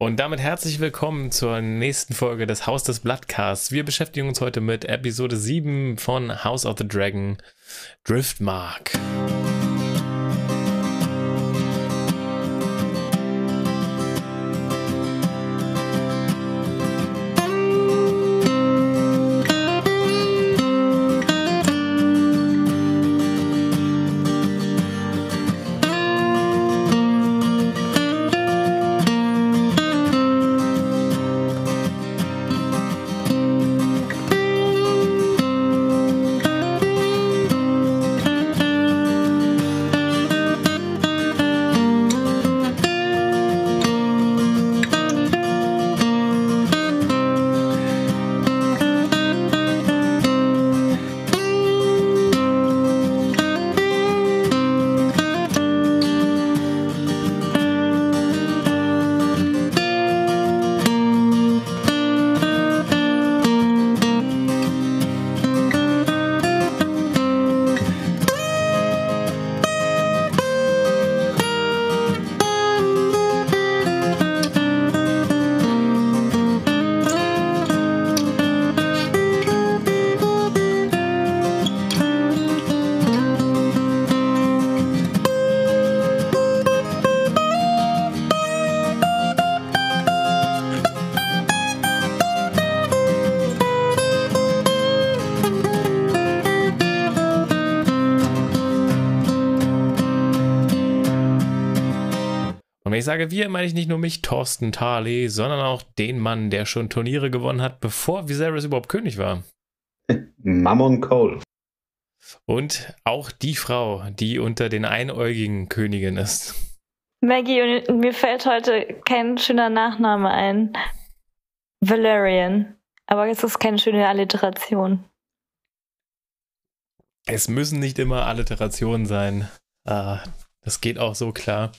Und damit herzlich willkommen zur nächsten Folge des Haus des Bloodcasts. Wir beschäftigen uns heute mit Episode 7 von House of the Dragon Driftmark. Und sage wir, meine ich nicht nur mich, Thorsten Tarley, sondern auch den Mann, der schon Turniere gewonnen hat, bevor Viserys überhaupt König war. Mammon Cole. Und auch die Frau, die unter den einäugigen Königin ist. Maggie, und mir fällt heute kein schöner Nachname ein. Valerian. Aber es ist keine schöne Alliteration. Es müssen nicht immer Alliterationen sein. Ah, das geht auch so klar.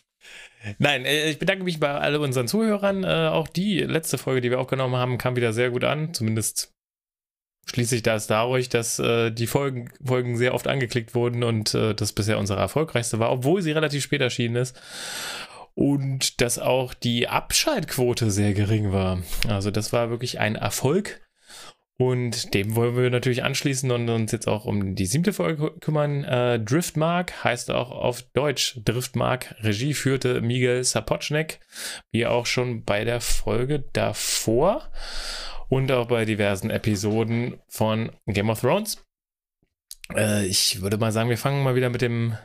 Nein, äh, ich bedanke mich bei all unseren Zuhörern. Äh, auch die letzte Folge, die wir aufgenommen haben, kam wieder sehr gut an. Zumindest schließe ich das dadurch, dass äh, die Folgen, Folgen sehr oft angeklickt wurden und das bisher unsere erfolgreichste war, obwohl sie relativ spät erschienen ist. Und dass auch die Abschaltquote sehr gering war. Also das war wirklich ein Erfolg. Und dem wollen wir natürlich anschließen und uns jetzt auch um die siebte Folge kümmern. Äh, Driftmark heißt auch auf Deutsch Driftmark. Regie führte Miguel Sapochnik, wie auch schon bei der Folge davor und auch bei diversen Episoden von Game of Thrones. Äh, ich würde mal sagen, wir fangen mal wieder mit dem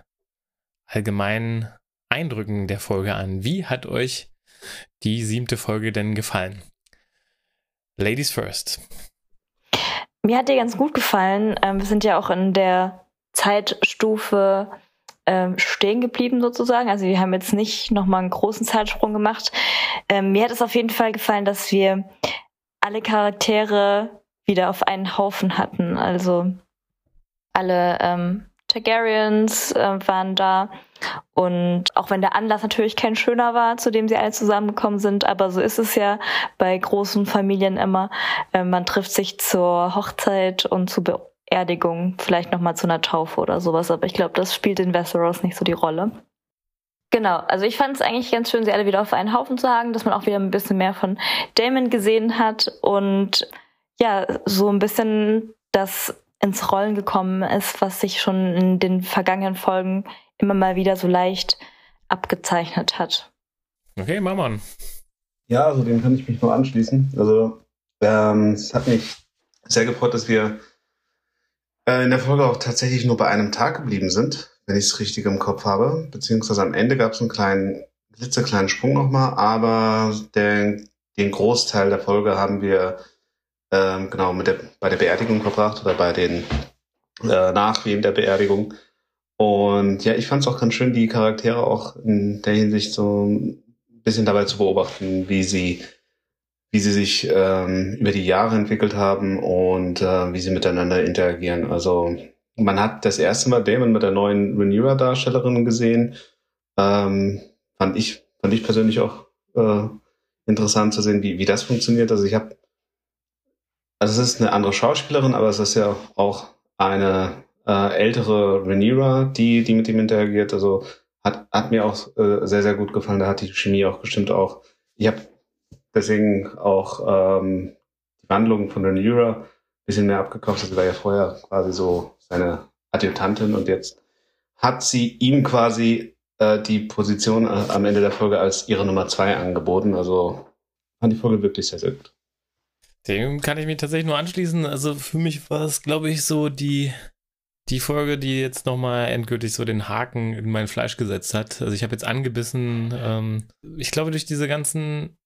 allgemeinen Eindrücken der Folge an. Wie hat euch die siebte Folge denn gefallen? Ladies first. Mir hat dir ganz gut gefallen. Ähm, wir sind ja auch in der Zeitstufe ähm, stehen geblieben sozusagen. Also wir haben jetzt nicht nochmal einen großen Zeitsprung gemacht. Ähm, mir hat es auf jeden Fall gefallen, dass wir alle Charaktere wieder auf einen Haufen hatten. Also alle ähm, Targaryens äh, waren da. Und auch wenn der Anlass natürlich kein schöner war, zu dem sie alle zusammengekommen sind, aber so ist es ja bei großen Familien immer. Äh, man trifft sich zur Hochzeit und zur Beerdigung, vielleicht nochmal zu einer Taufe oder sowas, aber ich glaube, das spielt in Westeros nicht so die Rolle. Genau, also ich fand es eigentlich ganz schön, sie alle wieder auf einen Haufen zu haben, dass man auch wieder ein bisschen mehr von Damon gesehen hat und ja, so ein bisschen das ins Rollen gekommen ist, was sich schon in den vergangenen Folgen immer mal wieder so leicht abgezeichnet hat. Okay, Maman. Ja, also dem kann ich mich nur anschließen. Also ähm, es hat mich sehr gefreut, dass wir äh, in der Folge auch tatsächlich nur bei einem Tag geblieben sind, wenn ich es richtig im Kopf habe. Beziehungsweise am Ende gab es einen kleinen, klitzekleinen Sprung nochmal, aber den, den Großteil der Folge haben wir ähm, genau mit der, bei der Beerdigung verbracht oder bei den äh, Nachwehen der Beerdigung. Und ja, ich fand es auch ganz schön, die Charaktere auch in der Hinsicht so ein bisschen dabei zu beobachten, wie sie, wie sie sich ähm, über die Jahre entwickelt haben und äh, wie sie miteinander interagieren. Also man hat das erste Mal Damon mit der neuen Rhaenyra-Darstellerin gesehen. Ähm, fand ich, fand ich persönlich auch äh, interessant zu sehen, wie, wie das funktioniert. Also ich habe, also es ist eine andere Schauspielerin, aber es ist ja auch eine äh, ältere Rhaenyra, die, die mit ihm interagiert. Also hat, hat mir auch äh, sehr, sehr gut gefallen. Da hat die Chemie auch bestimmt auch. Ich habe deswegen auch ähm, die Wandlung von Rhaenyra ein bisschen mehr abgekauft. Sie war ja vorher quasi so seine Adjutantin und jetzt hat sie ihm quasi äh, die Position äh, am Ende der Folge als ihre Nummer zwei angeboten. Also fand die Folge wirklich sehr, sehr gut. Dem kann ich mich tatsächlich nur anschließen. Also für mich war es, glaube ich, so die, die Folge, die jetzt nochmal endgültig so den Haken in mein Fleisch gesetzt hat. Also ich habe jetzt angebissen, ähm, ich glaube, durch diese ganzen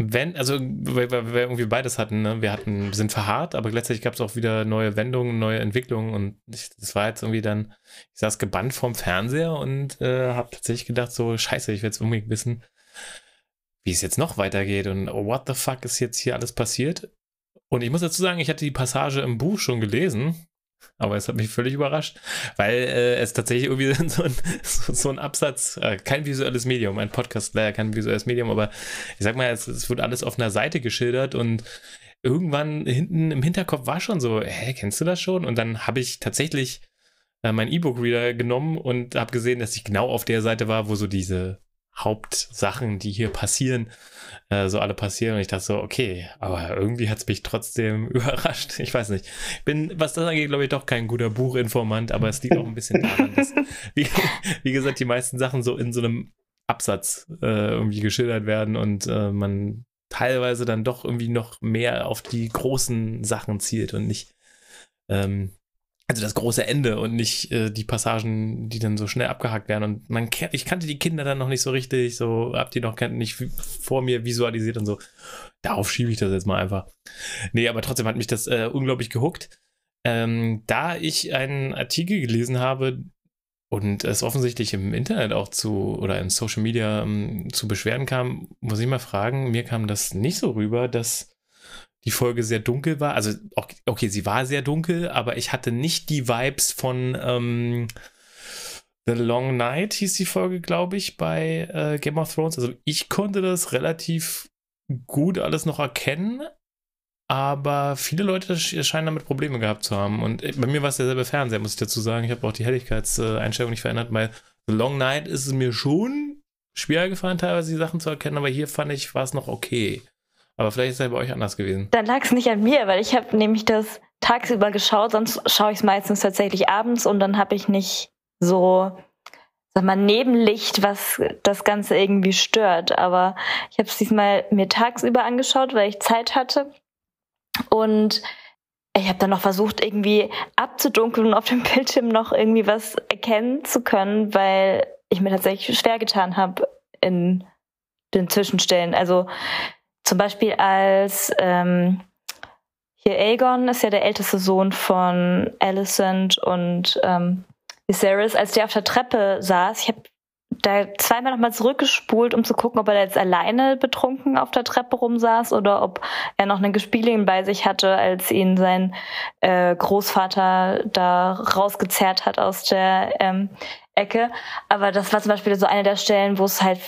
wenn, also weil, weil wir irgendwie beides hatten, ne? wir hatten, sind verharrt, aber gleichzeitig gab es auch wieder neue Wendungen, neue Entwicklungen und ich, das war jetzt irgendwie dann, ich saß gebannt vorm Fernseher und äh, habe tatsächlich gedacht, so scheiße, ich will jetzt unbedingt wissen, wie es jetzt noch weitergeht und oh, what the fuck ist jetzt hier alles passiert. Und ich muss dazu sagen, ich hatte die Passage im Buch schon gelesen aber es hat mich völlig überrascht, weil äh, es tatsächlich irgendwie so ein, so, so ein Absatz, äh, kein visuelles Medium, ein Podcast leider kein visuelles Medium, aber ich sag mal, es, es wird alles auf einer Seite geschildert und irgendwann hinten im Hinterkopf war schon so, hä, kennst du das schon? Und dann habe ich tatsächlich äh, meinen E-Book-Reader genommen und habe gesehen, dass ich genau auf der Seite war, wo so diese Hauptsachen, die hier passieren, äh, so alle passieren. Und ich dachte so, okay, aber irgendwie hat es mich trotzdem überrascht. Ich weiß nicht. Ich bin, was das angeht, glaube ich, doch kein guter Buchinformant, aber es liegt auch ein bisschen daran, dass, wie, wie gesagt, die meisten Sachen so in so einem Absatz äh, irgendwie geschildert werden und äh, man teilweise dann doch irgendwie noch mehr auf die großen Sachen zielt und nicht ähm, also das große Ende und nicht äh, die Passagen, die dann so schnell abgehakt werden. Und man kennt, ich kannte die Kinder dann noch nicht so richtig, so habt ihr noch nicht vor mir visualisiert und so. Darauf schiebe ich das jetzt mal einfach. Nee, aber trotzdem hat mich das äh, unglaublich gehuckt. Ähm, da ich einen Artikel gelesen habe und es offensichtlich im Internet auch zu oder in Social Media ähm, zu Beschwerden kam, muss ich mal fragen, mir kam das nicht so rüber, dass die Folge sehr dunkel war. Also, okay, sie war sehr dunkel, aber ich hatte nicht die Vibes von ähm, The Long Night, hieß die Folge, glaube ich, bei äh, Game of Thrones. Also, ich konnte das relativ gut alles noch erkennen, aber viele Leute scheinen damit Probleme gehabt zu haben. Und äh, bei mir war es derselbe Fernseher, muss ich dazu sagen. Ich habe auch die Helligkeitseinstellung nicht verändert, weil The Long Night ist es mir schon schwer gefallen, teilweise die Sachen zu erkennen, aber hier fand ich, war es noch okay. Aber vielleicht ist es ja bei euch anders gewesen. Dann lag es nicht an mir, weil ich habe nämlich das tagsüber geschaut, sonst schaue ich es meistens tatsächlich abends und dann habe ich nicht so, sag mal, Nebenlicht, was das Ganze irgendwie stört. Aber ich habe es diesmal mir tagsüber angeschaut, weil ich Zeit hatte. Und ich habe dann noch versucht, irgendwie abzudunkeln und auf dem Bildschirm noch irgendwie was erkennen zu können, weil ich mir tatsächlich schwer getan habe in den Zwischenstellen. Also zum Beispiel als ähm, hier Aegon ist ja der älteste Sohn von Alicent und ähm, Viserys, als der auf der Treppe saß, ich habe da zweimal nochmal zurückgespult, um zu gucken, ob er jetzt alleine betrunken auf der Treppe rumsaß oder ob er noch einen Gespielin bei sich hatte, als ihn sein äh, Großvater da rausgezerrt hat aus der ähm, Ecke. Aber das war zum Beispiel so eine der Stellen, wo es halt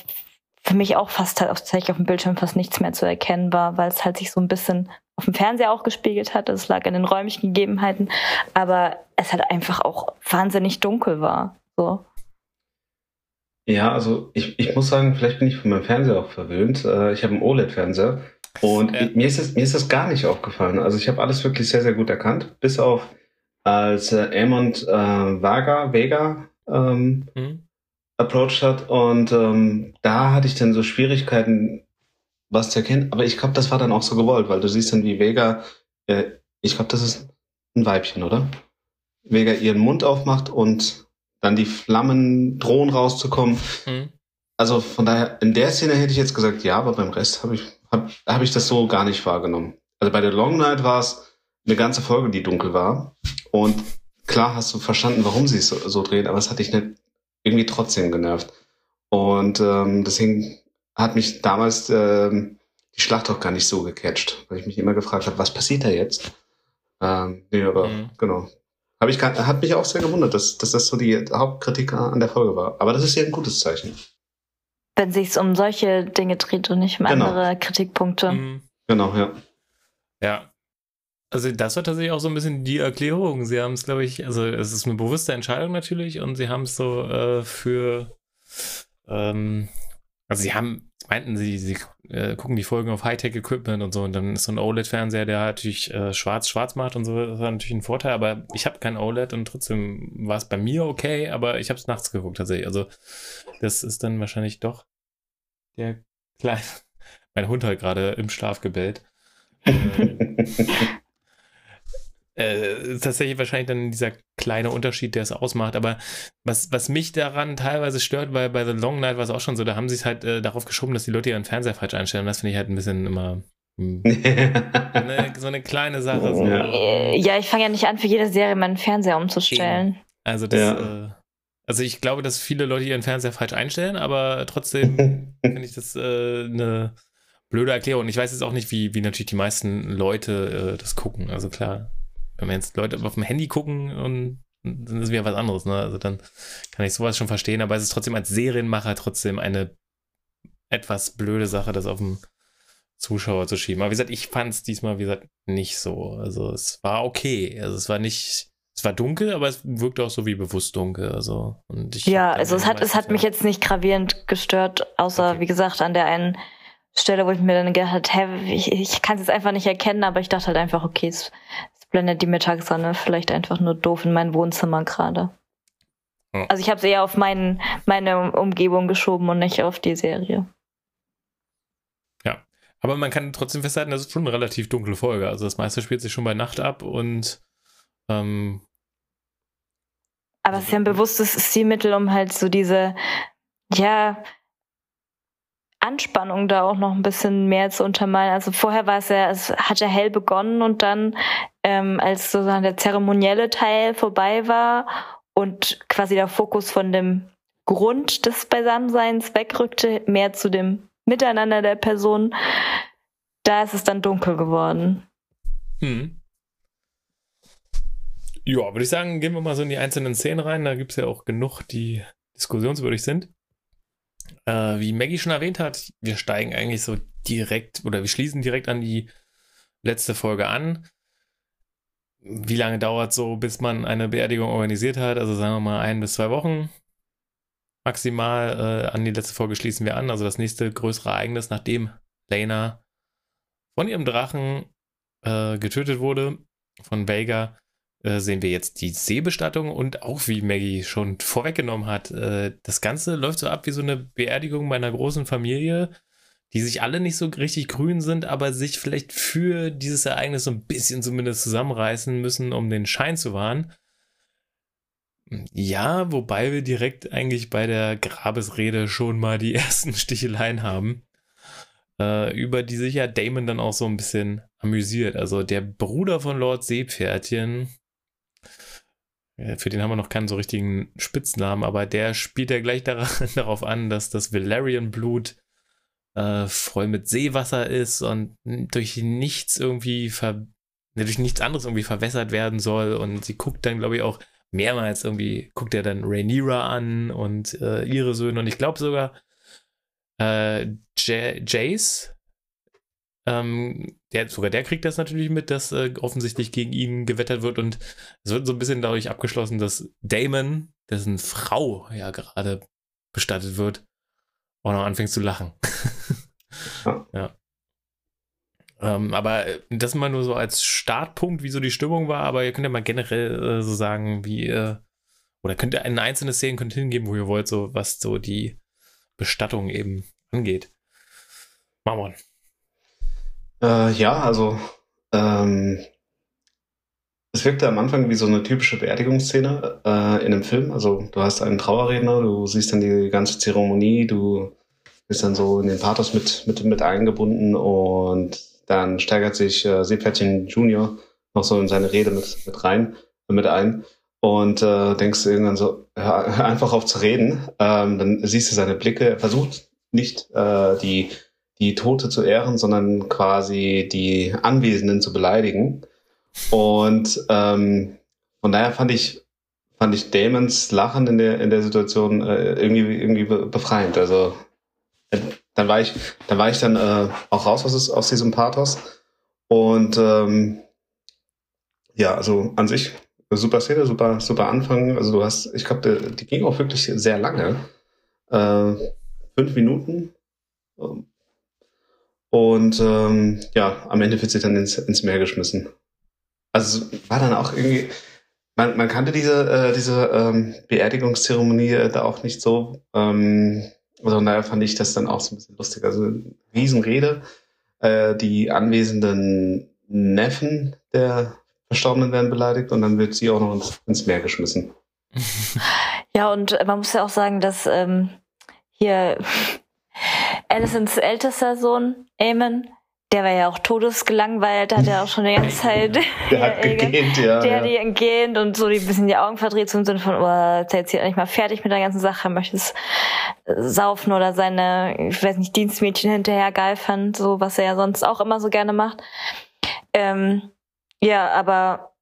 für mich auch fast tatsächlich auf dem Bildschirm fast nichts mehr zu erkennen war, weil es halt sich so ein bisschen auf dem Fernseher auch gespiegelt hat. Es lag an den räumlichen Gegebenheiten, aber es halt einfach auch wahnsinnig dunkel war. So. Ja, also ich, ich muss sagen, vielleicht bin ich von meinem Fernseher auch verwöhnt. Äh, ich habe einen OLED-Fernseher und ja. mir, ist das, mir ist das gar nicht aufgefallen. Also ich habe alles wirklich sehr, sehr gut erkannt, bis auf als äh, Amond äh, Vaga, Vega ähm, mhm approached hat. Und ähm, da hatte ich dann so Schwierigkeiten, was zu erkennen. Aber ich glaube, das war dann auch so gewollt, weil du siehst dann, wie Vega, äh, ich glaube, das ist ein Weibchen, oder? Vega ihren Mund aufmacht und dann die Flammen drohen rauszukommen. Mhm. Also von daher, in der Szene hätte ich jetzt gesagt, ja, aber beim Rest habe ich, hab, hab ich das so gar nicht wahrgenommen. Also bei der Long Night war es eine ganze Folge, die dunkel war. Und klar hast du verstanden, warum sie es so, so drehen, aber es hat dich nicht irgendwie trotzdem genervt. Und ähm, deswegen hat mich damals ähm, die Schlacht auch gar nicht so gecatcht, weil ich mich immer gefragt habe, was passiert da jetzt? Ähm, nee, aber mhm. genau. Hab ich, hat mich auch sehr gewundert, dass, dass das so die Hauptkritik an der Folge war. Aber das ist ja ein gutes Zeichen. Wenn sich um solche Dinge dreht und nicht um genau. andere Kritikpunkte. Mhm. Genau, ja. Ja, also das war tatsächlich auch so ein bisschen die Erklärung. Sie haben es, glaube ich, also es ist eine bewusste Entscheidung natürlich und sie haben es so äh, für, ähm, also sie haben, meinten sie, sie äh, gucken die Folgen auf Hightech-Equipment und so und dann ist so ein OLED-Fernseher, der natürlich äh, schwarz-schwarz macht und so, das ist natürlich ein Vorteil, aber ich habe kein OLED und trotzdem war es bei mir okay, aber ich habe es nachts geguckt tatsächlich. Also das ist dann wahrscheinlich doch der kleine, mein Hund hat gerade im Schlaf gebellt. Äh, äh, tatsächlich wahrscheinlich dann dieser kleine Unterschied, der es ausmacht. Aber was, was mich daran teilweise stört, weil bei The Long Night war es auch schon so, da haben sie es halt äh, darauf geschoben, dass die Leute ihren Fernseher falsch einstellen. Und das finde ich halt ein bisschen immer hm, eine, so eine kleine Sache. So. Ja. ja, ich fange ja nicht an, für jede Serie meinen Fernseher umzustellen. Also das, ja. äh, also ich glaube, dass viele Leute ihren Fernseher falsch einstellen, aber trotzdem finde ich das äh, eine blöde Erklärung. Und ich weiß jetzt auch nicht, wie, wie natürlich die meisten Leute äh, das gucken. Also klar, wenn jetzt Leute auf dem Handy gucken und dann ist es wieder was anderes, ne? Also dann kann ich sowas schon verstehen, aber es ist trotzdem als Serienmacher trotzdem eine etwas blöde Sache, das auf den Zuschauer zu schieben. Aber wie gesagt, ich fand es diesmal, wie gesagt, nicht so. Also es war okay. Also es war nicht, es war dunkel, aber es wirkte auch so wie bewusst dunkel. Also und ich ja, also es hat, es hat mich jetzt nicht gravierend gestört, außer okay. wie gesagt an der einen Stelle, wo ich mir dann gedacht habe, hä, ich, ich kann es jetzt einfach nicht erkennen, aber ich dachte halt einfach, okay, es, blendet die Mittagssonne vielleicht einfach nur doof in mein Wohnzimmer gerade. Ja. Also ich habe sie eher auf mein, meine Umgebung geschoben und nicht auf die Serie. Ja, aber man kann trotzdem festhalten, das ist schon eine relativ dunkle Folge. Also das meiste spielt sich schon bei Nacht ab und ähm, aber es ist ja ein bewusstes Stilmittel, um halt so diese, ja, Anspannung da auch noch ein bisschen mehr zu untermalen. Also vorher war es ja, es hat ja hell begonnen und dann, ähm, als sozusagen der zeremonielle Teil vorbei war und quasi der Fokus von dem Grund des Beisammenseins wegrückte, mehr zu dem Miteinander der Person, da ist es dann dunkel geworden. Hm. Ja, würde ich sagen, gehen wir mal so in die einzelnen Szenen rein. Da gibt es ja auch genug, die diskussionswürdig sind. Äh, wie Maggie schon erwähnt hat, wir steigen eigentlich so direkt oder wir schließen direkt an die letzte Folge an. Wie lange dauert so, bis man eine Beerdigung organisiert hat? Also sagen wir mal ein bis zwei Wochen maximal. Äh, an die letzte Folge schließen wir an. Also das nächste größere Ereignis, nachdem Lena von ihrem Drachen äh, getötet wurde, von Vega, äh, sehen wir jetzt die Seebestattung und auch wie Maggie schon vorweggenommen hat, äh, das Ganze läuft so ab wie so eine Beerdigung bei einer großen Familie, die sich alle nicht so richtig grün sind, aber sich vielleicht für dieses Ereignis so ein bisschen zumindest zusammenreißen müssen, um den Schein zu wahren. Ja, wobei wir direkt eigentlich bei der Grabesrede schon mal die ersten Sticheleien haben, äh, über die sich ja Damon dann auch so ein bisschen amüsiert. Also der Bruder von Lord Seepferdchen, für den haben wir noch keinen so richtigen Spitznamen, aber der spielt ja gleich darauf an, dass das Valerian-Blut äh, voll mit Seewasser ist und durch nichts irgendwie ver durch nichts anderes irgendwie verwässert werden soll. Und sie guckt dann, glaube ich, auch mehrmals irgendwie, guckt er dann Rhaenyra an und äh, ihre Söhne. Und ich glaube sogar äh, Jace, ähm, der, sogar der kriegt das natürlich mit, dass äh, offensichtlich gegen ihn gewettert wird und es wird so ein bisschen dadurch abgeschlossen, dass Damon, dessen Frau ja gerade bestattet wird, auch noch anfängt zu lachen. ja. ja. Ähm, aber äh, das mal nur so als Startpunkt, wie so die Stimmung war, aber ihr könnt ja mal generell äh, so sagen, wie, äh, oder könnt ihr eine einzelne Szene könnt hingeben, wo ihr wollt, so was so die Bestattung eben angeht. Marmon. Äh, ja, also ähm, es wirkte am Anfang wie so eine typische Beerdigungsszene äh, in einem Film. Also du hast einen Trauerredner, du siehst dann die ganze Zeremonie, du bist dann so in den Pathos mit, mit, mit eingebunden und dann steigert sich äh, Seepferdchen Junior noch so in seine Rede mit, mit rein, mit ein und äh, denkst irgendwann so, hör, einfach auf zu reden. Ähm, dann siehst du seine Blicke, er versucht nicht äh, die die Tote zu ehren, sondern quasi die Anwesenden zu beleidigen. Und ähm, von daher fand ich fand ich Damons Lachen in der in der Situation äh, irgendwie irgendwie befreiend. Also äh, dann war ich dann war ich dann äh, auch raus aus, aus diesem Pathos und ähm, ja also an sich super Szene super super Anfang. Also du hast ich glaube die, ging auch wirklich sehr lange äh, fünf Minuten Und ähm, ja, am Ende wird sie dann ins, ins Meer geschmissen. Also war dann auch irgendwie, man, man kannte diese, äh, diese ähm, Beerdigungszeremonie äh, da auch nicht so. Ähm, also daher fand ich das dann auch so ein bisschen lustig. Also Riesenrede. Äh, die anwesenden Neffen der Verstorbenen werden beleidigt und dann wird sie auch noch ins, ins Meer geschmissen. Ja, und man muss ja auch sagen, dass ähm, hier Alicents ältester Sohn, Eamon, der war ja auch todesgelangweilt, hat ja auch schon die ganze Zeit. der hat gegähnt, ja. Der ja. hat die entgehend und so die bisschen die Augen verdreht, im Sinne von, oh, ist jetzt hier nicht mal fertig mit der ganzen Sache, möchte es saufen oder seine, ich weiß nicht, Dienstmädchen hinterher geil fand, so was er ja sonst auch immer so gerne macht. Ähm, ja, aber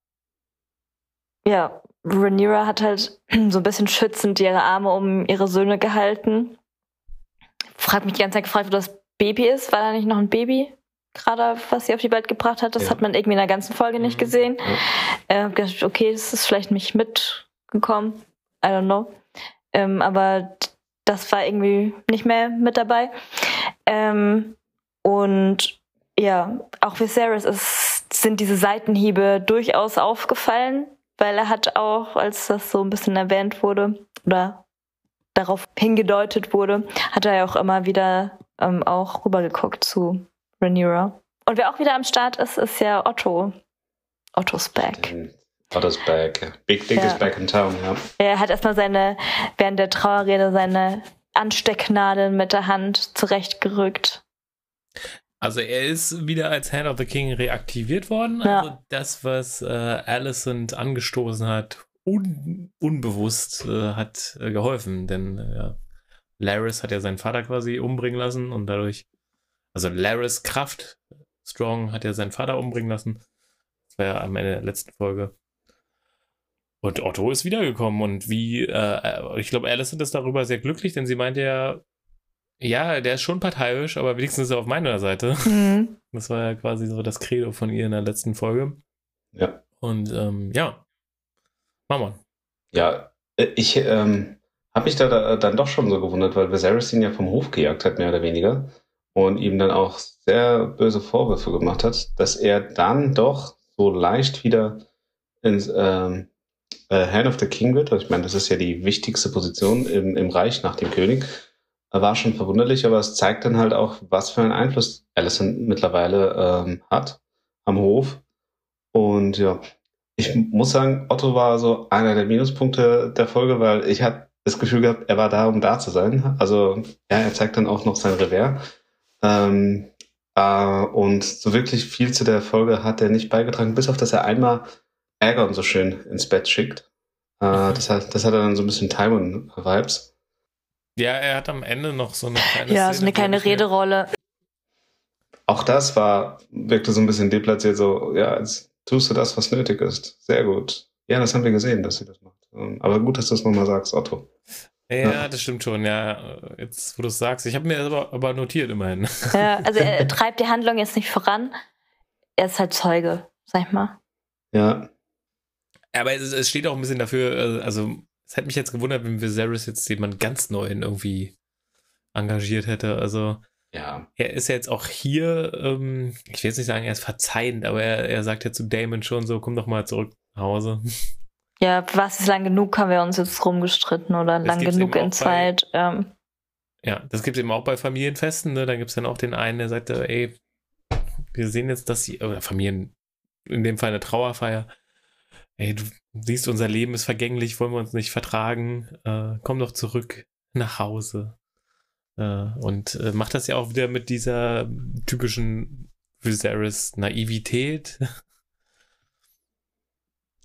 ja, Rhaenyra hat halt so ein bisschen schützend ihre Arme um ihre Söhne gehalten. Frag mich die ganze Zeit gefragt, wo das Baby ist. War da nicht noch ein Baby? Gerade, was sie auf die Welt gebracht hat, das Ja. hat man irgendwie in der ganzen Folge nicht Mhm. gesehen. Ja. Äh, okay, das ist vielleicht nicht mitgekommen. I don't know. Ähm, aber das war irgendwie nicht mehr mit dabei. Ähm, und ja, auch Viserys ist, sind diese Seitenhiebe durchaus aufgefallen, weil er hat auch, als das so ein bisschen erwähnt wurde oder darauf hingedeutet wurde, hat er ja auch immer wieder ähm, auch rübergeguckt zu Rhaenyra. Und wer auch wieder am Start ist, ist ja Otto. Otto's back. Otto's back. Big Dick Ja. is back in town, ja. Er hat erstmal seine, während der Trauerrede, seine Anstecknadeln mit der Hand zurechtgerückt. Also er ist wieder als Hand of the King reaktiviert worden. Ja. Also das, was äh, Alicent angestoßen hat, un unbewusst äh, hat äh, geholfen. Denn äh, ja, Laris hat ja seinen Vater quasi umbringen lassen und dadurch, also Laris Kraft, Strong hat ja seinen Vater umbringen lassen. Das war ja am Ende der letzten Folge. Und Otto ist wiedergekommen und wie, äh, ich glaube, Alicent ist darüber sehr glücklich, denn sie meinte ja, ja, der ist schon parteiisch, aber wenigstens ist er auf meiner Seite. Mhm. Das war ja quasi so das Credo von ihr in der letzten Folge. Ja. Und ähm, ja, Mama. Ja, äh, ich ähm, habe mich da, da dann doch schon so gewundert, weil Viserys ihn ja vom Hof gejagt hat, mehr oder weniger. Und ihm dann auch sehr böse Vorwürfe gemacht hat, dass er dann doch so leicht wieder ins ähm, äh, Hand of the King wird. Also ich meine, das ist ja die wichtigste Position im, im Reich nach dem König. War schon verwunderlich, aber es zeigt dann halt auch, was für einen Einfluss Alicent mittlerweile ähm, hat am Hof. Und ja, ich muss sagen, Otto war so einer der Minuspunkte der Folge, weil ich hatte das Gefühl gehabt, er war da, um da zu sein. Also ja, er zeigt dann auch noch sein Revers. Ähm, äh, und so wirklich viel zu der Folge hat er nicht beigetragen, bis auf dass er einmal Aegon so schön ins Bett schickt. Äh, das, hat, das hat er dann so ein bisschen Timon-Vibes. Ja, er hat am Ende noch so eine kleine Ja, so Szene, eine kleine Rederolle. Auch das war, wirkte so ein bisschen deplatziert, so, ja, jetzt tust du das, was nötig ist. Sehr gut. Ja, das haben wir gesehen, dass sie das macht. Ähm, Aber gut, dass du es nochmal sagst, Otto. Ja, Ja. das stimmt schon. Ja, jetzt, wo du es sagst. Ich habe mir das aber, aber notiert immerhin. Ja, also er treibt die Handlung jetzt nicht voran. Er ist halt Zeuge, sag ich mal. Ja, Aber es, es steht auch ein bisschen dafür, äh, also es hätte mich jetzt gewundert, wenn Viserys jetzt jemand ganz neuen irgendwie engagiert hätte. Also ja, er ist ja jetzt auch hier, ähm, ich will jetzt nicht sagen, er ist verzeihend, aber er, er sagt ja zu Damon schon so, komm doch mal zurück nach Hause. Ja, was ist lang genug, haben wir uns jetzt rumgestritten oder Das lang genug in Zeit. Ähm, Ja, das gibt es eben auch bei Familienfesten, ne? Da gibt es dann auch den einen, der sagt, äh, ey, wir sehen jetzt, dass sie, oder Familien, in dem Fall eine Trauerfeier, ey, du siehst, unser Leben ist vergänglich, wollen wir uns nicht vertragen, äh, komm doch zurück nach Hause. Äh, und äh, macht das ja auch wieder mit dieser typischen Viserys Naivität.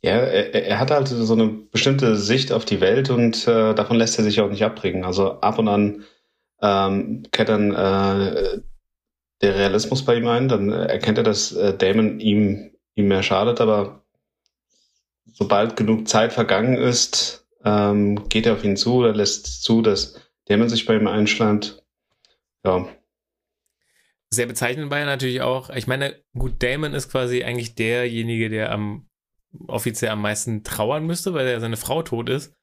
Ja, er, er hat halt so eine bestimmte Sicht auf die Welt und äh, davon lässt er sich auch nicht abbringen. Also ab und an ähm, kehrt dann äh, der Realismus bei ihm ein, dann erkennt er, dass äh, Damon ihm, ihm mehr schadet, aber sobald genug Zeit vergangen ist, ähm, geht er auf ihn zu oder lässt zu, dass Damon sich bei ihm einschleimt. Ja, Sehr bezeichnend war ja natürlich auch, ich meine, gut, Damon ist quasi eigentlich derjenige, der am offiziell am meisten trauern müsste, weil er seine Frau tot ist.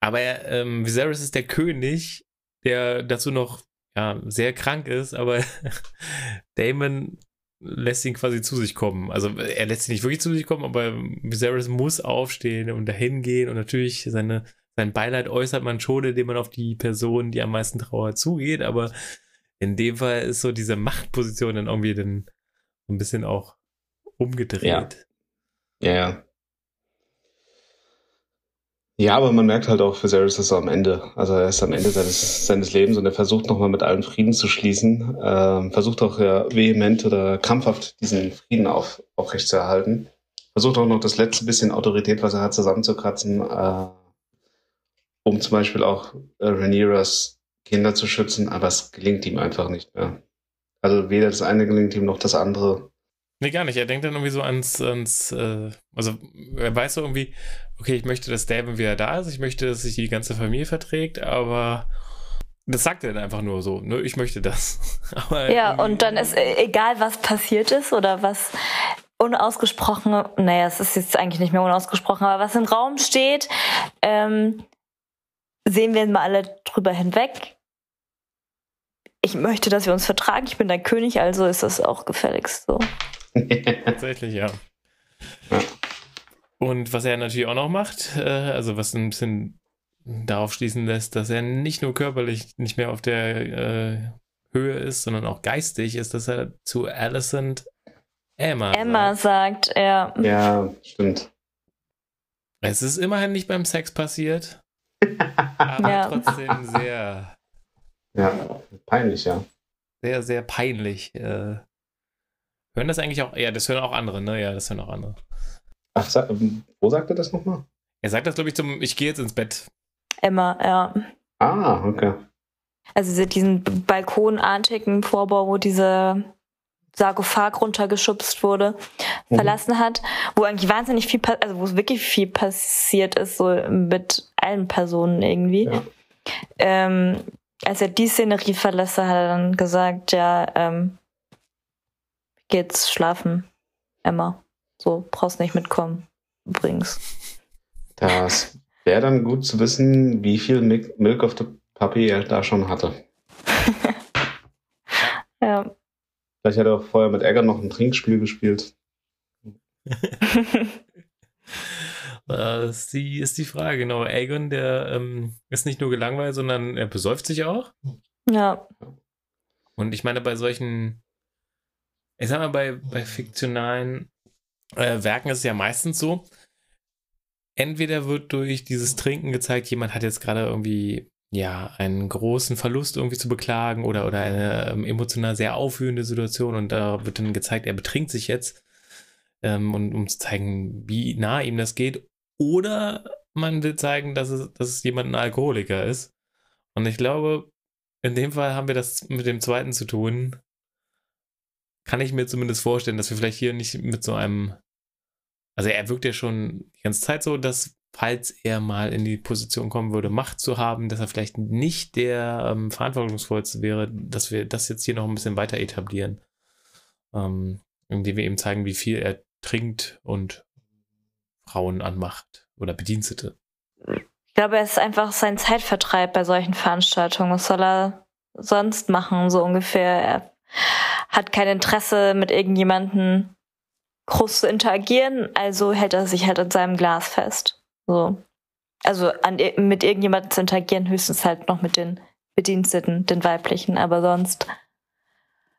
Aber er, ähm, Viserys ist der König, der dazu noch ja, sehr krank ist, aber Damon lässt ihn quasi zu sich kommen. Also er lässt ihn nicht wirklich zu sich kommen, aber Viserys muss aufstehen und dahin gehen und natürlich seine, sein Beileid äußert man schon, indem man auf die Person, die am meisten trauert, zugeht, aber in dem Fall ist so diese Machtposition dann irgendwie dann ein bisschen auch umgedreht. Ja, ja. ja. Ja, aber man merkt halt auch, Viserys ist so am Ende. Also er ist am Ende seines, seines Lebens und er versucht nochmal mit allen Frieden zu schließen. Ähm, versucht auch ja, vehement oder krampfhaft diesen Frieden auf, aufrechtzuerhalten. Versucht auch noch das letzte bisschen Autorität, was er hat, zusammenzukratzen, äh, um zum Beispiel auch äh, Rhaenyras Kinder zu schützen, aber es gelingt ihm einfach nicht mehr. Also weder das eine gelingt ihm noch das andere. Nee, gar nicht. Er denkt dann irgendwie so ans, ans äh, also er weiß so irgendwie, okay, ich möchte, dass Damon wieder da ist, ich möchte, dass sich die ganze Familie verträgt, aber das sagt er dann einfach nur so, ne, ich möchte das. aber ja, und dann ist äh, egal, was passiert ist oder was unausgesprochen, naja, es ist jetzt eigentlich nicht mehr unausgesprochen, aber was im Raum steht, ähm, sehen wir mal alle drüber hinweg. Ich möchte, dass wir uns vertragen. Ich bin der König, also ist das auch gefälligst so. Tatsächlich, ja. ja. Und was er natürlich auch noch macht, äh, also was ein bisschen darauf schließen lässt, dass er nicht nur körperlich nicht mehr auf der äh, Höhe ist, sondern auch geistig, ist, dass er zu Alicent Emma, Emma sagt. sagt ja. Ja, stimmt. Es ist immerhin nicht beim Sex passiert, aber ja. trotzdem sehr. Ja, peinlich, ja. Sehr, sehr peinlich. Äh, hören das eigentlich auch? Ja, das hören auch andere, ne? Ja, das hören auch andere. Ach, sag, wo sagt er das nochmal? Er sagt das, glaube ich, zum Ich gehe jetzt ins Bett. Emma, ja. Ah, okay. Also diesen balkonartigen Vorbau, wo diese Sarkophag runtergeschubst wurde, mhm. verlassen hat, wo eigentlich wahnsinnig viel, also wo es wirklich viel passiert ist, so mit allen Personen irgendwie. Ja. Ähm, als er die Szenerie verlässt, hat er dann gesagt, ja, ähm, geht's schlafen, Emma. So, brauchst nicht mitkommen, übrigens. Das wäre dann gut zu wissen, wie viel Milk of the Puppy er da schon hatte. ja. Vielleicht hat er auch vorher mit Ärger noch ein Trinkspiel gespielt. das ist die, ist die Frage, genau. Aegon, der ähm, ist nicht nur gelangweilt, sondern er besäuft sich auch. Ja. Und ich meine, bei solchen, ich sag mal, bei, bei fiktionalen äh, Werken ist es ja meistens so, entweder wird durch dieses Trinken gezeigt, jemand hat jetzt gerade irgendwie ja, einen großen Verlust irgendwie zu beklagen oder, oder eine ähm, emotional sehr aufwühlende Situation und da wird dann gezeigt, er betrinkt sich jetzt, ähm, und, um zu zeigen, wie nah ihm das geht. Oder man will zeigen, dass es, dass es jemand ein Alkoholiker ist. Und ich glaube, in dem Fall haben wir das mit dem zweiten zu tun kann ich mir zumindest vorstellen, dass wir vielleicht hier nicht mit so einem, also er wirkt ja schon die ganze Zeit so, dass falls er mal in die Position kommen würde, Macht zu haben, dass er vielleicht nicht der ähm, verantwortungsvollste wäre, dass wir das jetzt hier noch ein bisschen weiter etablieren. Ähm, indem wir eben zeigen, wie viel er trinkt und Frauen anmacht oder Bedienstete. Ich glaube, es ist einfach sein Zeitvertreib bei solchen Veranstaltungen. Was soll er sonst machen, so ungefähr? Er hat kein Interesse mit irgendjemanden groß zu interagieren, also hält er sich halt an seinem Glas fest. So. Also an, mit irgendjemandem zu interagieren, höchstens halt noch mit den Bediensteten, den weiblichen, aber sonst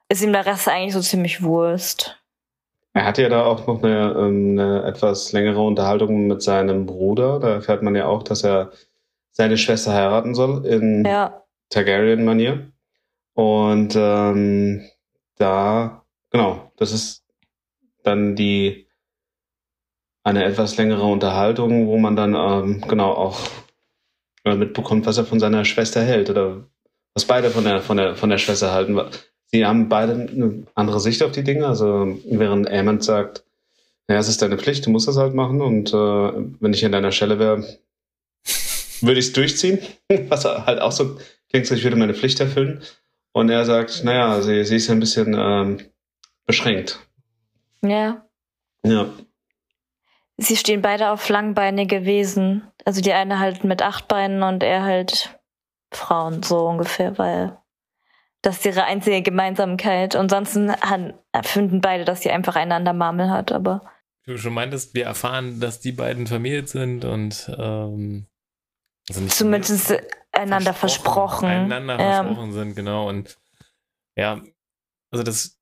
ist ihm der Rest eigentlich so ziemlich Wurst. Er hatte ja da auch noch eine, ähm, eine etwas längere Unterhaltung mit seinem Bruder. Da erfährt man ja auch, dass er seine Schwester heiraten soll in ja. Targaryen-Manier. Und ähm, da, genau, das ist dann die eine etwas längere Unterhaltung, wo man dann ähm, genau auch äh, mitbekommt, was er von seiner Schwester hält oder was beide von der von der von der Schwester halten. Sie haben beide eine andere Sicht auf die Dinge. Also während Amond sagt, ja, es ist deine Pflicht, du musst das halt machen und äh, wenn ich an deiner Stelle wäre, würde ich es durchziehen, was halt auch so klingt, so ich würde meine Pflicht erfüllen. Und er sagt, naja, sie, sie ist ein bisschen ähm, beschränkt. Ja. Ja. Sie stehen beide auf langbeinige Wesen. Also die eine halt mit acht Beinen und er halt Frauen, so ungefähr, weil Das ist ihre einzige Gemeinsamkeit. Und sonst finden beide, dass sie einfach einander Marmel hat, aber. Du schon meintest, wir erfahren, dass die beiden vermählt sind und ähm, also zumindest einander versprochen. versprochen. Einander ja. versprochen sind, genau. Und ja, also das,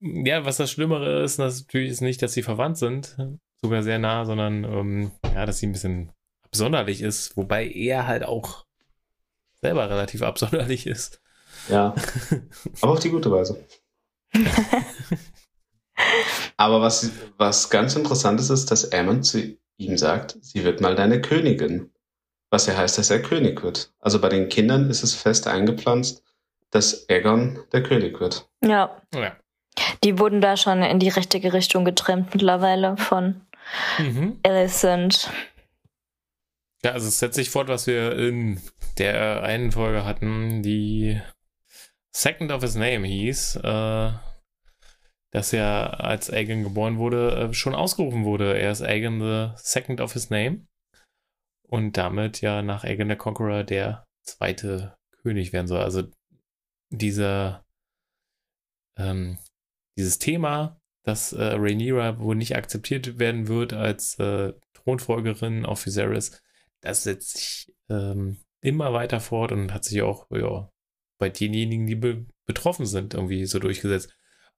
ja, was das Schlimmere ist, natürlich ist nicht, dass sie verwandt sind, sogar sehr nah, sondern ähm, ja, dass sie ein bisschen absonderlich ist, wobei er halt auch selber relativ absonderlich ist. Ja. Aber auf die gute Weise. Aber was, was ganz interessant ist, ist, dass Aemon zu ihm sagt, sie wird mal deine Königin. Was ja heißt, dass er König wird. Also bei den Kindern ist es fest eingepflanzt, dass Aegon der König wird. Ja. ja. Die wurden da schon in die richtige Richtung getrennt mittlerweile von mhm. Alicent. Ja, also es setzt sich fort, was wir in der einen Folge hatten, die Second of His Name hieß, äh, dass er als Aegon geboren wurde, äh, schon ausgerufen wurde. Er ist Aegon the Second of His Name und damit ja nach Aegon the Conqueror der zweite König werden soll. Also dieser ähm, dieses Thema, dass äh, Rhaenyra wohl nicht akzeptiert werden wird als äh, Thronfolgerin auf Viserys, das setzt sich ähm, immer weiter fort und hat sich auch ja, bei denjenigen, die be betroffen sind, irgendwie so durchgesetzt.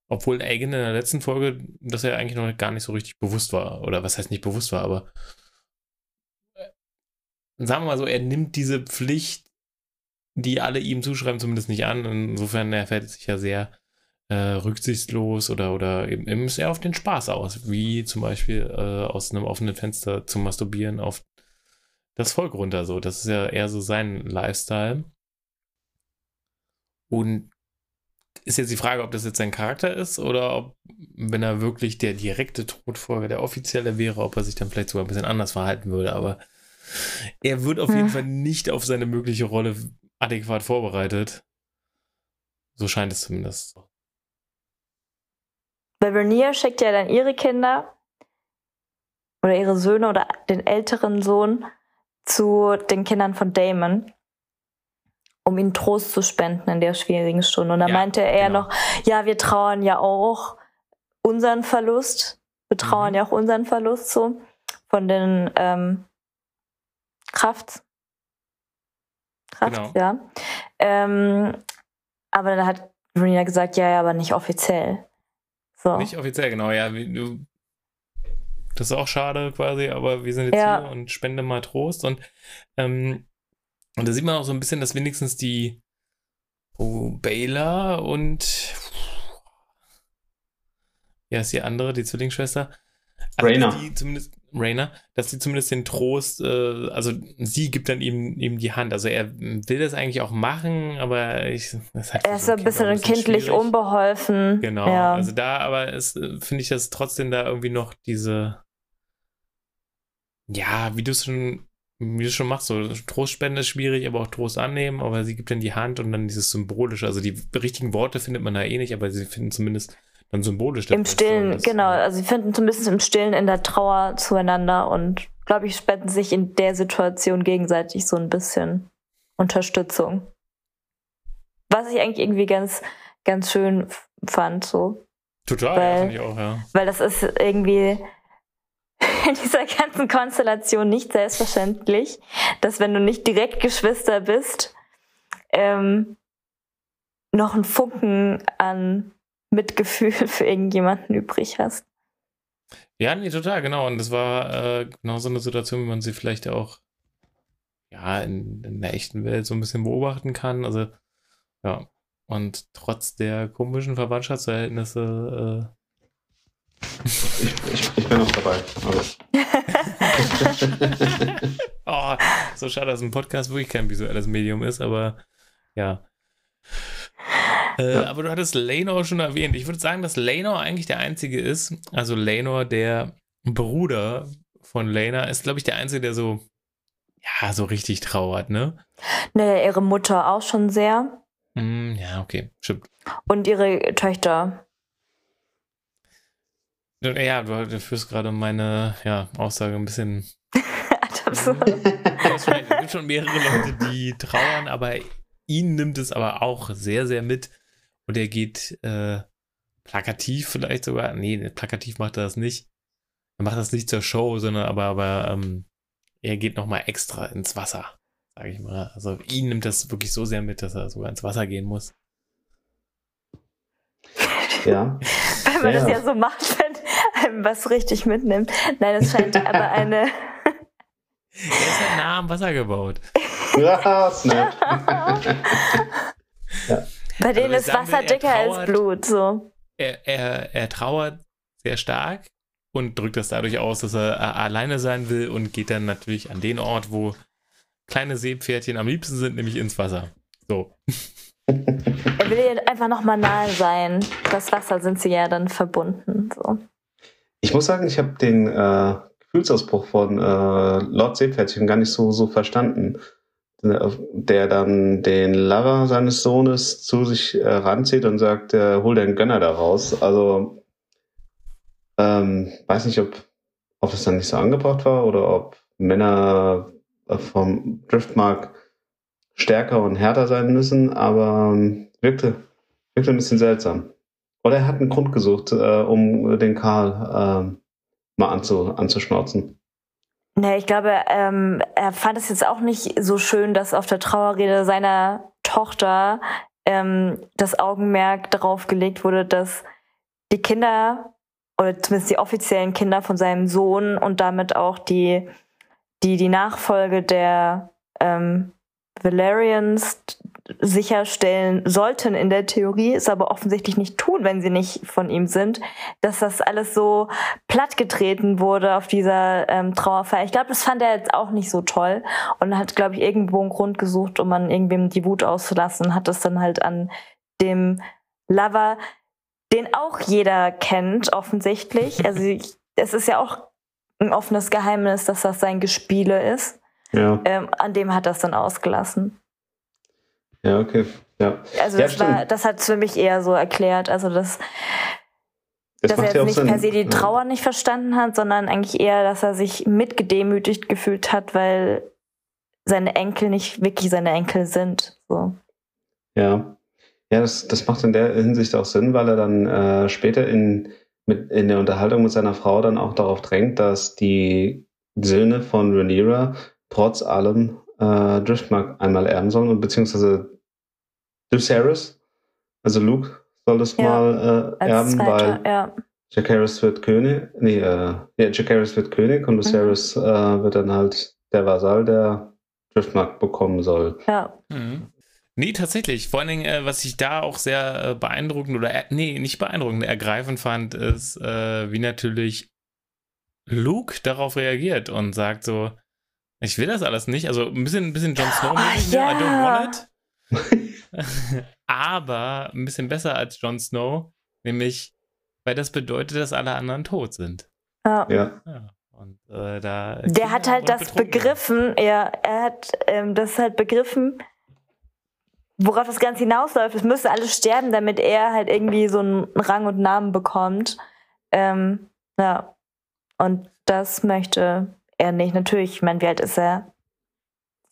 Obwohl Aegon in der letzten Folge, dass er eigentlich noch gar nicht so richtig bewusst war. Oder was heißt nicht bewusst war, aber sagen wir mal so, er nimmt diese Pflicht, die alle ihm zuschreiben, zumindest nicht an. Insofern er fällt sich ja sehr äh, rücksichtslos oder, oder eben, eben sehr auf den Spaß aus, wie zum Beispiel äh, aus einem offenen Fenster zu masturbieren auf das Volk runter. So, das ist ja eher so sein Lifestyle. Und ist jetzt die Frage, ob das jetzt sein Charakter ist oder ob, wenn er wirklich der direkte Todfolger, der offizielle wäre, ob er sich dann vielleicht sogar ein bisschen anders verhalten würde. Aber er wird auf hm. jeden Fall nicht auf seine mögliche Rolle adäquat vorbereitet. So scheint es zumindest. Weil Vernier schickt ja dann ihre Kinder oder ihre Söhne oder den älteren Sohn zu den Kindern von Damon, um ihnen Trost zu spenden in der schwierigen Stunde. Und da ja, meinte er genau. noch, ja, wir trauern ja auch unseren Verlust, wir trauern mhm. ja auch unseren Verlust so von den ähm, Kraft. Kraft, genau. ja. Ähm, aber dann hat Rina gesagt, ja, ja, aber nicht offiziell. So. Nicht offiziell, genau, ja. Du das ist auch schade quasi, aber wir sind jetzt ja. hier und spende mal Trost. Und, ähm, und da sieht man auch so ein bisschen, dass wenigstens die oh, Baylor und ja, ist die andere, die Zwillingsschwester. Also Rainer. Die zumindest, Rainer, dass sie zumindest den Trost, äh, also sie gibt dann ihm, ihm die Hand. Also er will das eigentlich auch machen, aber ich, das halt er ist so ein bisschen, ein bisschen kindlich schwierig. unbeholfen. Genau. Ja. Also da aber ist, äh, finde ich, dass trotzdem da irgendwie noch diese, ja, wie du es schon, wie du schon machst, so Trostspende ist schwierig, aber auch Trost annehmen, aber sie gibt dann die Hand und dann dieses Symbolische. Also die richtigen Worte findet man da eh nicht, aber sie finden zumindest dann symbolisch. Im Stillen, das, genau. Also sie finden zumindest im Stillen in der Trauer zueinander und glaube ich, spenden sich in der Situation gegenseitig so ein bisschen Unterstützung. Was ich eigentlich irgendwie ganz, ganz schön fand, so. Total, weil, ja, finde ich auch, ja. Weil das ist irgendwie, in dieser ganzen Konstellation nicht selbstverständlich, dass wenn du nicht direkt Geschwister bist, ähm, noch einen Funken an Mitgefühl für irgendjemanden übrig hast. Ja, nee, total, genau. Und das war äh, genau so eine Situation, wie man sie vielleicht auch ja, in, in, der echten Welt so ein bisschen beobachten kann. Also, ja. Und trotz der komischen Verwandtschaftsverhältnisse äh, ich, ich, ich, bin noch dabei. oh, so schade, dass ein Podcast wirklich kein visuelles Medium ist, aber ja. Äh, ja. Aber du hattest Lanor schon erwähnt. Ich würde sagen, dass Lanor eigentlich der einzige ist. Also Lanor, der Bruder von Lena, ist, glaube ich, der einzige, der so, ja, so richtig trauert, ne? Naja, ihre Mutter auch schon sehr. Mm, ja, okay, stimmt. Und ihre Töchter. Ja, du, du führst gerade meine ja, Aussage ein bisschen. es gibt schon mehrere Leute, die trauern, aber ihn nimmt es aber auch sehr, sehr mit. Und er geht äh, plakativ vielleicht sogar. Nee, plakativ macht er das nicht. Er macht das nicht zur Show, sondern aber, aber ähm, er geht nochmal extra ins Wasser, sage ich mal. Also ihn nimmt das wirklich so sehr mit, dass er sogar ins Wasser gehen muss. Ja. Weil man Ja, das ja. ja so macht, wenn einem was richtig mitnimmt. Nein, es scheint aber eine. Er ist halt nah am Wasser gebaut. Ja, snap. Bei denen ich ist Wasser er dicker als trauert. Blut. So. Er, er, er trauert sehr stark und drückt das dadurch aus, dass er äh, alleine sein will und geht dann natürlich an den Ort, wo kleine Seepferdchen am liebsten sind, nämlich ins Wasser. So. Er will ihr einfach nochmal nahe sein. Das Wasser sind sie ja dann verbunden. So. Ich muss sagen, ich habe den äh, Gefühlsausbruch von äh, Lord Seepferdchen gar nicht so, so verstanden. Der dann den Lover seines Sohnes zu sich äh, ranzieht und sagt, äh, hol den Gönner da raus. Also, ähm, weiß nicht, ob, ob das dann nicht so angebracht war oder ob Männer äh, vom Driftmark stärker und härter sein müssen, aber ähm, wirkte, wirkte ein bisschen seltsam. Oder er hat einen Grund gesucht, äh, um den Karl ähm, mal anzu, anzuschnauzen. Nee, ich glaube, ähm, er fand es jetzt auch nicht so schön, dass auf der Trauerrede seiner Tochter ähm, das Augenmerk darauf gelegt wurde, dass die Kinder oder zumindest die offiziellen Kinder von seinem Sohn und damit auch die, die, die Nachfolge der ähm, Valerians sicherstellen sollten in der Theorie, es aber offensichtlich nicht tun, wenn sie nicht von ihm sind, dass das alles so plattgetreten wurde auf dieser ähm, Trauerfeier. Ich glaube, das fand er jetzt auch nicht so toll und hat, glaube ich, irgendwo einen Grund gesucht, um an irgendwem die Wut auszulassen und hat das dann halt an dem Lover, den auch jeder kennt, offensichtlich. Also es ist ja auch ein offenes Geheimnis, dass das sein Gespiele ist. Ja, Ähm, an dem hat das dann ausgelassen. Ja, okay. Ja. Also Ja, das war, das hat für mich eher so erklärt. Also das, Das dass er jetzt ja nicht Sinn. per se die Ja. Trauer nicht verstanden hat, sondern eigentlich eher, dass er sich mitgedemütigt gefühlt hat, weil seine Enkel nicht wirklich seine Enkel sind. So. Ja, ja das, das macht in der Hinsicht auch Sinn, weil er dann äh, später in, mit, in der Unterhaltung mit seiner Frau dann auch darauf drängt, dass die Söhne von Rhaenyra trotz allem äh, Driftmark einmal erben sollen und beziehungsweise Lucerys, also Luke soll das Ja, mal äh, Als erben, zweiter, weil ja. Jacaerys wird König, nee, äh, ja, Jacaerys wird König und Lucerys äh, wird dann halt der Vasall, der Driftmark bekommen soll. ja. Mhm. Nee, tatsächlich. Vor allen Dingen, äh, was ich da auch sehr äh, beeindruckend oder, äh, nee, nicht beeindruckend, ergreifend fand, ist, äh, wie natürlich Luke darauf reagiert und sagt so, ich will das alles nicht. Also ein bisschen, ein bisschen Jon Snow, Ah, mäßig, ne? I don't ja. want it. Aber ein bisschen besser als Jon Snow, nämlich, weil das bedeutet, dass alle anderen tot sind. ja. Ja, Ja. Und äh, da. Der hat halt das begriffen, ja, er hat ähm, das halt begriffen, worauf das Ganze hinausläuft. Es müsste alles sterben, damit er halt irgendwie so einen Rang und Namen bekommt. Ähm, ja. Und das möchte er nicht. Natürlich, ich meine, wie alt ist er?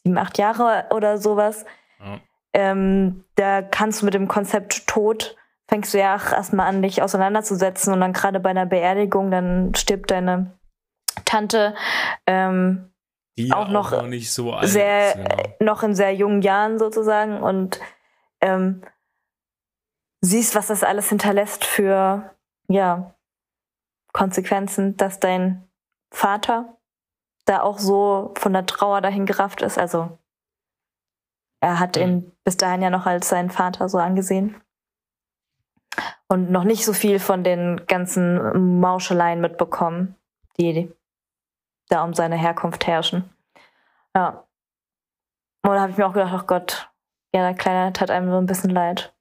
Sieben, acht Jahre oder sowas. Ja. Ähm, da kannst du mit dem Konzept Tod, fängst du ja auch erstmal an, dich auseinanderzusetzen und dann gerade bei einer Beerdigung, dann stirbt deine Tante. Ähm, Die ja auch noch nicht so alt sehr- genau. noch in sehr jungen Jahren sozusagen und ähm, siehst, was das alles hinterlässt für ja Konsequenzen, dass dein Vater da auch so von der Trauer dahin gerafft ist. Also er hat ihn bis dahin ja noch als seinen Vater so angesehen und noch nicht so viel von den ganzen Mauscheleien mitbekommen, die da um seine Herkunft herrschen. Ja. Und da habe ich mir auch gedacht, ach Gott, ja, der Kleine tat einem so ein bisschen leid.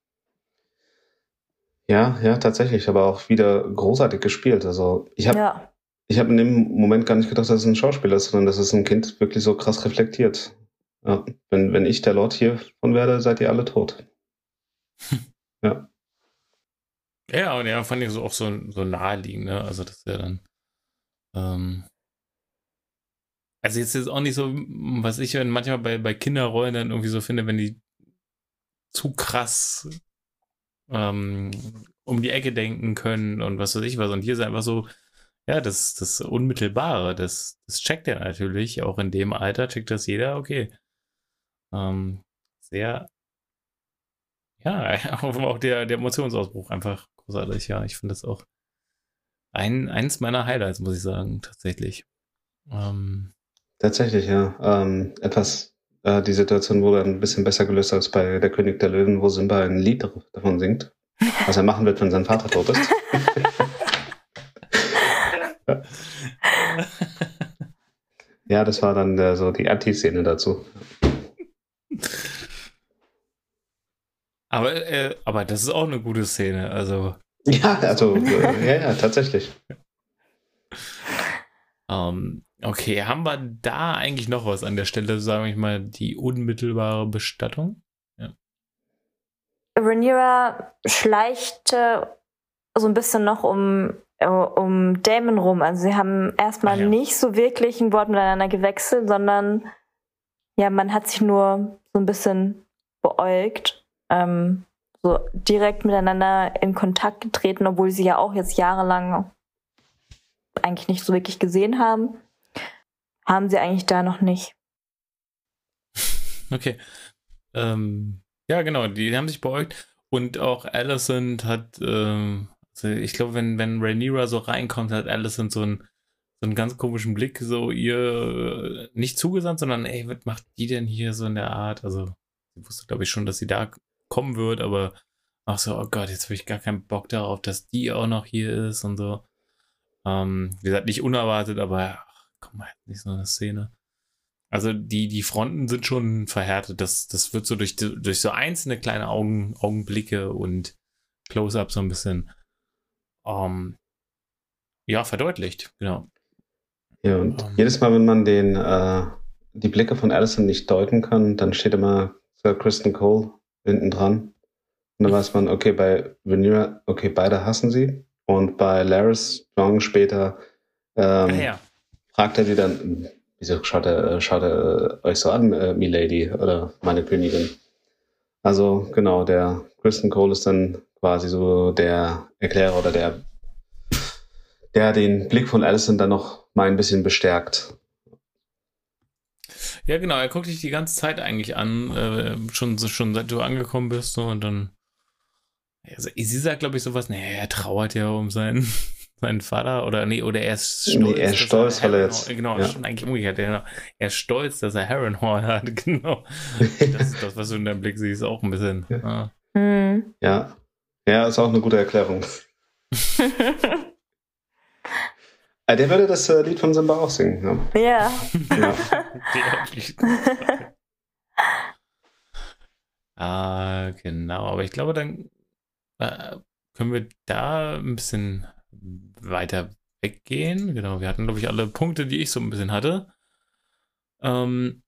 Ja, ja, tatsächlich, aber auch wieder großartig gespielt. Also ich habe Ja, ich hab in dem Moment gar nicht gedacht, dass es ein Schauspieler ist, sondern dass es ein Kind wirklich so krass reflektiert. Ja, wenn, wenn ich der Lord hiervon werde, seid ihr alle tot. Ja, und ja, fand ich so auch so, so naheliegend, ne? Also, das ja dann. Ähm, also, jetzt ist auch nicht so, was ich manchmal bei, bei Kinderrollen dann irgendwie so finde, wenn die zu krass ähm, um die Ecke denken können und was weiß ich was. Und hier ist einfach so, ja, das, das Unmittelbare, das, das checkt er natürlich. Auch in dem Alter checkt das jeder, okay. Ähm, sehr, ja, auch der, der Emotionsausbruch einfach großartig, ja. Ich finde das auch ein, eins meiner Highlights, muss ich sagen, tatsächlich. Ähm, Tatsächlich, ja. Ähm, etwas, äh, die Situation wurde ein bisschen besser gelöst als bei Der König der Löwen, wo Simba ein Lied davon singt, was er machen wird, wenn sein Vater tot ist. ja, das war dann äh, so die Anti-Szene dazu. Aber, äh, aber das ist auch eine gute Szene, also. Ja, also, äh, ja, ja, tatsächlich. Ähm, okay, haben wir da eigentlich noch was an der Stelle, sagen wir mal, die unmittelbare Bestattung? Ja. Rhaenyra schleicht äh, so ein bisschen noch um, äh, um Damon rum. Also sie haben erstmal ja. nicht so wirklich ein Wort miteinander gewechselt, sondern ja, man hat sich nur so ein bisschen beäugt. Ähm, so direkt miteinander in Kontakt getreten, obwohl sie ja auch jetzt jahrelang eigentlich nicht so wirklich gesehen haben. Haben sie eigentlich da noch nicht. Okay. Ähm, ja, genau, die haben sich beäugt. Und auch Alicent hat, ähm, also ich glaube, wenn, wenn Rhaenyra so reinkommt, hat Alicent so einen, so einen ganz komischen Blick, so ihr äh, nicht zugesandt, sondern ey, was macht die denn hier so in der Art? Also, sie wusste, glaube ich, schon, dass sie da kommen wird, aber auch so, oh Gott, jetzt habe ich gar keinen Bock darauf, dass die auch noch hier ist und so. Ähm, wie gesagt, nicht unerwartet, aber ach, komm mal, nicht so eine Szene. Also die, die Fronten sind schon verhärtet. Das, das wird so durch, durch so einzelne kleine Augen, Augenblicke und Close-up so ein bisschen ähm, ja, verdeutlicht, genau. Ja, und Ähm. jedes Mal, wenn man den, äh, die Blicke von Allison nicht deuten kann, dann steht immer Sir Kristen Cole hinten dran. Und dann weiß man, okay, bei Rhaenyra, okay, beide hassen sie. Und bei Laris Strong später ähm, ah ja, fragt er die dann, wieso schaut er, schaut er euch so an, äh, Milady oder meine Königin? Also genau, der Kristen Cole ist dann quasi so der Erklärer oder der, der den Blick von Allison dann noch mal ein bisschen bestärkt. Ja genau, er guckt dich die ganze Zeit eigentlich an, äh, schon, schon seit du angekommen bist so, und dann also, sie sagt, glaube ich, sowas, nee, er trauert ja um seinen, seinen Vater oder nee, oder er ist stolz. Nee, er ist dass stolz, weil er jetzt- Genau, ja. schon eigentlich umgekehrt. Er, er ist stolz, dass er Harrenhal hat, genau. Das ist das, was du in deinem Blick siehst, auch ein bisschen. Ja. Ah. Hm. Ja. Ja, ist auch eine gute Erklärung. Äh, der würde das äh, Lied von Simba auch singen. Ja. ja. Ja. Ah, genau. Aber ich glaube, dann äh, können wir da ein bisschen weiter weggehen. Genau, wir hatten, glaube ich, alle Punkte, die ich so ein bisschen hatte. Ähm,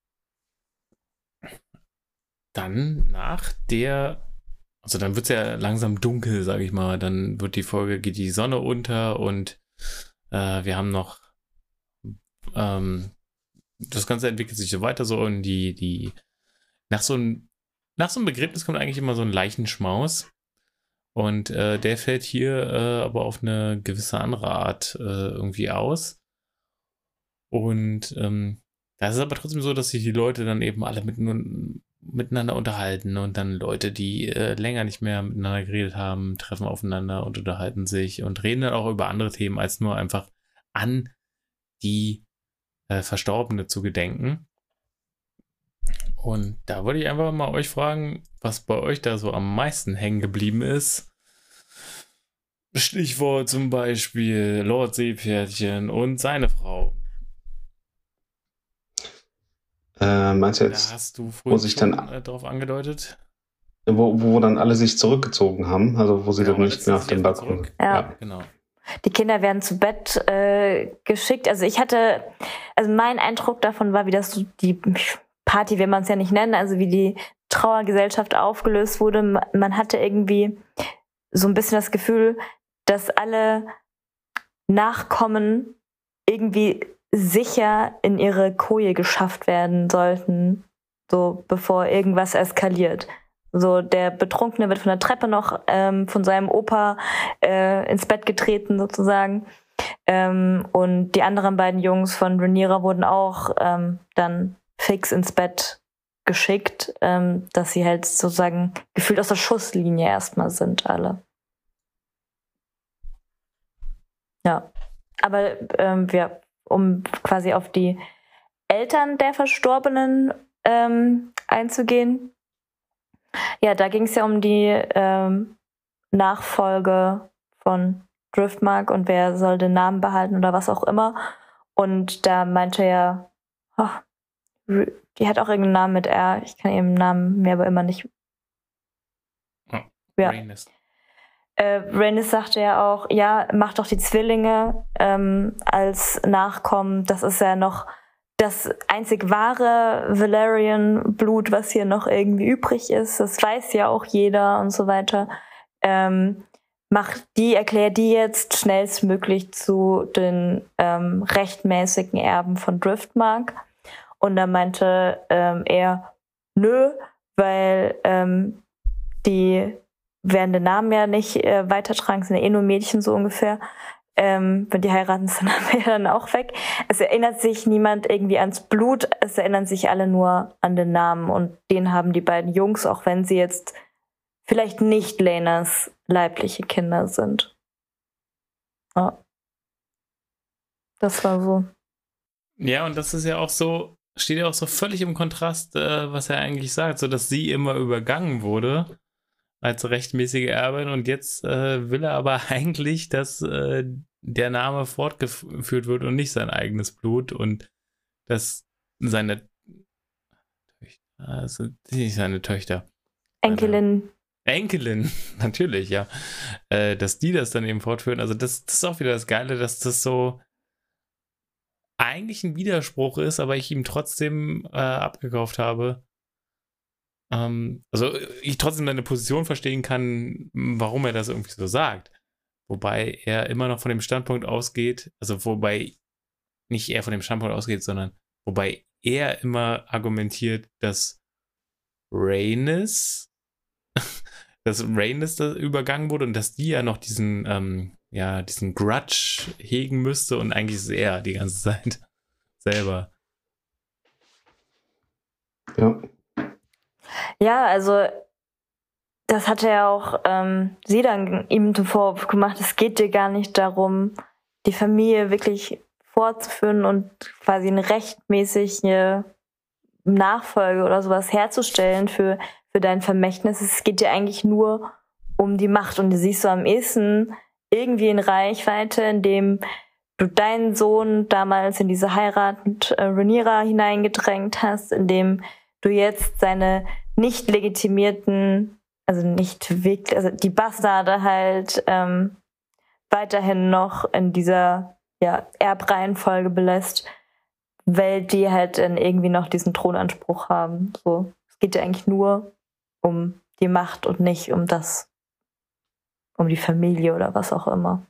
dann nach der, also dann wird es ja langsam dunkel, sage ich mal. Dann wird die Folge, geht die Sonne unter und äh, wir haben noch ähm, das Ganze entwickelt sich so weiter so und die, die, nach so einem, nach so einem Begräbnis kommt eigentlich immer so ein Leichenschmaus. Und äh, der fällt hier äh, aber auf eine gewisse andere Art äh, irgendwie aus. Und ähm, da ist aber trotzdem so, dass sich die Leute dann eben alle mit, miteinander unterhalten und dann Leute, die äh, länger nicht mehr miteinander geredet haben, treffen aufeinander und unterhalten sich und reden dann auch über andere Themen, als nur einfach an die äh, Verstorbene zu gedenken. Und da wollte ich einfach mal euch fragen, was bei euch da so am meisten hängen geblieben ist. Stichwort zum Beispiel Lord Seepferdchen und seine Frau. Äh, meinst du Da jetzt, hast du wo vorhin sich schon dann- äh, drauf angedeutet. wo, wo dann alle sich zurückgezogen haben? Also wo sie Genau, dann nicht mehr auf erstmal Balkon. zurück. Ja. Genau. Die Kinder werden zu Bett äh, geschickt. Also ich hatte, also mein Eindruck davon war, wie das so die Party, will man es ja nicht nennen, also wie die Trauergesellschaft aufgelöst wurde. Ma- Man hatte irgendwie so ein bisschen das Gefühl, dass alle Nachkommen irgendwie sicher in ihre Koje geschafft werden sollten, so bevor irgendwas eskaliert. So, der Betrunkene wird von der Treppe noch ähm, von seinem Opa äh, ins Bett getreten, sozusagen. Ähm, und die anderen beiden Jungs von Rhaenyra wurden auch ähm, dann fix ins Bett geschickt, ähm, dass sie halt sozusagen gefühlt aus der Schusslinie erstmal sind, alle. Ja. Aber ähm, wir, um quasi auf die Eltern der Verstorbenen ähm, einzugehen, ja, da ging es ja um die ähm, Nachfolge von Driftmark und wer soll den Namen behalten oder was auch immer. Und da meinte er, oh, die hat auch irgendeinen Namen mit R. Ich kann ihren Namen mir aber immer nicht. Oh, ja. Äh, Rhaenys sagte ja auch, ja, mach doch die Zwillinge ähm, als Nachkommen. Das ist ja noch das einzig wahre Valerian-Blut, was hier noch irgendwie übrig ist. Das weiß ja auch jeder und so weiter. Ähm, mach die, erklär die jetzt schnellstmöglich zu den ähm, rechtmäßigen Erben von Driftmark. Und dann meinte ähm, er, nö, weil ähm, die werden den Namen ja nicht äh, weitertragen, sind ja eh nur Mädchen so ungefähr. Ähm, wenn die heiraten, der Name ja dann auch weg. Es erinnert sich niemand irgendwie ans Blut, es erinnern sich alle nur an den Namen und den haben die beiden Jungs, auch wenn sie jetzt vielleicht nicht Lenas leibliche Kinder sind. Ja. Das war so. Ja, und das ist ja auch so, steht ja auch so völlig im Kontrast, äh, was er eigentlich sagt, so dass sie immer übergangen wurde als rechtmäßige Erbin und jetzt äh, will er aber eigentlich, dass äh, der Name fortgeführt wird und nicht sein eigenes Blut und dass seine also nicht seine Töchter. Enkelin. Enkelin, natürlich, ja. Äh, dass die das dann eben fortführen. Also das, das ist auch wieder das Geile, dass das so eigentlich ein Widerspruch ist, aber ich ihm trotzdem äh, abgekauft habe. Ähm, also ich trotzdem seine Position verstehen kann, warum er das irgendwie so sagt. Wobei er immer noch von dem Standpunkt ausgeht, also wobei nicht er von dem Standpunkt ausgeht, sondern wobei er immer argumentiert, dass Rhaenys, dass Rhaenys da übergangen wurde und dass die ja noch diesen ähm, ja, diesen Grudge hegen müsste und eigentlich ist er die ganze Zeit selber. Ja. Ja, also das hatte ja auch ähm, sie dann ihm zum Vorwurf gemacht. Es geht dir gar nicht darum, die Familie wirklich fortzuführen und quasi eine rechtmäßige Nachfolge oder sowas herzustellen für, für dein Vermächtnis. Es geht dir eigentlich nur um die Macht und die siehst du am ehesten irgendwie in Reichweite, indem du deinen Sohn damals in diese Heirat mit äh, Rhaenyra hineingedrängt hast, indem du jetzt seine nicht legitimierten, also nicht wirklich, also die Bastarde halt ähm, weiterhin noch in dieser ja, Erbreihenfolge belässt, weil die halt dann irgendwie noch diesen Thronanspruch haben. So, es geht ja eigentlich nur um die Macht und nicht um das um die Familie oder was auch immer.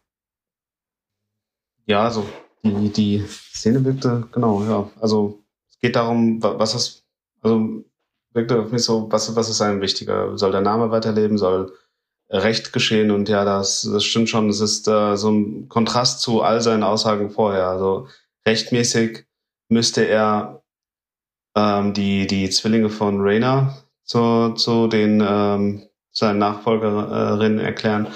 Ja, also die, die Szene wirkte, genau, ja. Also es geht darum, was ist, also wirkte auf mich so, was, was ist einem wichtiger? Soll der Name weiterleben? Soll Recht geschehen? Und ja, das, das stimmt schon. Es ist äh, so ein Kontrast zu all seinen Aussagen vorher. Also rechtmäßig müsste er ähm, die, die Zwillinge von Rainer zu, zu den ähm, seine Nachfolgerin erklären.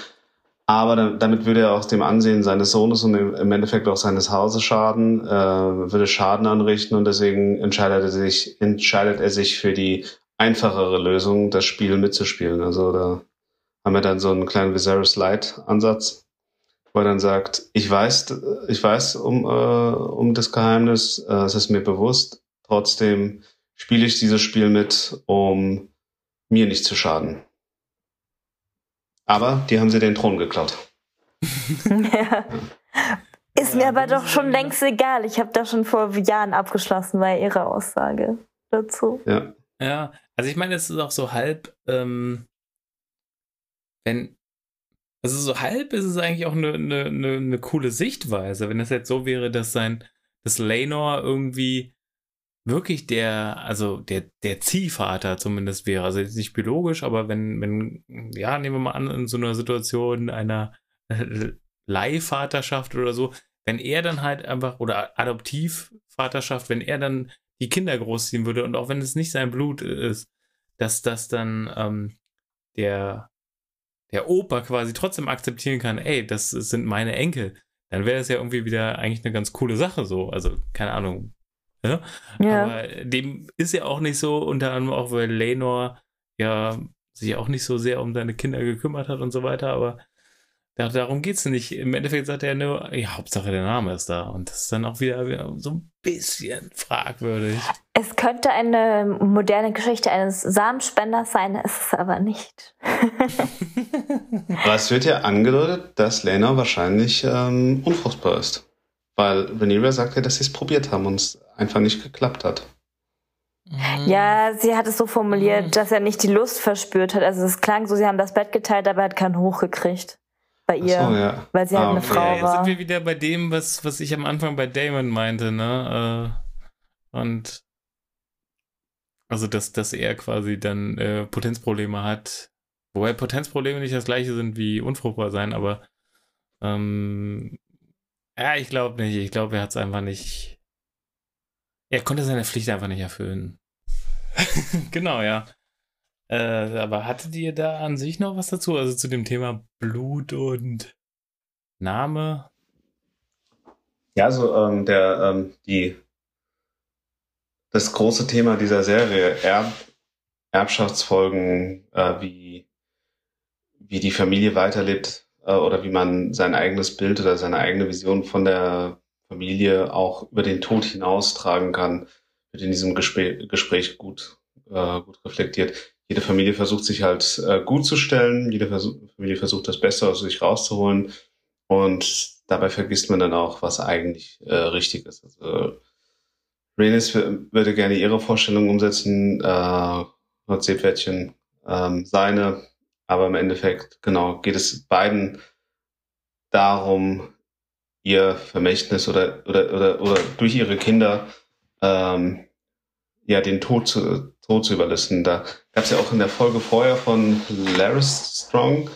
Aber damit würde er auch dem Ansehen seines Sohnes und im Endeffekt auch seines Hauses schaden, äh, würde Schaden anrichten und deswegen entscheidet er sich, entscheidet er sich für die einfachere Lösung, das Spiel mitzuspielen. Also da haben wir dann so einen kleinen Viserys Light Ansatz, wo er dann sagt, ich weiß, ich weiß um, äh, um das Geheimnis, äh, es ist mir bewusst, trotzdem spiele ich dieses Spiel mit, um mir nicht zu schaden. Aber die haben sie den Thron geklaut. ja. Ist mir aber doch schon längst egal. Ich habe da schon vor Jahren abgeschlossen, war ihre Aussage dazu. Ja. Ja, also ich meine, es ist auch so halb, ähm, wenn, also so halb ist es eigentlich auch eine, eine, eine, eine coole Sichtweise, wenn es jetzt so wäre, dass sein, dass Lenor irgendwie wirklich der, also der, der Ziehvater zumindest wäre. Also jetzt nicht biologisch, aber wenn, wenn, ja, nehmen wir mal an, in so einer Situation einer Leihvaterschaft oder so, wenn er dann halt einfach, oder Adoptivvaterschaft, wenn er dann die Kinder großziehen würde und auch wenn es nicht sein Blut ist, dass das dann ähm, der, der Opa quasi trotzdem akzeptieren kann, ey, das sind meine Enkel, dann wäre das ja irgendwie wieder eigentlich eine ganz coole Sache so. Also, keine Ahnung. Ja? ja. Aber dem ist ja auch nicht so, unter anderem auch, weil Lenor ja sich auch nicht so sehr um seine Kinder gekümmert hat und so weiter, aber ja, darum geht es nicht. Im Endeffekt sagt er nur, ja, Hauptsache der Name ist da. Und das ist dann auch wieder, wieder so ein bisschen fragwürdig. Es könnte eine moderne Geschichte eines Samenspenders sein, ist es aber nicht. aber es wird ja angedeutet, dass Lena wahrscheinlich ähm, unfruchtbar ist. Weil Rhaenyra sagt ja, dass sie es probiert haben und es einfach nicht geklappt hat. Ja, sie hat es so formuliert, mhm. dass er nicht die Lust verspürt hat. Also es klang so, sie haben das Bett geteilt, aber er hat keinen hochgekriegt bei ihr, so, ja. weil sie halt ah, eine okay. Frau war. Jetzt sind wir wieder bei dem, was, was ich am Anfang bei Damon meinte, ne? Äh, und also, dass, dass er quasi dann äh, Potenzprobleme hat. Wobei Potenzprobleme nicht das gleiche sind wie unfruchtbar sein, aber ähm, ja, ich glaube nicht. Ich glaube, er hat es einfach nicht. Er konnte seine Pflicht einfach nicht erfüllen. genau, ja. Äh, aber hattet ihr da an sich noch was dazu? Also zu dem Thema Blut und Name? Ja, also ähm, der, ähm, die, das große Thema dieser Serie, Erb, Erbschaftsfolgen, äh, wie, wie die Familie weiterlebt äh, oder wie man sein eigenes Bild oder seine eigene Vision von der Familie auch über den Tod hinaus tragen kann, wird in diesem Gespräch, Gespräch gut, äh, gut reflektiert. Jede Familie versucht sich halt äh, gut zu stellen, jede Vers Familie versucht das Beste aus sich rauszuholen. Und dabei vergisst man dann auch, was eigentlich äh, richtig ist. Also Renis würde gerne ihre Vorstellung umsetzen, äh, Seepferdchen ähm, seine, aber im Endeffekt, genau, geht es beiden darum, ihr Vermächtnis oder, oder, oder, oder durch ihre Kinder ähm, ja den Tod zu, Tod zu überlisten. Da gab es ja auch in der Folge vorher von Laris Strong,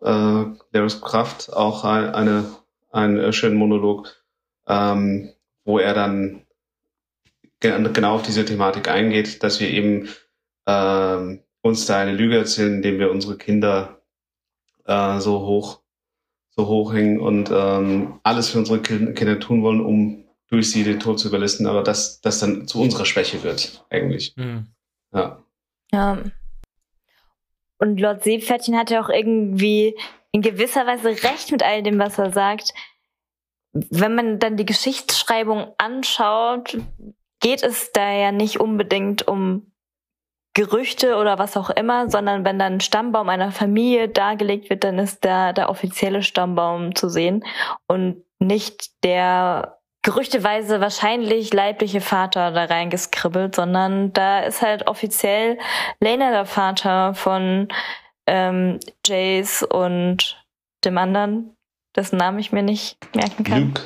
äh, Laris Kraft, auch ein, eine, einen schönen Monolog, ähm, wo er dann genau auf diese Thematik eingeht, dass wir eben ähm, uns da eine Lüge erzählen, indem wir unsere Kinder äh, so hoch so hoch hängen und ähm, alles für unsere Kinder tun wollen, um durch sie den Tod zu überlisten, aber dass das dann zu unserer Schwäche wird, eigentlich. Mhm. Ja. Ja. Und Lord Seepferdchen hat ja auch irgendwie in gewisser Weise recht mit all dem, was er sagt. Wenn man dann die Geschichtsschreibung anschaut, geht es da ja nicht unbedingt um Gerüchte oder was auch immer, sondern wenn dann ein Stammbaum einer Familie dargelegt wird, dann ist da der offizielle Stammbaum zu sehen und nicht der gerüchteweise wahrscheinlich leibliche Vater da reingeskribbelt, sondern da ist halt offiziell Lena der Vater von ähm, Jace und dem anderen, dessen Namen ich mir nicht merken kann. Luke.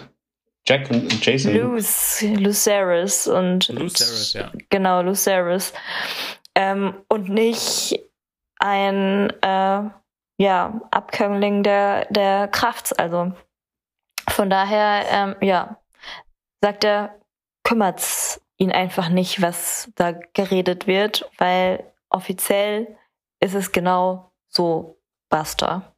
Jack und Jason. Luce, Lucerys und Lucerys, ja. Genau, Lucerys. Ähm, und nicht ein äh, ja, Abkömmling der, der Krafts. Also von daher, ähm, ja, sagt er, kümmert's ihn einfach nicht, was da geredet wird, weil offiziell ist es genau so Buster.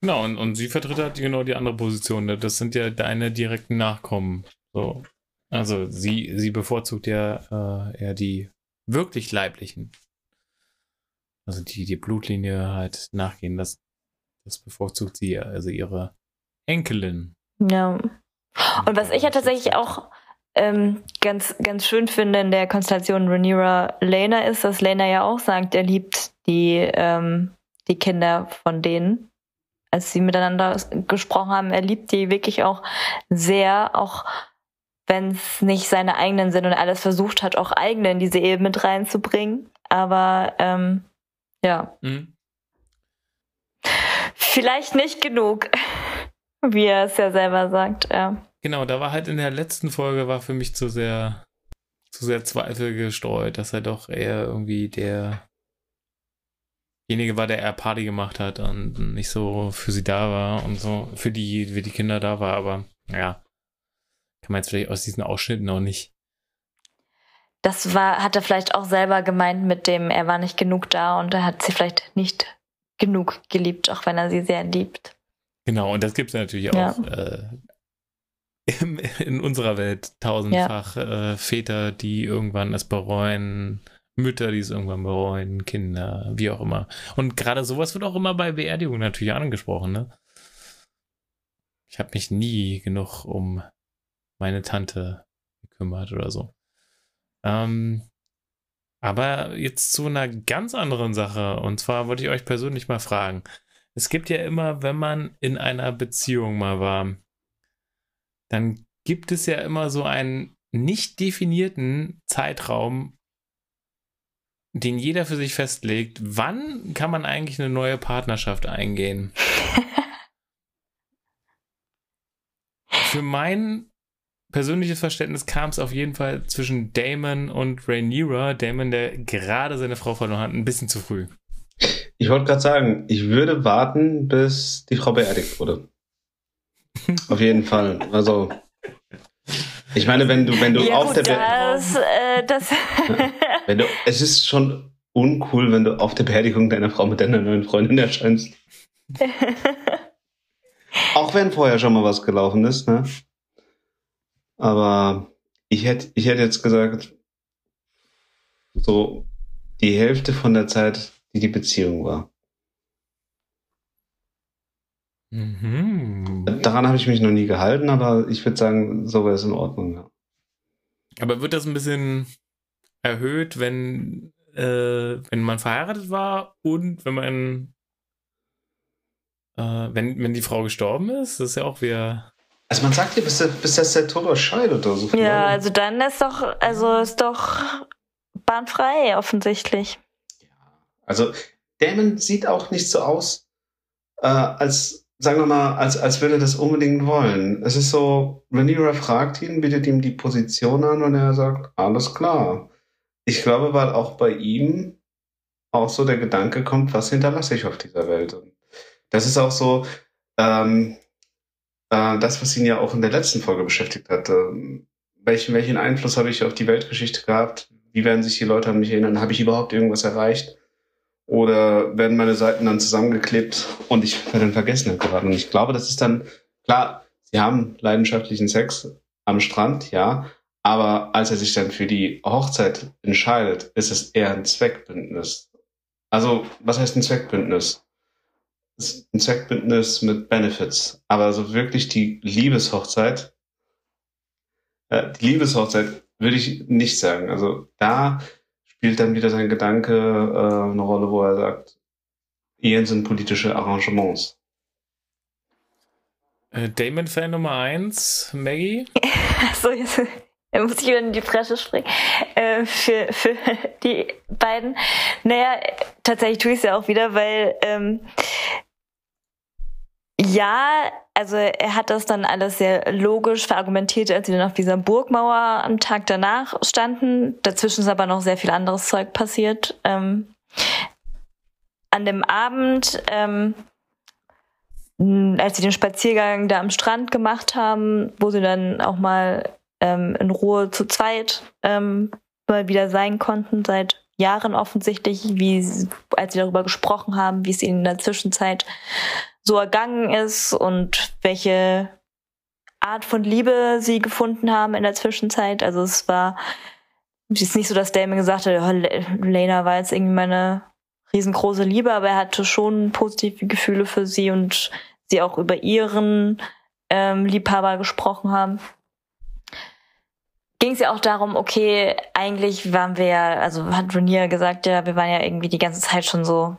Genau, und, und sie vertritt halt genau die andere Position. Ne? Das sind ja deine direkten Nachkommen. So. Also sie, sie bevorzugt ja äh, eher die wirklich leiblichen. Also die, die Blutlinie halt nachgehen. Das, das bevorzugt sie, also ihre Enkelin. Ja. Und was ich ja tatsächlich auch ähm, ganz, ganz schön finde in der Konstellation Rhaenyra Lena ist, dass Lena ja auch sagt, er liebt die, ähm, die Kinder von denen. Als sie miteinander gesprochen haben, er liebt die wirklich auch sehr, auch wenn es nicht seine eigenen sind und alles versucht hat, auch eigene in diese Ehe mit reinzubringen. Aber ähm, ja. Mhm. Vielleicht nicht genug. Wie er es ja selber sagt, ja. Genau, da war halt in der letzten Folge war für mich zu sehr, zu sehr Zweifel gestreut, dass er doch eher irgendwie derjenige war, der eher Party gemacht hat und nicht so für sie da war und so für die, für die Kinder da war, aber ja, kann man jetzt vielleicht aus diesen Ausschnitten auch nicht. Das war, hat er vielleicht auch selber gemeint mit dem, er war nicht genug da und er hat sie vielleicht nicht genug geliebt, auch wenn er sie sehr liebt. Genau, und das gibt es natürlich ja. auch äh, in, in, unserer Welt tausendfach ja. äh, Väter, die irgendwann es bereuen, Mütter, die es irgendwann bereuen, Kinder, wie auch immer. Und gerade sowas wird auch immer bei Beerdigungen natürlich angesprochen, ne? Ich habe mich nie genug um meine Tante gekümmert oder so. Ähm, aber jetzt zu einer ganz anderen Sache. Und zwar wollte ich euch persönlich mal fragen. Es gibt ja immer, wenn man in einer Beziehung mal war, dann gibt es ja immer so einen nicht definierten Zeitraum, den jeder für sich festlegt. Wann kann man eigentlich eine neue Partnerschaft eingehen? für mein persönliches Verständnis kam es auf jeden Fall zwischen Damon und Rhaenyra, Damon, der gerade seine Frau verloren hat, ein bisschen zu früh. Ich wollte gerade sagen, ich würde warten, bis die Frau beerdigt wurde. auf jeden Fall. Also, ich meine, wenn du, wenn du ja, auf gut, der das, äh, das wenn du, es ist schon uncool, wenn du auf der Beerdigung deiner Frau mit deiner neuen Freundin erscheinst. Auch wenn vorher schon mal was gelaufen ist, ne? Aber ich hätte, ich hätte jetzt gesagt, so die Hälfte von der Zeit, die die Beziehung war. Mhm. Daran habe ich mich noch nie gehalten, aber ich würde sagen, so wäre es in Ordnung. Ja. Aber wird das ein bisschen erhöht, wenn, äh, wenn man verheiratet war und wenn man, äh, wenn, wenn die Frau gestorben ist? Das ist ja auch wieder. Also man sagt ja, bis, bis das der Tod scheidet oder so. Ja, also dann ist doch, also ist doch bahnfrei offensichtlich. Ja, also Damon sieht auch nicht so aus, äh, als, sagen wir mal, als, als würde er das unbedingt wollen. Es ist so, Rhaenyra fragt ihn, bietet ihm die Position an und er sagt, alles klar. Ich glaube, weil auch bei ihm auch so der Gedanke kommt, was hinterlasse ich auf dieser Welt. Und das ist auch so, ähm, äh, das, was ihn ja auch in der letzten Folge beschäftigt hat. Äh, welchen, welchen Einfluss habe ich auf die Weltgeschichte gehabt? Wie werden sich die Leute an mich erinnern? Habe ich überhaupt irgendwas erreicht? Oder werden meine Seiten dann zusammengeklebt und ich werde dann vergessen geraten? Und ich glaube, das ist dann, klar, sie haben leidenschaftlichen Sex am Strand, ja, aber als er sich dann für die Hochzeit entscheidet, ist es eher ein Zweckbündnis. Also, was heißt ein Zweckbündnis? Ein Zweckbündnis mit Benefits. Aber so wirklich die Liebeshochzeit, äh, die Liebeshochzeit würde ich nicht sagen. Also da spielt dann wieder sein Gedanke äh, eine Rolle, wo er sagt, Ehen sind politische Arrangements. Äh, Damon-Fan Nummer eins, Maggie? Achso, jetzt muss ich wieder in die Presse springen. Äh, für, für die beiden. Naja, tatsächlich tue ich es ja auch wieder, weil ähm, ja, also er hat das dann alles sehr logisch verargumentiert, als sie dann auf dieser Burgmauer am Tag danach standen. Dazwischen ist aber noch sehr viel anderes Zeug passiert. Ähm, an dem Abend, ähm, als sie den Spaziergang da am Strand gemacht haben, wo sie dann auch mal ähm, in Ruhe zu zweit ähm, mal wieder sein konnten, seit Jahren offensichtlich, wie als sie darüber gesprochen haben, wie es ihnen in der Zwischenzeit so ergangen ist und welche Art von Liebe sie gefunden haben in der Zwischenzeit. Also es war es ist nicht so, dass Damon gesagt hat, oh, Lena war jetzt irgendwie meine riesengroße Liebe, aber er hatte schon positive Gefühle für sie und sie auch über ihren ähm, Liebhaber gesprochen haben. Ging es ja auch darum, okay, eigentlich waren wir ja, also hat Renier gesagt, ja, wir waren ja irgendwie die ganze Zeit schon so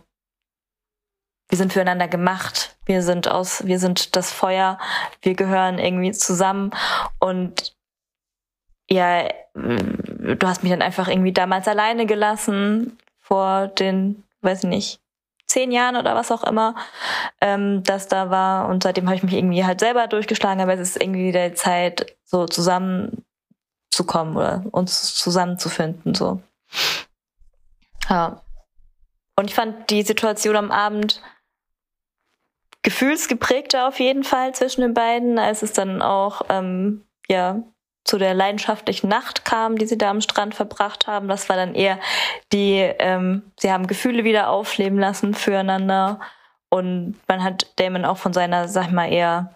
wir sind füreinander gemacht, wir sind aus, wir sind das Feuer, wir gehören irgendwie zusammen und ja, du hast mich dann einfach irgendwie damals alleine gelassen vor den, weiß nicht, zehn Jahren oder was auch immer, ähm, das da war. Und seitdem habe ich mich irgendwie halt selber durchgeschlagen, aber es ist irgendwie der Zeit, so zusammenzukommen oder uns zusammenzufinden. So. Ja. Und ich fand die Situation am Abend gefühlsgeprägter auf jeden Fall zwischen den beiden, als es dann auch ähm, ja zu der leidenschaftlichen Nacht kam, die sie da am Strand verbracht haben. Das war dann eher die, ähm, sie haben Gefühle wieder aufleben lassen füreinander und man hat Damon auch von seiner, sag ich mal, eher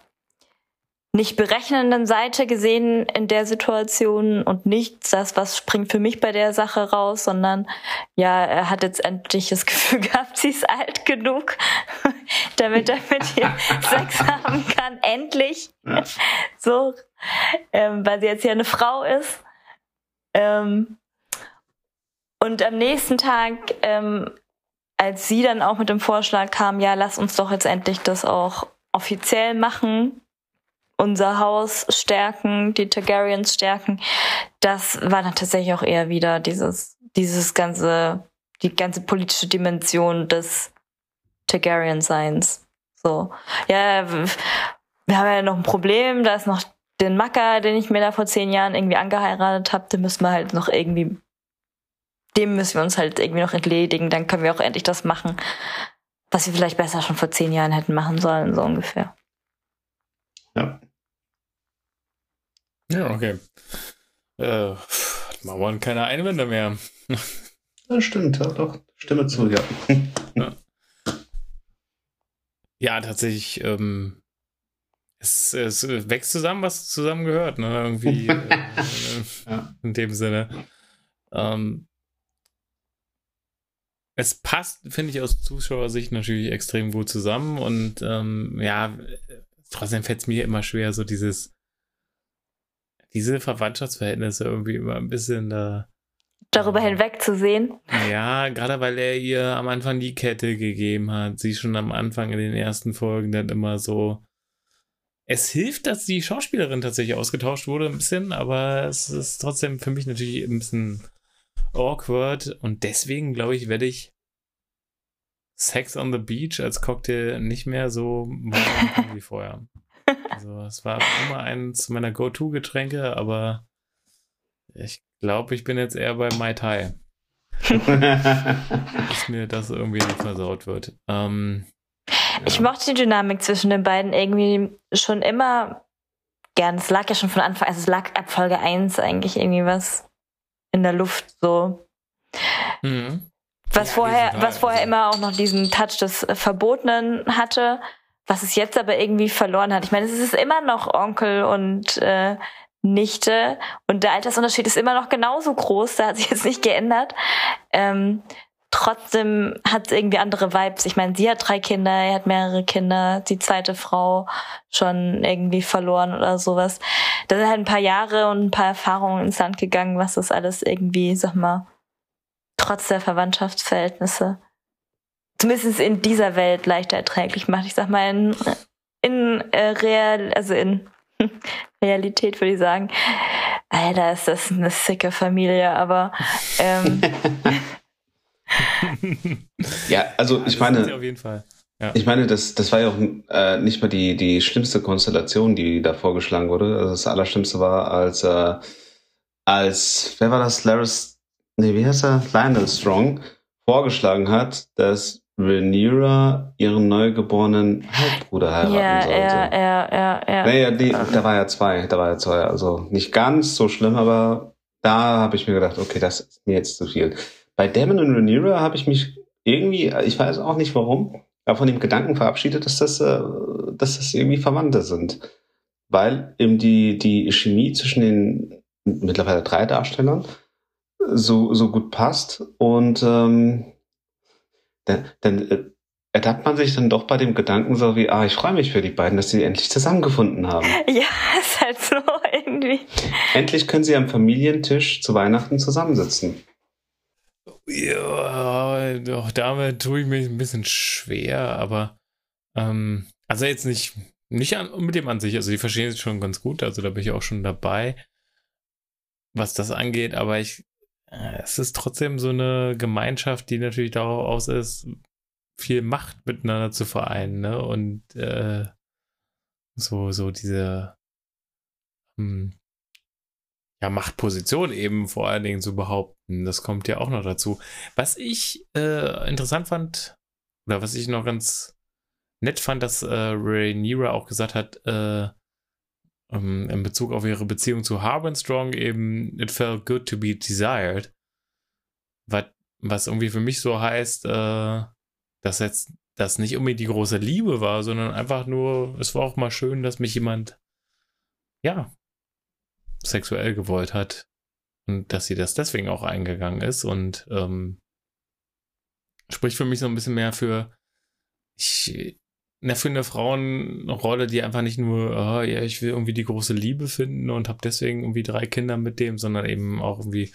nicht berechnenden Seite gesehen in der Situation und nicht das, was springt für mich bei der Sache raus, sondern ja, er hat jetzt endlich das Gefühl gehabt, sie ist alt genug, damit er mit ihr Sex haben kann. Endlich. Ja. So, ähm, weil sie jetzt ja eine Frau ist. Ähm, und am nächsten Tag, ähm, als sie dann auch mit dem Vorschlag kam, ja, lass uns doch jetzt endlich das auch offiziell machen, unser Haus stärken, die Targaryens stärken. Das war dann tatsächlich auch eher wieder dieses, dieses ganze, die ganze politische Dimension des Targaryen-Seins. So. Ja, wir haben ja noch ein Problem, da ist noch den Macker, den ich mir da vor zehn Jahren irgendwie angeheiratet habe, den müssen wir halt noch irgendwie, dem müssen wir uns halt irgendwie noch entledigen, dann können wir auch endlich das machen, was wir vielleicht besser schon vor zehn Jahren hätten machen sollen, so ungefähr. Ja. Ja, okay. Äh, hat Mauern keine Einwände mehr. Das stimmt, ja, doch. Stimme zu, ja. ja. Ja, tatsächlich, ähm, es, es wächst zusammen, was zusammen gehört, ne? Irgendwie äh, ja. in dem Sinne. Ähm, es passt, finde ich, aus Zuschauersicht natürlich extrem gut zusammen und ähm, ja, trotzdem fällt es mir immer schwer, so dieses diese Verwandtschaftsverhältnisse irgendwie immer ein bisschen da. Darüber hinweg zu sehen. Ja, gerade weil er ihr am Anfang die Kette gegeben hat. Sie schon am Anfang in den ersten Folgen dann immer so. Es hilft, dass die Schauspielerin tatsächlich ausgetauscht wurde, ein bisschen, aber es ist trotzdem für mich natürlich ein bisschen awkward und deswegen glaube ich, werde ich Sex on the Beach als Cocktail nicht mehr so machen wie vorher. Also es war immer eins meiner Go-To-Getränke, aber ich glaube, ich bin jetzt eher bei Mai Tai. Dass mir das irgendwie nicht versaut wird. Ähm, ich mochte die Dynamik zwischen den beiden irgendwie schon immer gern. Es lag ja schon von Anfang, also es lag ab Folge 1 eigentlich irgendwie was in der Luft so. Mhm. Was ja, vorher, was vorher also immer auch noch diesen Touch des Verbotenen hatte, was es jetzt aber irgendwie verloren hat. Ich meine, es ist immer noch Onkel und äh, Nichte und der Altersunterschied ist immer noch genauso groß, da hat sich jetzt nicht geändert. Ähm, trotzdem hat es irgendwie andere Vibes. Ich meine, sie hat drei Kinder, er hat mehrere Kinder, die zweite Frau schon irgendwie verloren oder sowas. Da sind halt ein paar Jahre und ein paar Erfahrungen ins Land gegangen, was das alles irgendwie, sag mal, trotz der Verwandtschaftsverhältnisse zumindest in dieser Welt leichter erträglich macht. Ich sag mal, in, in äh, Real, also in Realität würde ich sagen, Alter, ist das eine sicke Familie, aber ähm, ja, also ich meine, auf jeden Fall. Ja. Ich meine, das, das war ja auch äh, nicht mal die, die schlimmste Konstellation, die da vorgeschlagen wurde. Also das Allerschlimmste war, als, äh, als, wer war das? Laris, nee, wie heißt er? Lionel Strong vorgeschlagen hat, dass Rhaenyra ihren neugeborenen Halbbruder heiraten ja, sollte. Ja, ja, ja, ja. Naja, die, da war ja zwei, da war ja zwei. Also nicht ganz so schlimm, aber da habe ich mir gedacht, okay, das ist mir jetzt zu viel. Bei Damon und Rhaenyra habe ich mich irgendwie, ich weiß auch nicht warum, aber von dem Gedanken verabschiedet, dass das, äh, dass das irgendwie Verwandte sind. Weil eben die, die Chemie zwischen den mittlerweile drei Darstellern so, so gut passt und ähm, dann, dann äh, ertappt man sich dann doch bei dem Gedanken so wie, ah, ich freue mich für die beiden, dass sie endlich zusammengefunden haben. Ja, ist halt so irgendwie. Endlich können sie am Familientisch zu Weihnachten zusammensitzen. Ja, doch, damit tue ich mich ein bisschen schwer, aber ähm, also jetzt nicht, nicht an, mit dem an sich, also die verstehen es schon ganz gut, also da bin ich auch schon dabei, was das angeht, aber ich es ist trotzdem so eine Gemeinschaft, die natürlich darauf aus ist, viel Macht miteinander zu vereinen, ne? Und äh, so, so diese hm, ja, Machtposition eben vor allen Dingen zu behaupten. Das kommt ja auch noch dazu. Was ich äh, interessant fand, oder was ich noch ganz nett fand, dass äh, Rhaenyra auch gesagt hat, äh, ähm, in Bezug auf ihre Beziehung zu Harwin Strong eben, it felt good to be desired. Was, was irgendwie für mich so heißt, äh, dass jetzt das nicht unbedingt die große Liebe war, sondern einfach nur, es war auch mal schön, dass mich jemand, ja, sexuell gewollt hat und dass sie das deswegen auch eingegangen ist und ähm, spricht für mich so ein bisschen mehr für, ich, eine Frauenrolle, die einfach nicht nur, oh, ja, ich will irgendwie die große Liebe finden und habe deswegen irgendwie drei Kinder mit dem, sondern eben auch irgendwie,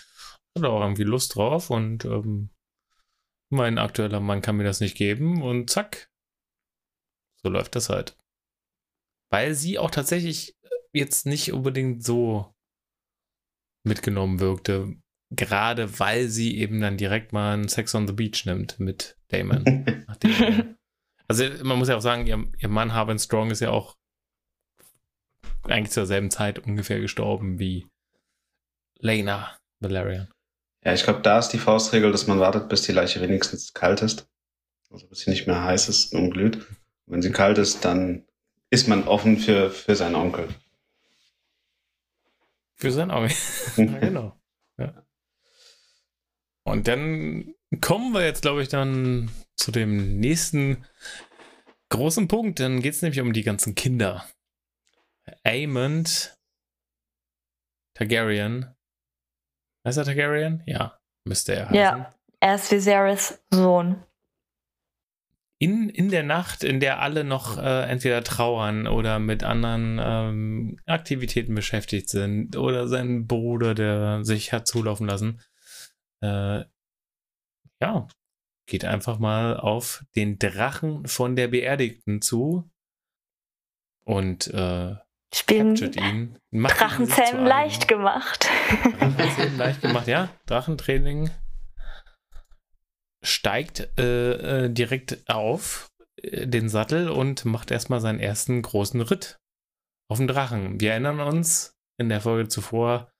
hat auch irgendwie Lust drauf und ähm, mein aktueller Mann kann mir das nicht geben und zack. So läuft das halt. Weil sie auch tatsächlich jetzt nicht unbedingt so mitgenommen wirkte. Gerade weil sie eben dann direkt mal einen Sex on the Beach nimmt mit Damon. also man muss ja auch sagen, ihr, ihr Mann Harvin Strong ist ja auch eigentlich zur selben Zeit ungefähr gestorben wie Lena Valerian. Ja, ich glaube, da ist die Faustregel, dass man wartet, bis die Leiche wenigstens kalt ist. Also bis sie nicht mehr heiß ist und glüht. wenn sie kalt ist, dann ist man offen für, für seinen Onkel. Für seinen Onkel. ja, genau. Ja. Und dann kommen wir jetzt, glaube ich, dann zu dem nächsten großen Punkt. Dann geht es nämlich um die ganzen Kinder. Aemond Targaryen Heißt er Targaryen? Ja, müsste er heißen. Ja, er ist Viserys Sohn. In, in der Nacht, in der alle noch äh, entweder trauern oder mit anderen ähm, Aktivitäten beschäftigt sind oder sein Bruder, der sich hat zulaufen lassen, äh, ja, geht einfach mal auf den Drachen von der Beerdigten zu und äh, Spielen ihn, Drachenzähmen leicht gemacht. Drachenzähmen leicht gemacht, ja. Drachentraining steigt äh, äh, direkt auf äh, den Sattel und macht erstmal seinen ersten großen Ritt auf den Drachen. Wir erinnern uns, in der Folge zuvor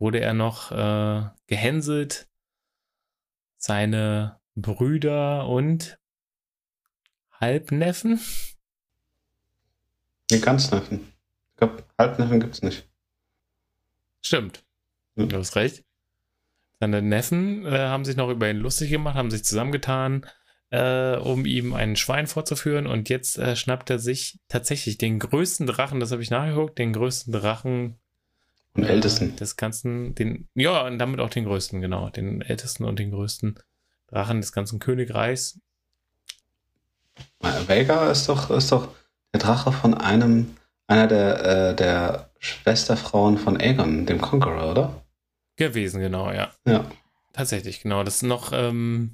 wurde er noch äh, gehänselt. Seine Brüder und Halbneffen. Nee, ganz Neffen glaube, Halbneffen gibt es nicht. Stimmt. Hm. Du hast recht. Seine Neffen äh, haben sich noch über ihn lustig gemacht, haben sich zusammengetan, äh, um ihm ein Schwein vorzuführen. Und jetzt äh, schnappt er sich tatsächlich den größten Drachen, das habe ich nachgeguckt, den größten Drachen. Und ältesten. Des ganzen, den, ja, und damit auch den größten, genau. Den ältesten und den größten Drachen des ganzen Königreichs. Vega ist doch, ist doch der Drache von einem einer der, äh, der Schwesterfrauen von Aegon, dem Conqueror, oder? Gewesen, genau, ja. Ja. Tatsächlich, genau. Das ist noch ähm,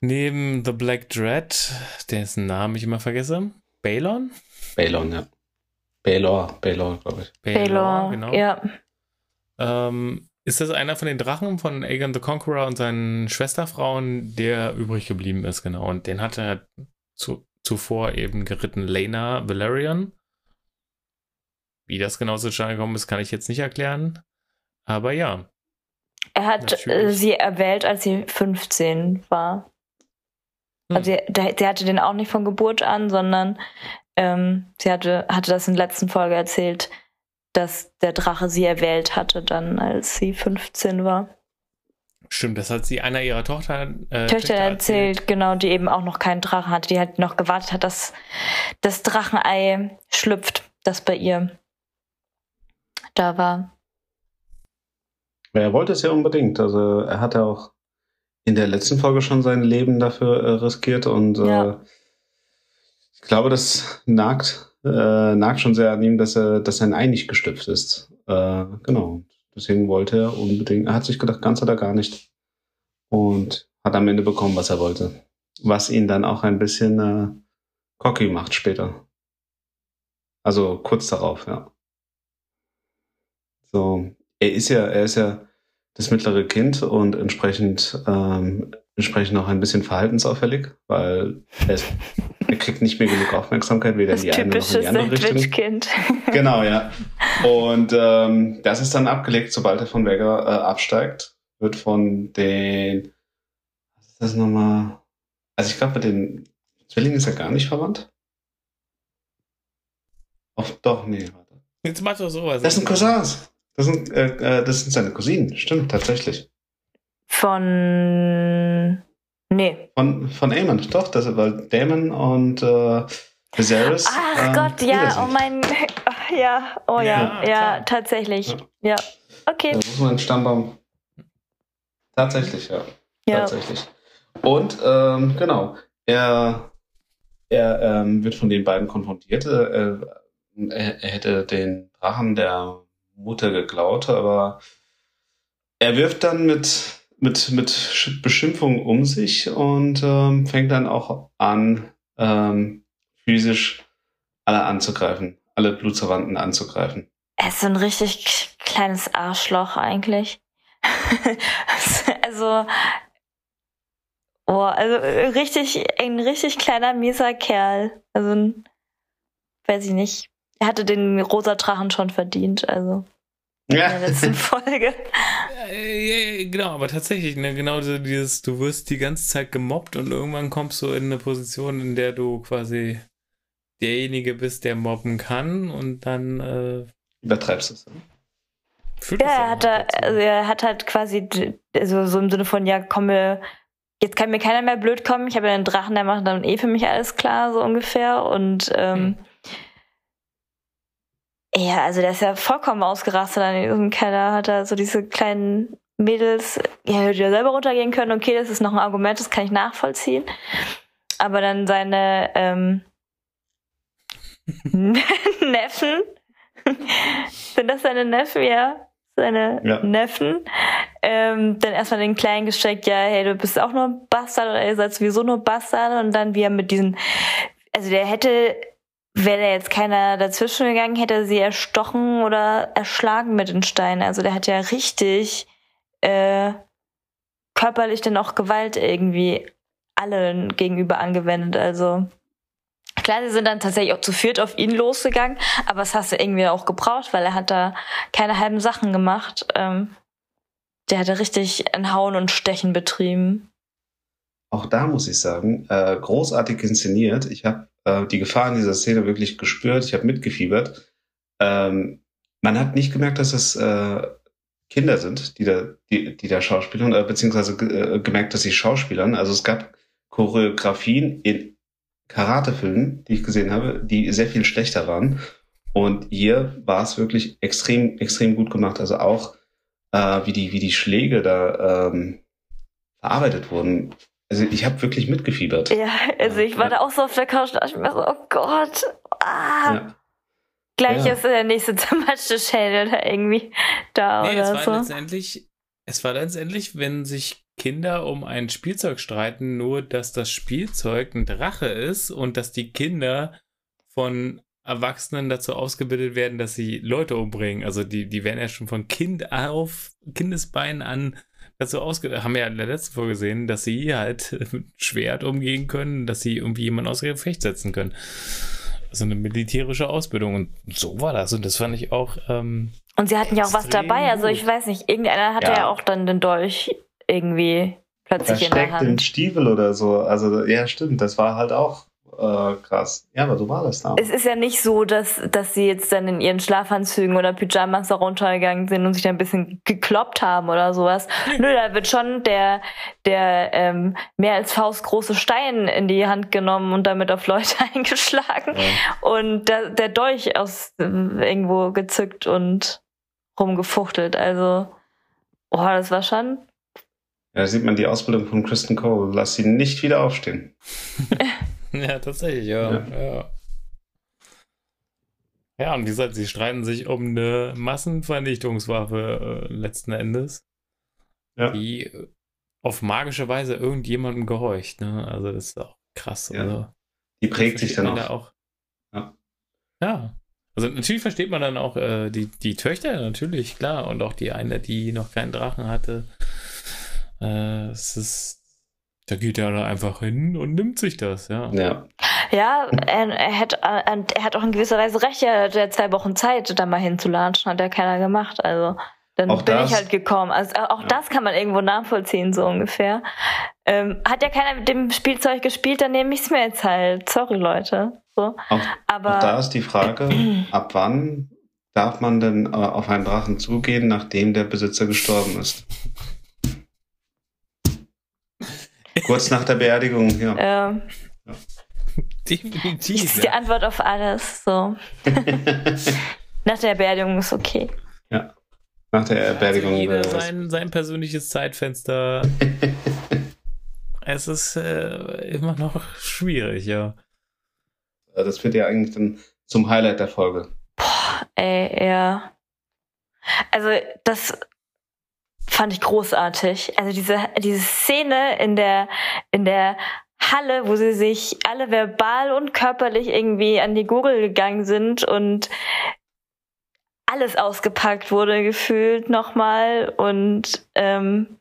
neben The Black Dread, dessen Namen ich immer vergesse. Balon? Balon, ja. Baelor, Baelor, glaube ich. Baelor, genau. ja. Ähm, ist das einer von den Drachen von Aegon the Conqueror und seinen Schwesterfrauen, der übrig geblieben ist, genau. Und den hatte er zu, zuvor eben geritten Lena Valerian. Wie das genau zustande gekommen ist, kann ich jetzt nicht erklären. Aber ja. Er hat äh, sie erwählt, als sie 15 war. Hm. Also sie, sie, hatte den auch nicht von Geburt an, sondern ähm, sie hatte, hatte das in der letzten Folge erzählt, dass der Drache sie erwählt hatte, dann als sie 15 war. Stimmt, das hat sie einer ihrer Tochter, äh, Töchter erzählt, erzählt, genau, die eben auch noch keinen Drachen hatte, die halt noch gewartet hat, dass das Drachenei schlüpft, das bei ihr da war. Er wollte es ja unbedingt. Also er hatte auch in der letzten Folge schon sein Leben dafür äh, riskiert und äh, ja. äh, ich glaube, das nagt, äh, nagt schon sehr an ihm, dass er, dass sein Ei nicht gestüpft ist. Äh, genau. Deswegen wollte er unbedingt, er hat sich gedacht, ganz oder gar nicht. Und hat am Ende bekommen, was er wollte. Was ihn dann auch ein bisschen äh, cocky macht später. Also kurz darauf, ja. So, er ist ja, er ist ja das mittlere Kind und entsprechend ähm, entsprechend noch ein bisschen verhaltensauffällig, weil er, ist, er kriegt nicht mehr genug Aufmerksamkeit, weder in die eine noch in die andere Richtung. Kind. Genau, ja. Und ähm, das ist dann abgelegt, sobald er von Vega äh, absteigt, wird von den, was ist das nochmal? Also ich glaube, mit den Zwillingen ist er gar nicht verwandt. Oh, doch, nee, warte. Jetzt mach doch sowas. Das sind Cousins. Das sind, äh, äh, das sind seine Cousinen, stimmt, tatsächlich. Von. Nee. Von, von Aemon, doch, das weil Damon und äh, Viserys. Ach ähm, Gott, ja, oh mein. Ja, oh ja, ja, Ja, tatsächlich. Ja. Ja. Okay. Da muss man einen Stammbaum. Tatsächlich, ja. Ja. Tatsächlich. Und ähm, genau, er, er ähm, wird von den beiden konfrontiert. Äh, er, er hätte den Drachen der Mutter geklaut, aber er wirft dann mit, mit, mit Sch- Beschimpfungen um sich und ähm, fängt dann auch an, ähm, physisch alle anzugreifen, alle Blutsverwandten anzugreifen. Er ist so ein richtig kleines Arschloch eigentlich. also, oh, also äh, richtig, ein richtig kleiner, mieser Kerl. Also, weiß ich nicht. Er hatte den rosa Drachen schon verdient, also in der letzten Folge. Äh, ja, genau, aber tatsächlich, ne, genau so dieses, du wirst die ganze Zeit gemobbt und irgendwann kommst du in eine Position, in der du quasi derjenige bist, der mobben kann und dann äh, Übertreibst du es? ne? führt Ja, das er hat, halt also er hat halt quasi, also so im Sinne von, ja, komm mir, jetzt kann mir keiner mehr blöd kommen, ich habe ja einen Drachen, der macht dann eh für mich alles klar, so ungefähr. Und ähm, ja, also der ist ja vollkommen ausgerastet an diesem Keller, hat er so diese kleinen Mädels, ja, hätte ja selber runtergehen können, okay, das ist noch ein Argument, das kann ich nachvollziehen. Aber dann seine ähm, Neffen, sind das seine Neffen, ja? Seine Ja. Neffen. Ähm, dann erstmal den Kleinen gesteckt, ja, hey, du bist auch nur ein Bastard oder ihr seid sowieso nur Bastard. Und dann wie er mit diesen, also der hätte, wäre da jetzt keiner dazwischen gegangen, hätte er sie erstochen oder erschlagen mit den Steinen. Also der hat ja richtig äh, körperlich dann auch Gewalt irgendwie allen gegenüber angewendet. Also Klar, sie sind dann tatsächlich auch zu viert auf ihn losgegangen, aber das hast du irgendwie auch gebraucht, weil er hat da keine halben Sachen gemacht. Ähm, der hatte richtig ein Hauen und Stechen betrieben. Auch da muss ich sagen, äh, großartig inszeniert. Ich habe äh, die Gefahr in dieser Szene wirklich gespürt. Ich habe mitgefiebert. Ähm, man hat nicht gemerkt, dass es äh, Kinder sind, die da, die, die da schauspielern, äh, beziehungsweise äh, gemerkt, dass sie schauspielern. Also es gab Choreografien in Karatefilmen, die ich gesehen habe, die sehr viel schlechter waren. Und hier war es wirklich extrem, extrem gut gemacht. Also auch äh, wie die, wie die Schläge da ähm, verarbeitet wurden. Also ich habe wirklich mitgefiebert. Ja, also ich war Ja. da auch so auf der Couch und dachte mir so, oh Gott, ah, Ja. gleich Ja. ist der nächste zermatschte Schädel da irgendwie da Nee, es oder war so. letztendlich, es war letztendlich, wenn sich Kinder um ein Spielzeug streiten, nur dass das Spielzeug ein Drache ist und dass die Kinder von Erwachsenen dazu ausgebildet werden, dass sie Leute umbringen. Also die, die werden ja schon von Kind auf, Kindesbeinen an dazu ausgebildet. Haben wir ja in der letzten Folge gesehen, dass sie halt mit Schwert umgehen können, dass sie irgendwie jemanden außer Gefecht setzen können. Also eine militärische Ausbildung. Und so war das. Und das fand ich auch, ähm, Und sie hatten ja auch was dabei, also ich weiß nicht, irgendeiner hatte ja, Ja. auch dann den Dolch irgendwie plötzlich in der Versteckt Hand. Stiefel oder so. Also ja, stimmt. Das war halt auch äh, krass. Ja, aber so war das da. Es ist ja nicht so, dass, dass sie jetzt dann in ihren Schlafanzügen oder Pyjamas da runtergegangen sind und sich da ein bisschen gekloppt haben oder sowas. Nö, da wird schon der, der ähm, mehr als faustgroße Stein in die Hand genommen und damit auf Leute eingeschlagen. Ja. Und der, der Dolch aus äh, irgendwo gezückt und rumgefuchtelt. Also, oh, das war schon. Ja, da sieht man die Ausbildung von Kristen Cole. Lass sie nicht wieder aufstehen. Ja, tatsächlich, ja. Ja. Ja, ja und wie gesagt, sie streiten sich um eine Massenvernichtungswaffe äh, letzten Endes, Ja. die äh, auf magische Weise irgendjemandem gehorcht. Ne? Also das ist auch krass. Ja. Also, Die prägt sich dann auch. auch. Ja. Ja. Also natürlich versteht man dann auch äh, die, die Töchter, natürlich, klar. Und auch die eine, die noch keinen Drachen hatte. Äh, es ist Da geht er da einfach hin und nimmt sich das, ja. Ja. Ja, er, er, hat, er hat auch in gewisser Weise recht, er hat ja zwei Wochen Zeit, da mal hinzulatschen, hat ja keiner gemacht. Also dann Auch bin das- ich halt gekommen. Also auch Ja. das kann man irgendwo nachvollziehen, so ungefähr. Ähm, hat ja keiner mit dem Spielzeug gespielt, dann nehme ich es mir jetzt halt. Sorry, Leute. So. Auch, Aber auch da ist die Frage, ab wann darf man denn äh, auf einen Drachen zugehen, nachdem der Besitzer gestorben ist? Kurz nach der Beerdigung, ja. ähm, Definitiv. ist die Ja. Antwort auf alles. So. Nach der Beerdigung ist okay. nach der Beerdigung. Also jeder äh, sein, sein persönliches Zeitfenster. es ist äh, immer noch schwierig, ja. das wird ja eigentlich dann zum Highlight der Folge. Ey, ja. Also, das fand ich großartig. Also diese, diese Szene in der, in der Halle, wo sie sich alle verbal und körperlich irgendwie an die Gurgel gegangen sind und alles ausgepackt wurde gefühlt nochmal und ähm,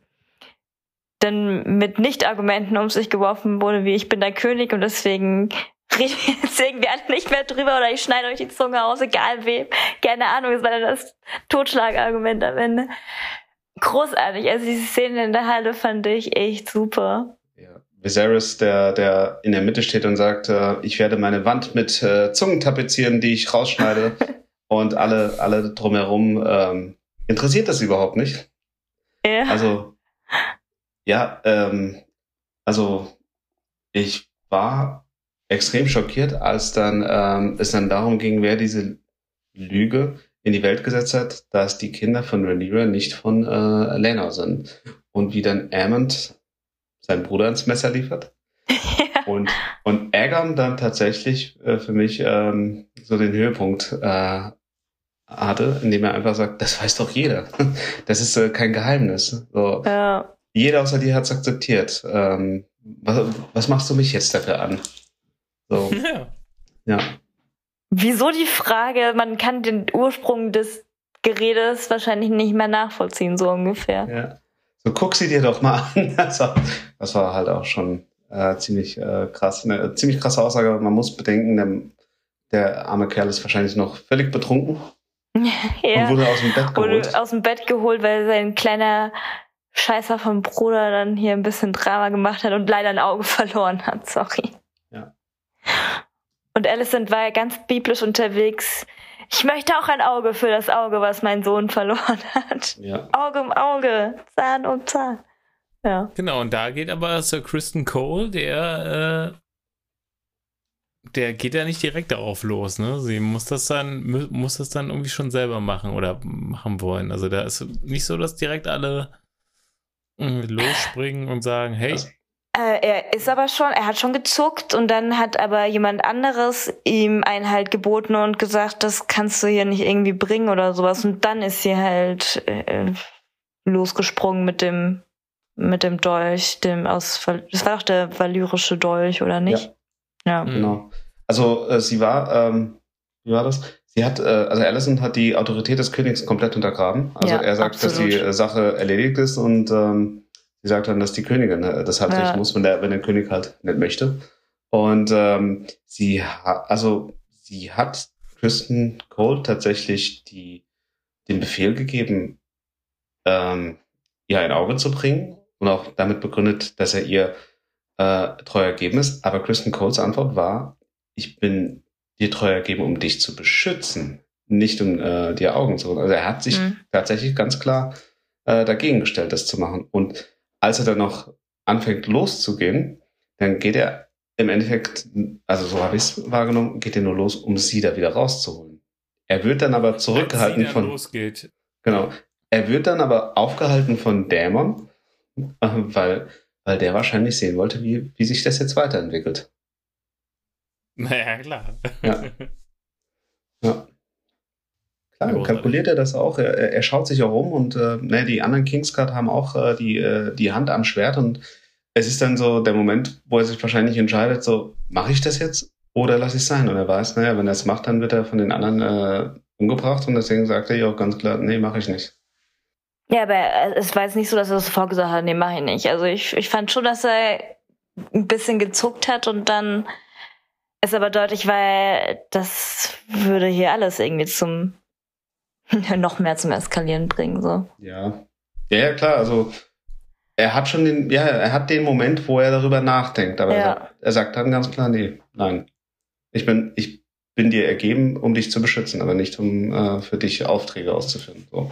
dann mit Nicht-Argumenten um sich geworfen wurde, wie ich bin der König und deswegen reden wir jetzt irgendwie alle nicht mehr drüber oder ich schneide euch die Zunge aus, egal wem. Keine Ahnung, das war dann das Totschlagargument am Ende. Großartig. Also diese Szene in der Halle fand ich echt super. Ja. Viserys, der, der in der Mitte steht und sagt, äh, ich werde meine Wand mit äh, Zungen tapezieren, die ich rausschneide. und alle, alle drumherum ähm, interessiert das überhaupt nicht. Ja. Also, ja, ähm, also ich war extrem schockiert, als dann ähm, es dann darum ging, wer diese Lüge in die Welt gesetzt hat, dass die Kinder von Rhaenyra nicht von äh, Lena sind. Und wie dann Aemond seinen Bruder ins Messer liefert. Und, und Aegon dann tatsächlich äh, für mich ähm, so den Höhepunkt äh, hatte, indem er einfach sagt, das weiß doch jeder. Das ist äh, kein Geheimnis. So, ja. jeder außer dir hat es akzeptiert. Ähm, was, was machst du mich jetzt dafür an? So, ja. ja. Wieso die Frage, man kann den Ursprung des Geredes wahrscheinlich nicht mehr nachvollziehen, so ungefähr. ja. So, guck sie dir doch mal an. Das war, das war halt auch schon äh, ziemlich äh, krass. Eine ziemlich krasse Aussage. Man muss bedenken, der, der arme Kerl ist wahrscheinlich noch völlig betrunken und Ja. wurde aus dem Bett geholt. Wurde aus dem Bett geholt, weil sein kleiner Scheißer vom Bruder dann hier ein bisschen Drama gemacht hat und leider ein Auge verloren hat. Sorry. Ja. Und Alicent war ja ganz biblisch unterwegs. Ich möchte auch ein Auge für das Auge, was mein Sohn verloren hat. Ja. Auge um Auge, Zahn um Zahn. Ja. Genau, und da geht aber Sir Kristen Cole, der, äh, der geht ja nicht direkt darauf los, ne? Sie muss das dann, mu- muss das dann irgendwie schon selber machen oder machen wollen. Also da ist nicht so, dass direkt alle äh, losspringen und sagen, hey, er ist aber schon, er hat schon gezuckt und dann hat aber jemand anderes ihm Einhalt geboten und gesagt, das kannst du hier nicht irgendwie bringen oder sowas. Und dann ist sie halt äh, losgesprungen mit dem mit dem Dolch, dem aus das war doch der valyrische Dolch, oder nicht? Ja. Mhm. Genau. Also äh, sie war, ähm, wie war das? Sie hat, äh, also Alison hat die Autorität des Königs komplett untergraben. Also Ja, er sagt, absolut. dass die äh, Sache erledigt ist und ähm, sie sagt dann, dass die Königin äh, das halt Ja. richten muss, wenn der, wenn der König halt nicht möchte. Und ähm, sie hat, also sie hat Kristen Cole tatsächlich die, den Befehl gegeben, ähm, ihr ein Auge zu bringen und auch damit begründet, dass er ihr äh, treu ergeben ist. Aber Kristen Coles Antwort war, ich bin dir treu ergeben, um dich zu beschützen, nicht um äh, dir Augen zu holen. Also er hat sich Mhm. tatsächlich ganz klar äh, dagegen gestellt, das zu machen. Und als er dann noch anfängt loszugehen, dann geht er im Endeffekt, also so habe ich es wahrgenommen, geht er nur los, um sie da wieder rauszuholen. Er wird dann aber zurückgehalten von, losgeht. genau, er wird dann aber aufgehalten von Dämon, äh, weil, weil der wahrscheinlich sehen wollte, wie, wie sich das jetzt weiterentwickelt. Naja, klar. Ja. Ja. Klar, Großartig. kalkuliert er das auch. Er, er schaut sich auch um und äh, ne, die anderen Kingsguard haben auch äh, die, äh, die Hand am Schwert und es ist dann so der Moment, wo er sich wahrscheinlich entscheidet, so, mache ich das jetzt oder lasse ich es sein? Und er weiß, naja, wenn er es macht, dann wird er von den anderen äh, umgebracht und deswegen sagt er ja auch ganz klar, nee, mache ich nicht. Ja, aber es war jetzt nicht so, dass er das vorgesagt hat, nee, mach ich nicht. Also ich, ich fand schon, dass er ein bisschen gezuckt hat und dann ist aber deutlich, weil das würde hier alles irgendwie zum noch mehr zum Eskalieren bringen. So. Ja. Ja, ja, klar, also er hat schon den, ja, er hat den Moment, wo er darüber nachdenkt, aber ja. er, sagt, er, sagt, dann ganz klar, nee, nein. Ich bin, ich bin dir ergeben, um dich zu beschützen, aber nicht um äh, für dich Aufträge auszuführen. So.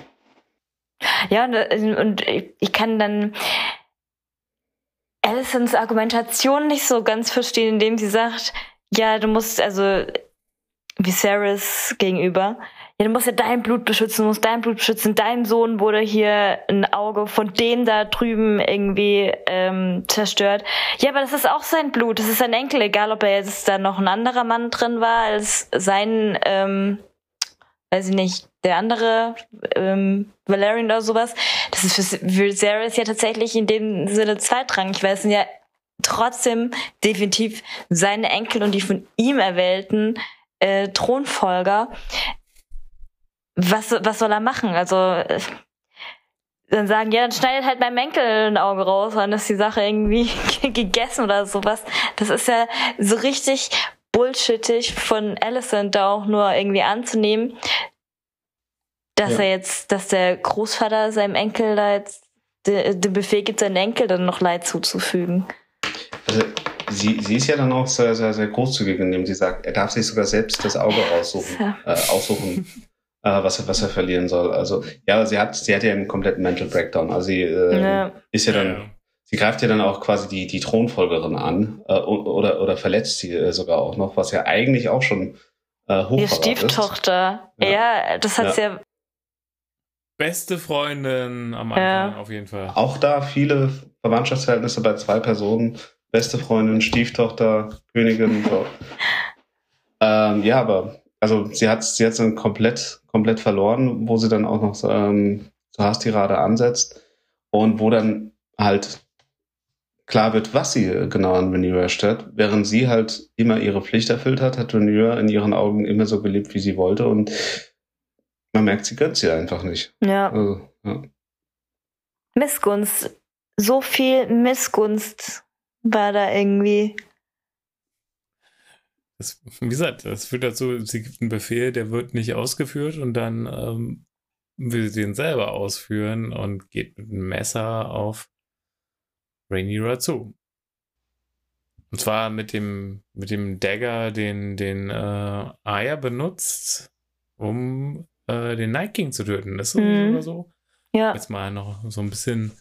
Ja, und, und ich kann dann Allisons Argumentation nicht so ganz verstehen, indem sie sagt, ja, du musst also Viserys gegenüber, ja, du musst ja dein Blut beschützen, du musst dein Blut beschützen. Dein Sohn wurde hier ein Auge von dem da drüben irgendwie ähm, zerstört. Ja, aber das ist auch sein Blut, das ist sein Enkel, egal ob er jetzt da noch ein anderer Mann drin war als sein, ähm, weiß ich nicht, der andere ähm, Valerian oder sowas. Das ist für Viserys ja tatsächlich in dem Sinne zweitrangig, weil es sind ja trotzdem definitiv seine Enkel und die von ihm erwählten äh, Thronfolger was, was soll er machen? Also dann sagen, ja, dann schneidet halt mein Menkel ein Auge raus, dann ist die Sache irgendwie gegessen oder sowas. Das ist ja so richtig bullshittig von Alicent da auch nur irgendwie anzunehmen, dass ja. er jetzt, dass der Großvater seinem Enkel da jetzt den Befehl gibt, seinen Enkel dann noch Leid zuzufügen. Also sie, sie ist ja dann auch sehr, sehr, sehr großzügig, indem sie sagt, er darf sich sogar selbst das Auge aussuchen, ja. äh, aussuchen äh, was, er, was er verlieren soll. Also ja, sie hat, sie hat ja einen kompletten Mental Breakdown. Also sie äh, ja. ist ja dann, sie greift ja dann auch quasi die, die Thronfolgerin an äh, oder, oder verletzt sie äh, sogar auch noch, was ja eigentlich auch schon äh, Die Stieftochter. Ja. ja. das hat ja. ja Beste Freundin am Anfang ja. auf jeden Fall. Auch da viele Verwandtschaftsverhältnisse bei zwei Personen. Beste Freundin, Stieftochter, Königin. So. ähm, ja, aber also sie hat sie hat dann komplett komplett verloren, wo sie dann auch noch ähm, so Hastirade ansetzt und wo dann halt klar wird, was sie genau an Rhaenyra stört, während sie halt immer ihre Pflicht erfüllt hat, hat Rhaenyra in ihren Augen immer so gelebt, wie sie wollte und man merkt, sie gönnt sie einfach nicht. Ja. Also, ja. Missgunst. So viel Missgunst war da irgendwie. Das, wie gesagt, das führt dazu, sie gibt einen Befehl, der wird nicht ausgeführt und dann ähm, will sie den selber ausführen und geht mit einem Messer auf Rhaenyra zu. Und zwar mit dem, mit dem Dagger, den, den äh, Aya benutzt, um äh, den Night King zu töten. Das ist mhm. oder so. Ja. Jetzt mal noch so ein bisschen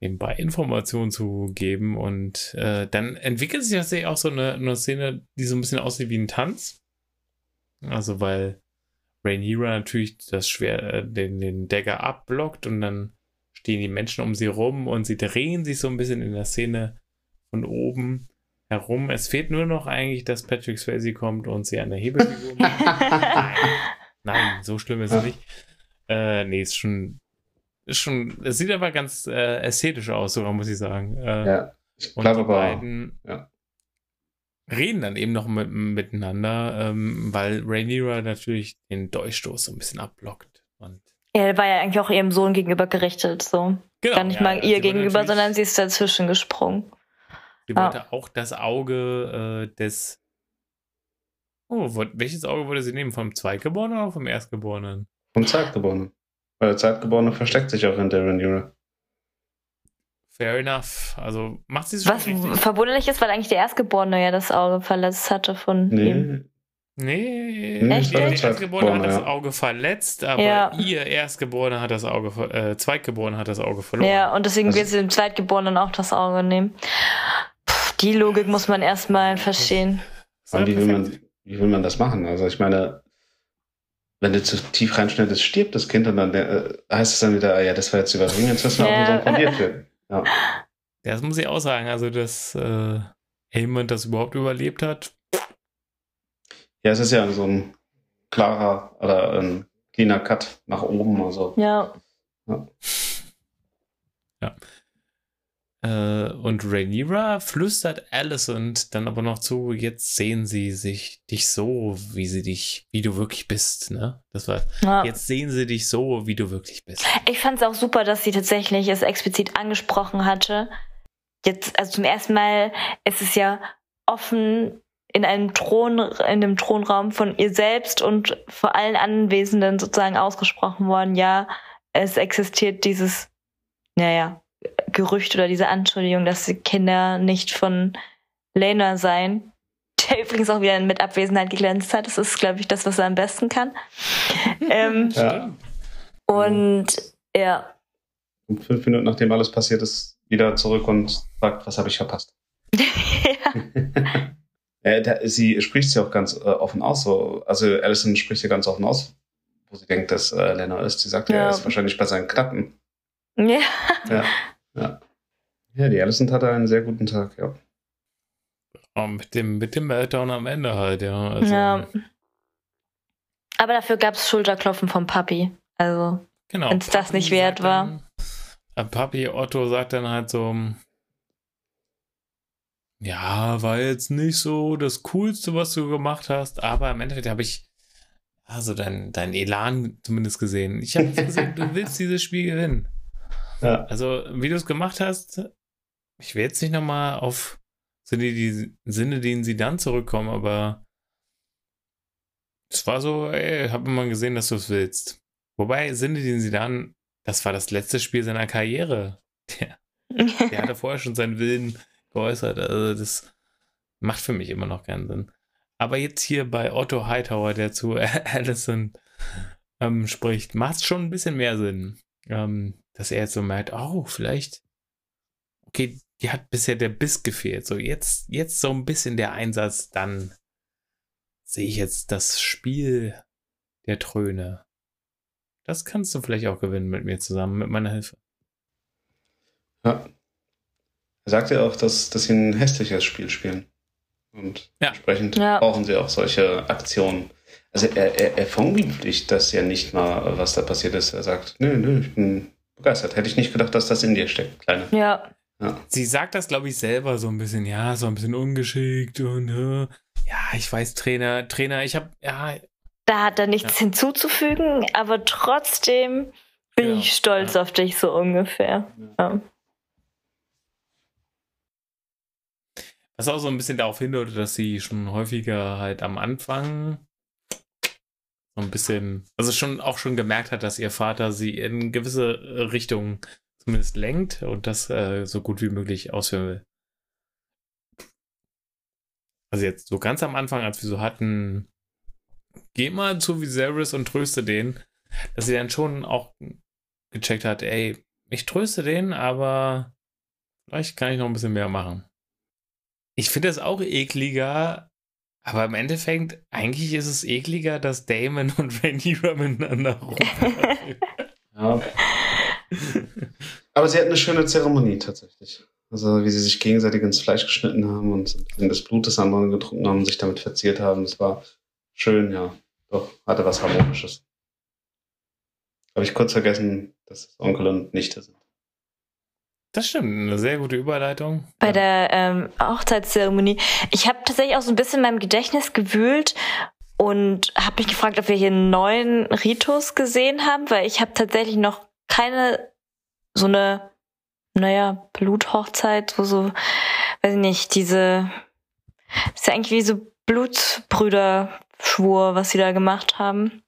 nebenbei Informationen zu geben. Und äh, dann entwickelt sich tatsächlich auch so eine, eine Szene, die so ein bisschen aussieht wie ein Tanz. Also weil Rhaenyra natürlich das Schwer, äh, den, den Dagger abblockt und dann stehen die Menschen um sie rum und sie drehen sich so ein bisschen in der Szene von oben herum. Es fehlt nur noch eigentlich, dass Patrick Swayze kommt und sie eine Hebelfigur macht. nein, nein, so schlimm ist es nicht. Äh, nee, ist schon ist schon, es sieht aber ganz äh, ästhetisch aus, sogar muss ich sagen. Äh, ja, ich glaube aber. Beiden ja. reden dann eben noch mit, miteinander, ähm, weil Rhaenyra natürlich den Dolchstoß so ein bisschen abblockt. Und ja, der war ja eigentlich auch ihrem Sohn gegenüber gerichtet, so. Genau, Gar nicht ja, mal ihr gegenüber, sondern sie ist dazwischen gesprungen. Sie ah. wollte auch das Auge äh, des. Oh, welches Auge wollte sie nehmen? Vom Zweitgeborenen oder vom Erstgeborenen? Vom Zweitgeborenen. Weil der Zeitgeborene versteckt sich auch hinter Rhaenyra. Fair enough. Also macht sie es schon Was richtig. verwunderlich ist, weil eigentlich der Erstgeborene ja das Auge verletzt hatte von nee. ihm. Nee, Echt? der Erstgeborene hat das Auge verletzt, aber ja. ihr Erstgeborene hat das Auge, äh, Zweitgeborene hat das Auge verloren. Ja, und deswegen wird sie dem Zweitgeborenen auch das Auge nehmen. Puh, die Logik muss man erstmal verstehen. Wie will, man, wie will man das machen? Also ich meine, wenn du zu tief reinschneidest, stirbt das Kind und dann äh, heißt es dann wieder, ah ja, das war jetzt übertrieben, jetzt müssen wir ja. auch so dir führen. Ja. Das muss ich auch sagen, also dass äh, Hammond das überhaupt überlebt hat. Ja, es ist ja so ein klarer oder ein cleaner Cut nach oben. Also. Ja. ja. Äh, und Rhaenyra flüstert Alicent dann aber noch zu, jetzt sehen sie sich dich so, wie sie dich, wie du wirklich bist, ne? Das war, ja. jetzt sehen sie dich so, wie du wirklich bist. Ich fand es auch super, dass sie tatsächlich es explizit angesprochen hatte. jetzt, also zum ersten Mal ist es ja offen in einem Thron, in einem Thronraum von ihr selbst und vor allen Anwesenden sozusagen ausgesprochen worden, ja, es existiert dieses, naja, Gerücht oder diese Anschuldigung, dass die Kinder nicht von Lena seien, der übrigens auch wieder mit Abwesenheit geglänzt hat. Das ist, glaube ich, das, was er am besten kann. ähm, ja. Und ja. Und fünf Minuten nachdem alles passiert ist, wieder zurück und fragt, was habe ich verpasst? ja. äh, da, sie spricht ja auch ganz äh, offen aus. So. Also Alison spricht ja ganz offen aus, wo sie denkt, dass äh, Lena ist. Sie sagt ja, er ist wahrscheinlich bei seinen Knappen. Ja. ja. Ja. Ja, die Alison hatte einen sehr guten Tag, ja. Oh, mit dem, mit dem Meltdown am Ende halt, ja. Also, ja. Aber dafür gab es Schulterklopfen vom Papi. Also, genau, wenn es das nicht wert war. Dann, äh, Papi Otto sagt dann halt so, ja, war jetzt nicht so das Coolste, was du gemacht hast, aber im Endeffekt habe ich also dein, dein Elan zumindest gesehen. Ich habe gesehen, du willst dieses Spiel gewinnen. Ja. Also, wie du es gemacht hast, ich will jetzt nicht nochmal auf Sinne, die Sinne, denen sie dann zurückkommen, aber es war so, ey, hab immer gesehen, dass du es willst. Wobei, Sinne, denen sie dann, das war das letzte Spiel seiner Karriere. Der, der hatte vorher schon seinen Willen geäußert. Also, das macht für mich immer noch keinen Sinn. Aber jetzt hier bei Otto Hightower, der zu Allison ähm, spricht, macht es schon ein bisschen mehr Sinn. Ähm, dass er jetzt so merkt, oh, vielleicht, okay, die hat bisher der Biss gefehlt. So, jetzt, jetzt so ein bisschen der Einsatz, dann sehe ich jetzt das Spiel der Tröne. Das kannst du vielleicht auch gewinnen mit mir zusammen, mit meiner Hilfe. Ja. Er sagt ja auch, dass, dass sie ein hässliches Spiel spielen. Und ja. entsprechend ja. brauchen sie auch solche Aktionen. Also er, er, er verunglimpflicht das ja nicht mal, was da passiert ist. Er sagt, nö, nö, ich bin begeistert. Hätte ich nicht gedacht, dass das in dir steckt, Kleine. Ja. ja. Sie sagt das, glaube ich, selber so ein bisschen, ja, so ein bisschen ungeschickt und äh, ja, ich weiß, Trainer, Trainer, ich habe, ja. Da hat er nichts ja. hinzuzufügen, aber trotzdem bin ja. ich stolz auf dich, so ungefähr. Was auch so ein bisschen darauf hindeutet, dass sie schon häufiger halt am Anfang ein bisschen, also schon auch schon gemerkt hat, dass ihr Vater sie in gewisse Richtungen zumindest lenkt und das äh, so gut wie möglich ausführen will. Also jetzt so ganz am Anfang, als wir so hatten, geh mal zu Viserys und tröste den, dass sie dann schon auch gecheckt hat, ey, ich tröste den, aber vielleicht kann ich noch ein bisschen mehr machen. Ich finde es auch ekliger, aber im Endeffekt, eigentlich ist es ekliger, dass Damon und Rhaenyra miteinander rumfahren. ja. Aber sie hatten eine schöne Zeremonie tatsächlich. Also wie sie sich gegenseitig ins Fleisch geschnitten haben und das Blut des anderen getrunken haben und sich damit verziert haben. Das war schön, ja. Doch, hatte was Harmonisches. Habe ich kurz vergessen, dass es Onkel und Nichte sind. Das stimmt, eine sehr gute Überleitung. Bei ja. der ähm, Hochzeitszeremonie. Ich habe tatsächlich auch so ein bisschen in meinem Gedächtnis gewühlt und habe mich gefragt, ob wir hier einen neuen Ritus gesehen haben, weil ich habe tatsächlich noch keine so eine, naja, Bluthochzeit, wo so, weiß ich nicht, diese, ist ja eigentlich wie so Blutbrüderschwur, was sie da gemacht haben.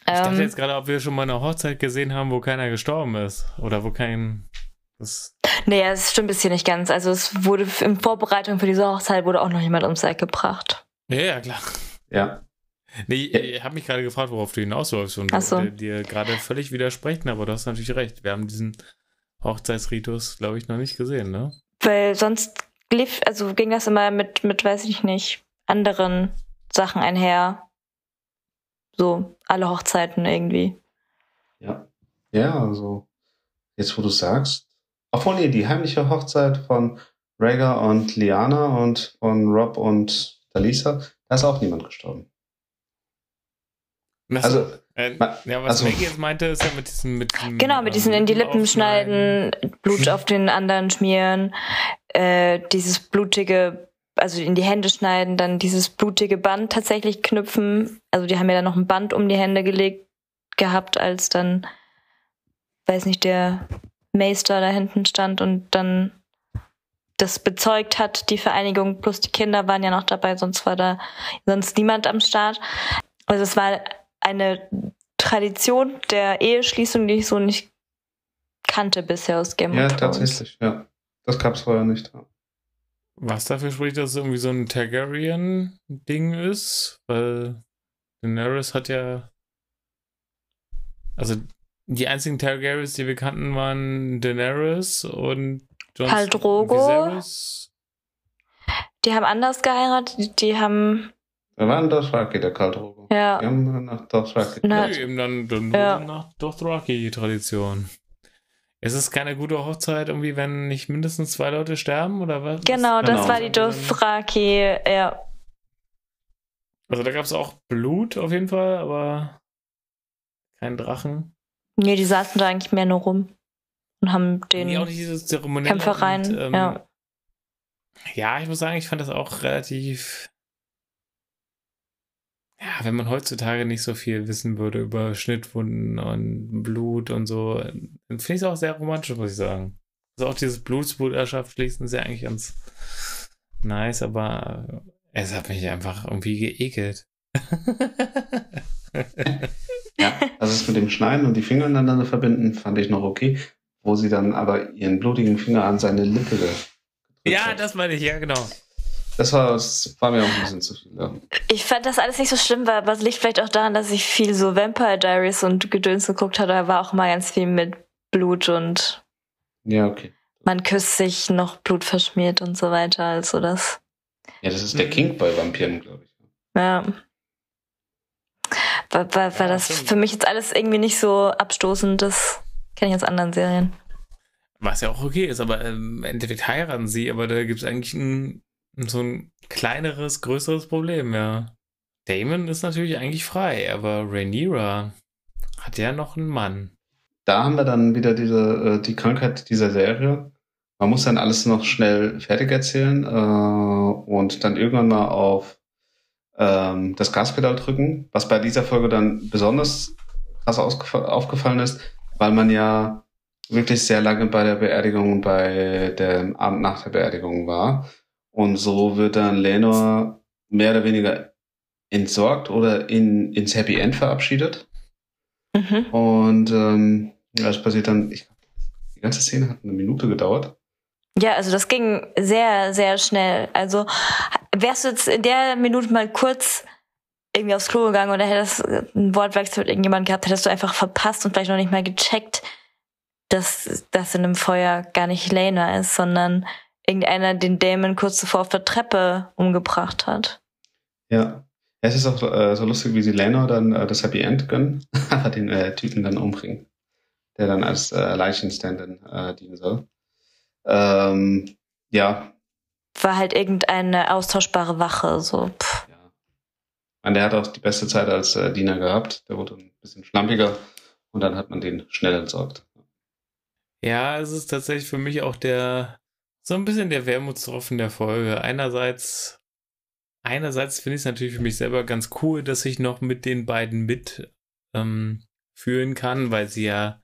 Ich dachte ähm, jetzt gerade, ob wir schon mal eine Hochzeit gesehen haben, wo keiner gestorben ist. Oder wo kein das nee, es stimmt bis hier nicht ganz. Also es wurde in Vorbereitung für diese Hochzeit wurde auch noch jemand ums Eck gebracht. Ja, ja, klar. Ja. Nee, ich habe mich gerade gefragt, worauf du hinausläufst und so. dir gerade völlig widersprechen, aber du hast natürlich recht. Wir haben diesen Hochzeitsritus, glaube ich, noch nicht gesehen, ne? Weil sonst lief, also ging das immer mit, mit, weiß ich nicht, anderen Sachen einher. So, alle Hochzeiten irgendwie. Ja. Ja, also, jetzt wo du sagst, obwohl, nee, die heimliche Hochzeit von Rhaegar und Liana und von Rob und Dalisa, da ist auch niemand gestorben. Also, äh, ja, was also, Maggie jetzt meinte, ist ja mit diesem, mit diesem Genau, mit diesem in die Lippen schneiden, Blut auf den anderen schmieren, äh, dieses blutige, also in die Hände schneiden, dann dieses blutige Band tatsächlich knüpfen. Also die haben ja dann noch ein Band um die Hände gelegt gehabt, als dann, weiß nicht, der Meister da hinten stand und dann das bezeugt hat, die Vereinigung, plus die Kinder waren ja noch dabei, sonst war da sonst niemand am Start. Also es war eine Tradition der Eheschließung, die ich so nicht kannte bisher aus Game Ja, of Thrones. tatsächlich, ja. Das gab's vorher nicht. Ja. Was dafür spricht, dass es irgendwie so ein Targaryen-Ding ist, weil Daenerys hat ja. Also die einzigen Targaryens, die wir kannten, waren Daenerys und Jon Khal Drogo. Viserys. Die haben anders geheiratet, die, die haben, Da war ein Dothraki, der Kaldrogo. ja, Die haben nach Dothraki. Na, Nee, eben dann, dann Ja. nach Dothraki-Tradition. Ist es keine gute Hochzeit, irgendwie, wenn nicht mindestens zwei Leute sterben oder was? genau, das Genau. war die Dothraki, ja. Also da gab es auch Blut auf jeden Fall, aber kein Drachen. Nee, die saßen da eigentlich mehr nur rum und haben den Nee, auch dieses. Kämpfereien, und, ähm, ja. Ja, ich muss sagen, ich fand das auch relativ. Ja, wenn man heutzutage nicht so viel wissen würde über Schnittwunden und Blut und so, dann finde ich es auch sehr romantisch, muss ich sagen. Also auch dieses Blutsbruderschaft schließen ist ja eigentlich ganz nice, aber es hat mich einfach irgendwie geekelt. Also das mit dem Schneiden und die Finger ineinander verbinden, fand ich noch okay. Wo sie dann aber ihren blutigen Finger an seine Lippe ja, hat. das meine ich, ja, genau. Das war, das war mir auch ein bisschen zu viel. Ja. Ich fand das alles nicht so schlimm, weil- aber es liegt vielleicht auch daran, dass ich viel so Vampire Diaries und Gedöns geguckt habe. Da war auch mal ganz viel mit Blut und ja, okay. man küsst sich noch Blut verschmiert und so weiter. Also das, Ja, das ist der Mhm. King bei Vampiren, glaube ich. ja. Weil, weil, weil Ja, das stimmt. für mich jetzt alles irgendwie nicht so abstoßend ist. Kenne ich aus anderen Serien. Was ja auch okay ist, aber ähm, im Endeffekt heiraten sie, aber da gibt es eigentlich ein, so ein kleineres, größeres Problem, ja. Damon ist natürlich eigentlich frei, aber Rhaenyra hat ja noch einen Mann. Da haben wir dann wieder diese, äh, die Krankheit dieser Serie. Man muss dann alles noch schnell fertig erzählen äh, und dann irgendwann mal auf ähm, das Gaspedal drücken, was bei dieser Folge dann besonders krass aufgefallen ist, weil man ja wirklich sehr lange bei der Beerdigung und bei dem Abend nach der Beerdigung war. Und so wird dann Lenor mehr oder weniger entsorgt oder in, ins Happy End verabschiedet. Mhm. Und ähm, das passiert dann, ich die ganze Szene hat eine Minute gedauert. Ja, also das ging sehr, sehr schnell. Also wärst du jetzt in der Minute mal kurz irgendwie aufs Klo gegangen oder hättest ein Wortwechsel mit irgendjemand gehabt, hättest du einfach verpasst und vielleicht noch nicht mal gecheckt, dass das in einem Feuer gar nicht Lena ist, sondern irgendeiner den Damon kurz zuvor auf der Treppe umgebracht hat. Ja. Es ist auch äh, so lustig, wie sie Lenor dann äh, das Happy End gönnen, aber den äh, Typen dann umbringen, der dann als äh, Leichenstand äh, dienen soll. Ähm, ja, War halt irgendeine austauschbare Wache, so. Pff. ja. Und der hat auch die beste Zeit als äh, Diener gehabt. Der wurde ein bisschen schlampiger und dann hat man den schnell entsorgt. Ja, es ist tatsächlich für mich auch der, so ein bisschen der Wermutstropfen der Folge. Einerseits, einerseits finde ich es natürlich für mich selber ganz cool, dass ich noch mit den beiden mit ähm, führen kann, weil sie ja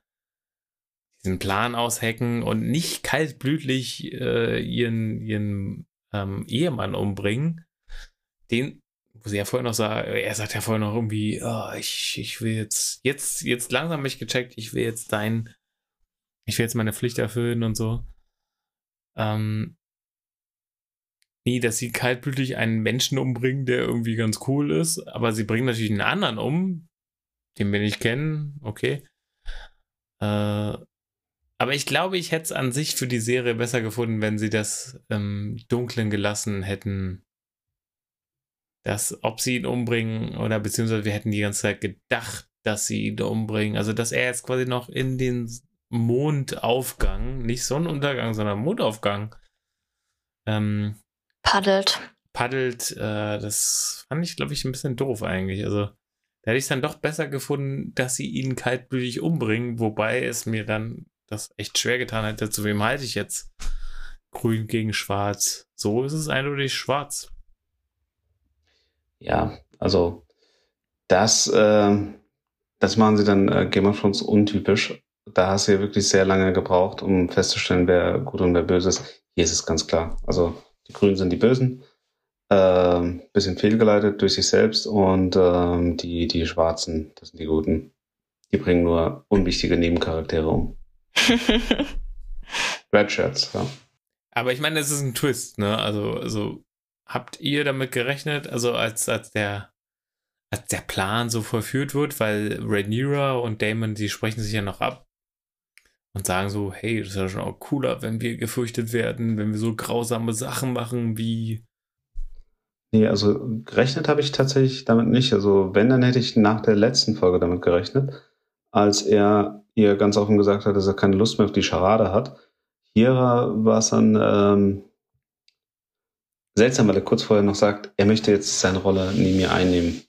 diesen Plan aushacken und nicht kaltblütlich äh, ihren, ihren ähm, Ehemann umbringen. Den, wo sie ja vorher noch sagt, er sagt ja vorher noch irgendwie, oh, ich, ich will jetzt, jetzt, jetzt langsam mich gecheckt, ich will jetzt dein, ich will jetzt meine Pflicht erfüllen und so. Ähm, nee, dass sie kaltblütig einen Menschen umbringen, der irgendwie ganz cool ist, aber sie bringen natürlich einen anderen um, den wir nicht kennen, okay. Äh, aber ich glaube, ich hätte es an sich für die Serie besser gefunden, wenn sie das im Dunklen gelassen hätten. Dass, ob sie ihn umbringen oder beziehungsweise wir hätten die ganze Zeit gedacht, dass sie ihn umbringen. Also, dass er jetzt quasi noch in den Mondaufgang, nicht Sonnenuntergang, sondern Mondaufgang, ähm, Paddelt. paddelt, äh, das fand ich, glaube ich, ein bisschen doof eigentlich. Also, da hätte ich es dann doch besser gefunden, dass sie ihn kaltblütig umbringen, wobei es mir dann das echt schwer getan hätte, zu wem halte ich jetzt grün gegen schwarz. So ist es eindeutig schwarz. Ja, also das, äh, das machen sie dann äh, Game of Thrones untypisch. Da hast du ja wirklich sehr lange gebraucht, um festzustellen, wer gut und wer böse ist. hier ist es ganz klar. Also die Grünen sind die Bösen, ähm, bisschen fehlgeleitet durch sich selbst und ähm, die, die Schwarzen, das sind die Guten. Die bringen nur unwichtige Nebencharaktere um. Red Shirts, ja. Aber ich meine, es ist ein Twist, ne? Also, also habt ihr damit gerechnet, also als, als der als der Plan so vollführt wird, weil Rhaenyra und Damon, die sprechen sich ja noch ab und sagen so, hey, das ist ja schon auch cooler, wenn wir gefürchtet werden, wenn wir so grausame Sachen machen wie Nee, also gerechnet habe ich tatsächlich damit nicht. Also wenn, dann hätte ich nach der letzten Folge damit gerechnet, als er ihr ganz offen gesagt hat, dass er keine Lust mehr auf die Scharade hat. Hier war es dann ähm, seltsam, weil er kurz vorher noch sagt, er möchte jetzt seine Rolle neben mir einnehmen.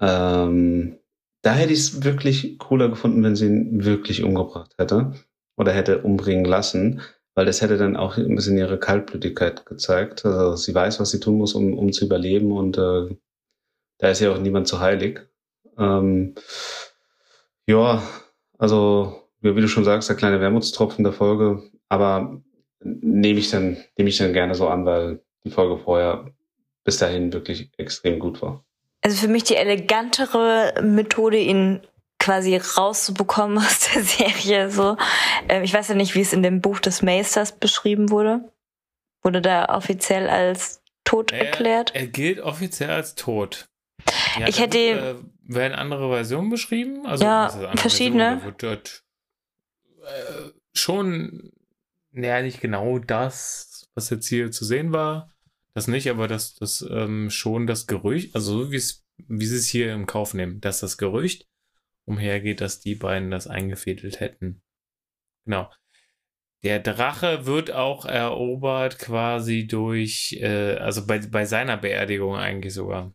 Ähm, da hätte ich es wirklich cooler gefunden, wenn sie ihn wirklich umgebracht hätte oder hätte umbringen lassen, weil das hätte dann auch ein bisschen ihre Kaltblütigkeit gezeigt. Also sie weiß, was sie tun muss, um, um zu überleben und äh, da ist ja auch niemand zu heilig. Ähm, ja, also wie du schon sagst, der kleine Wermutstropfen der Folge, aber nehme ich dann nehme ich dann gerne so an, weil die Folge vorher bis dahin wirklich extrem gut war also für mich die elegantere Methode, ihn quasi rauszubekommen aus der Serie. So, ähm, ich weiß ja nicht, wie es in dem Buch des Meisters beschrieben wurde. Wurde da offiziell als tot er, erklärt? Er gilt offiziell als tot. Ja, ich hätte. Äh, werden andere Versionen beschrieben? Also, ja, verschiedene. Version, wird dort äh, schon, naja, nicht genau das, was jetzt hier zu sehen war, das nicht, aber dass das ähm, schon das Gerücht, also so wie es, wie sie es hier im Kauf nehmen, dass das Gerücht umhergeht, dass die beiden das eingefädelt hätten. Genau. Der Drache wird auch erobert quasi durch, äh, also bei, bei seiner Beerdigung eigentlich sogar.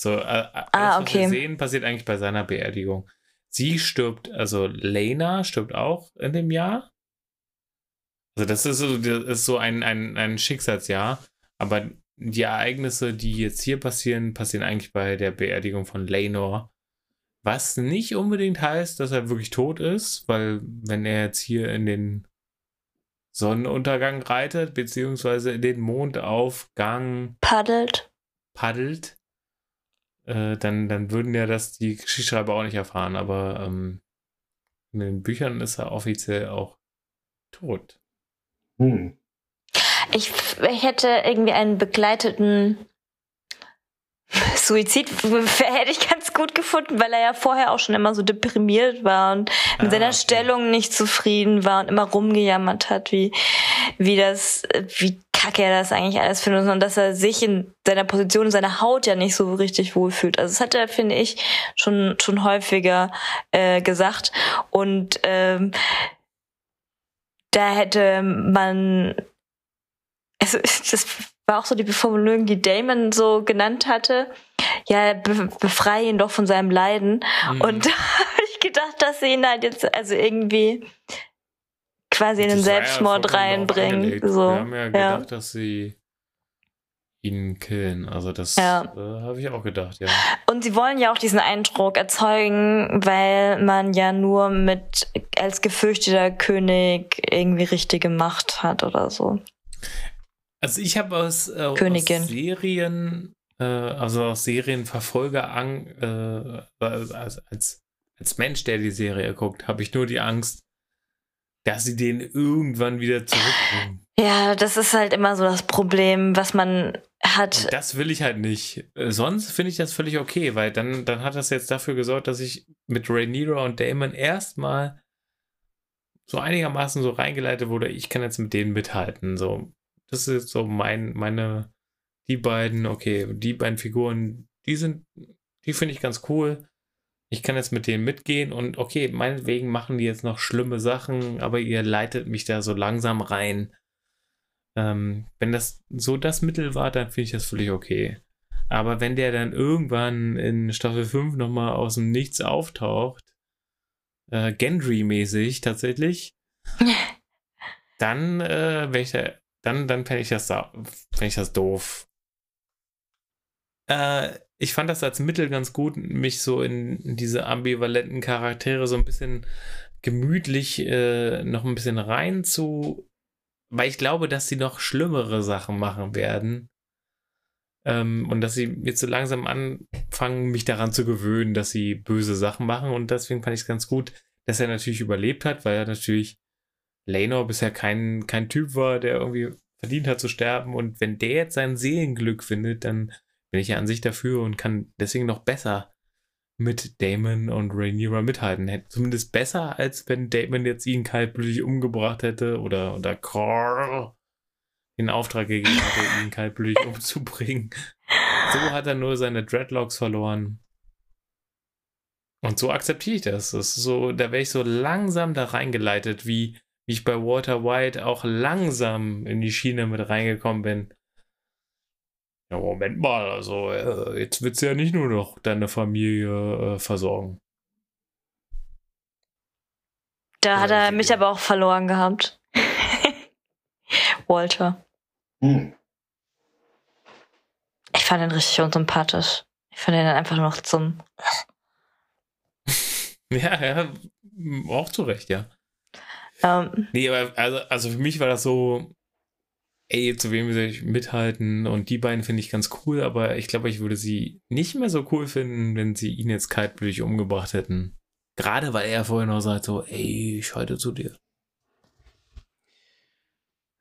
So, äh, alles, ah, okay. was wir sehen, passiert eigentlich bei seiner Beerdigung. Sie stirbt, also Lena stirbt auch in dem Jahr. Also das ist so, das ist so ein, ein, ein Schicksalsjahr. Aber die Ereignisse, die jetzt hier passieren, passieren eigentlich bei der Beerdigung von Laynor. Was nicht unbedingt heißt, dass er wirklich tot ist, weil wenn er jetzt hier in den Sonnenuntergang reitet, beziehungsweise in den Mondaufgang paddelt, paddelt äh, dann, dann würden ja das die Geschichtsschreiber auch nicht erfahren. Aber ähm, in den Büchern ist er offiziell auch tot. Hm. Ich, ich hätte irgendwie einen begleiteten Suizid hätte ich ganz gut gefunden, weil er ja vorher auch schon immer so deprimiert war und mit ah, seiner okay. Stellung nicht zufrieden war und immer rumgejammert hat, wie, wie das, wie kacke er das eigentlich alles findet und dass er sich in seiner Position, in seiner Haut ja nicht so richtig wohlfühlt. Also das hat er, finde ich, schon, schon häufiger äh, gesagt und ähm, da hätte man also das war auch so die Formulierung, die Damon so genannt hatte. Ja, be befreie ihn doch von seinem Leiden. Mhm. Und da habe ich gedacht, dass sie ihn halt jetzt also irgendwie quasi in den Selbstmord ja reinbringen. So. Wir haben ja gedacht, ja. dass sie ihn killen. Also das ja. äh, habe ich auch gedacht, ja. Und sie wollen ja auch diesen Eindruck erzeugen, weil man ja nur mit als gefürchteter König irgendwie richtige Macht hat oder so. Also ich habe aus, äh, aus, Serien, äh, also aus Serienverfolger an, äh, als, als, als Mensch, der die Serie guckt, habe ich nur die Angst, dass sie den irgendwann wieder zurückbringen. Ja, das ist halt immer so das Problem, was man hat. Und das will ich halt nicht. Äh, sonst finde ich das völlig okay, weil dann, dann hat das jetzt dafür gesorgt, dass ich mit Rhaenyra und Damon erstmal so einigermaßen so reingeleitet wurde, ich kann jetzt mit denen mithalten. So, das ist so mein, meine, die beiden, okay, die beiden Figuren, die sind, die finde ich ganz cool. Ich kann jetzt mit denen mitgehen und okay, meinetwegen machen die jetzt noch schlimme Sachen, aber ihr leitet mich da so langsam rein. Ähm, wenn das so das Mittel war, dann finde ich das völlig okay. Aber wenn der dann irgendwann in Staffel 5 nochmal aus dem Nichts auftaucht, äh, Gendry-mäßig tatsächlich, dann äh, wäre ich da dann, dann fände ich, das da, fänd ich das doof. Äh, ich fand das als Mittel ganz gut, mich so in, diese ambivalenten Charaktere so ein bisschen gemütlich äh, noch ein bisschen rein zu weil ich glaube, dass sie noch schlimmere Sachen machen werden. Ähm, und dass sie jetzt so langsam anfangen, mich daran zu gewöhnen, dass sie böse Sachen machen. Und deswegen fand ich es ganz gut, dass er natürlich überlebt hat, weil er natürlich Lenor bisher kein, kein Typ war, der irgendwie verdient hat zu sterben. Und wenn der jetzt sein Seelenglück findet, dann bin ich ja an sich dafür und kann deswegen noch besser mit Damon und Rhaenyra mithalten. Zumindest besser, als wenn Damon jetzt ihn kaltblütig umgebracht hätte oder, oder Carl den Auftrag gegeben hatte, ihn kaltblütig umzubringen. So hat er nur seine Dreadlocks verloren. Und so akzeptiere ich das. das so, da wäre ich so langsam da reingeleitet, wie, wie ich bei Walter White auch langsam in die Schiene mit reingekommen bin. Ja, Moment mal, also äh, jetzt wird sie ja nicht nur noch deine Familie äh, versorgen. Da hat er mich aber auch verloren gehabt. Walter. Hm. Ich fand ihn richtig unsympathisch. Ich fand ihn dann einfach nur noch zum. ja, ja, auch zu Recht, ja. Um, ähm. nee, aber also, also für mich war das so, ey, zu wem soll ich mithalten? Und die beiden finde ich ganz cool, aber ich glaube, ich würde sie nicht mehr so cool finden, wenn sie ihn jetzt kaltblütig umgebracht hätten. Gerade weil er vorher noch sagt so, ey, ich halte zu dir.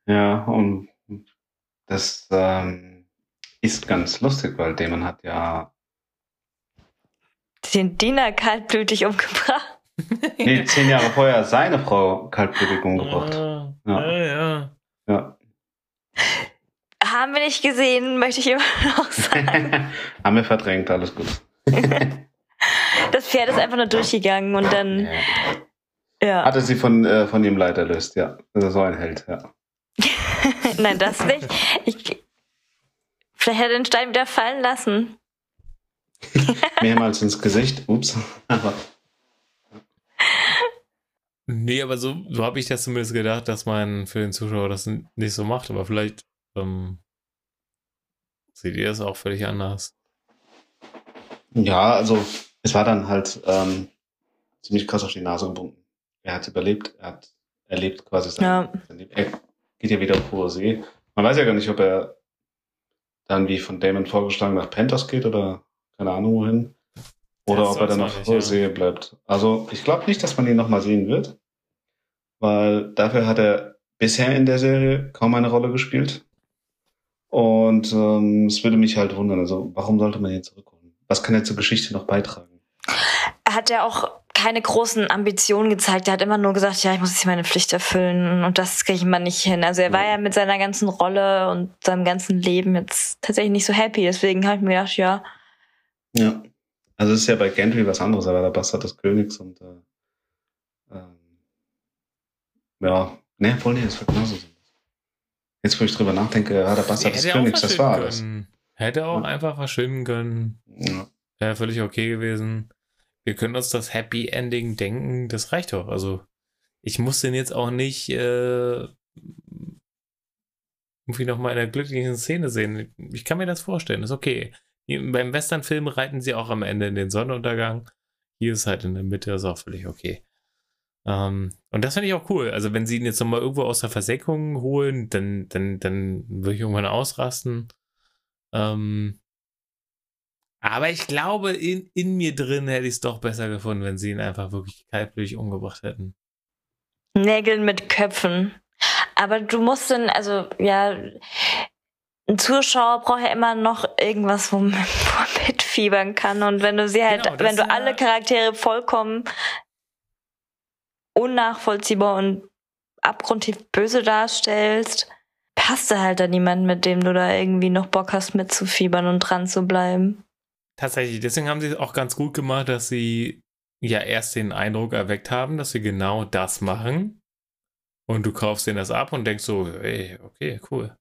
Ja, und das ähm, ist ganz lustig, weil Damon hat ja den Diener kaltblütig umgebracht. nee, zehn Jahre vorher seine Frau kaltblütig umgebracht. Ah, ja, ja. ja. ja. Haben wir nicht gesehen, möchte ich immer noch sagen. Haben wir verdrängt, alles gut. das Pferd ist einfach nur durchgegangen und dann. Ja. Hatte sie von, äh, von ihm Leid erlöst, ja. Also so ein Held, ja. Nein, das nicht. Ich, vielleicht hätte er den Stein wieder fallen lassen. Mehrmals ins Gesicht. Ups. Aber. Nee, aber so, so habe ich das zumindest gedacht, dass man für den Zuschauer das nicht so macht. Aber vielleicht ähm, seht ihr das auch völlig anders. Ja, also es war dann halt ähm, ziemlich krass auf die Nase gebunden. Er hat überlebt, er hat erlebt quasi sein, ja. sein Leben. Er geht ja wieder auf hohe See. Man weiß ja gar nicht, ob er dann wie von Damon vorgeschlagen nach Pentos geht oder keine Ahnung wohin. Oder ob er dann auf hohe See ja. bleibt. Also ich glaube nicht, dass man ihn nochmal sehen wird. Weil dafür hat er bisher in der Serie kaum eine Rolle gespielt. Und ähm, es würde mich halt wundern, also warum sollte man ihn zurückholen? Was kann er zur Geschichte noch beitragen? Er hat ja auch keine großen Ambitionen gezeigt. Er hat immer nur gesagt, ja, ich muss jetzt meine Pflicht erfüllen und das kriege ich mal nicht hin. Also er war ja mit seiner ganzen Rolle und seinem ganzen Leben jetzt tatsächlich nicht so happy. Deswegen habe ich mir gedacht, ja. Ja. Also es ist ja bei Gendry was anderes. Er war der Bastard des Königs und äh, ähm, ja, ne, voll nicht, das war genauso so. Jetzt, wo ich drüber nachdenke, ja, der Bastard des Königs, das war alles. Hätte auch ja. einfach verschwinden können. Ja. Wäre völlig okay gewesen. Wir können uns das Happy Ending denken, das reicht doch. Also, ich muss den jetzt auch nicht äh, irgendwie nochmal in der glücklichen Szene sehen. Ich kann mir das vorstellen, ist okay. Beim Westernfilm reiten sie auch am Ende in den Sonnenuntergang. Hier ist halt in der Mitte, ist auch völlig okay. Ähm, und das finde ich auch cool. Also, wenn sie ihn jetzt nochmal irgendwo aus der Versenkung holen, dann, dann, dann würde ich irgendwann ausrasten. Ähm, aber ich glaube, in, in mir drin hätte ich es doch besser gefunden, wenn sie ihn einfach wirklich kaltblütig umgebracht hätten. Nägeln mit Köpfen. Aber du musst dann, also, ja, ein Zuschauer braucht ja immer noch irgendwas, wo man mitfiebern kann. Und wenn du sie halt, genau, wenn du alle Charaktere vollkommen unnachvollziehbar und abgrundtief böse darstellst, passt da halt da niemand, mit dem du da irgendwie noch Bock hast mitzufiebern und dran zu bleiben. Tatsächlich, deswegen haben sie es auch ganz gut gemacht, dass sie ja erst den Eindruck erweckt haben, dass sie genau das machen. Und du kaufst denen das ab und denkst so, ey, okay, cool.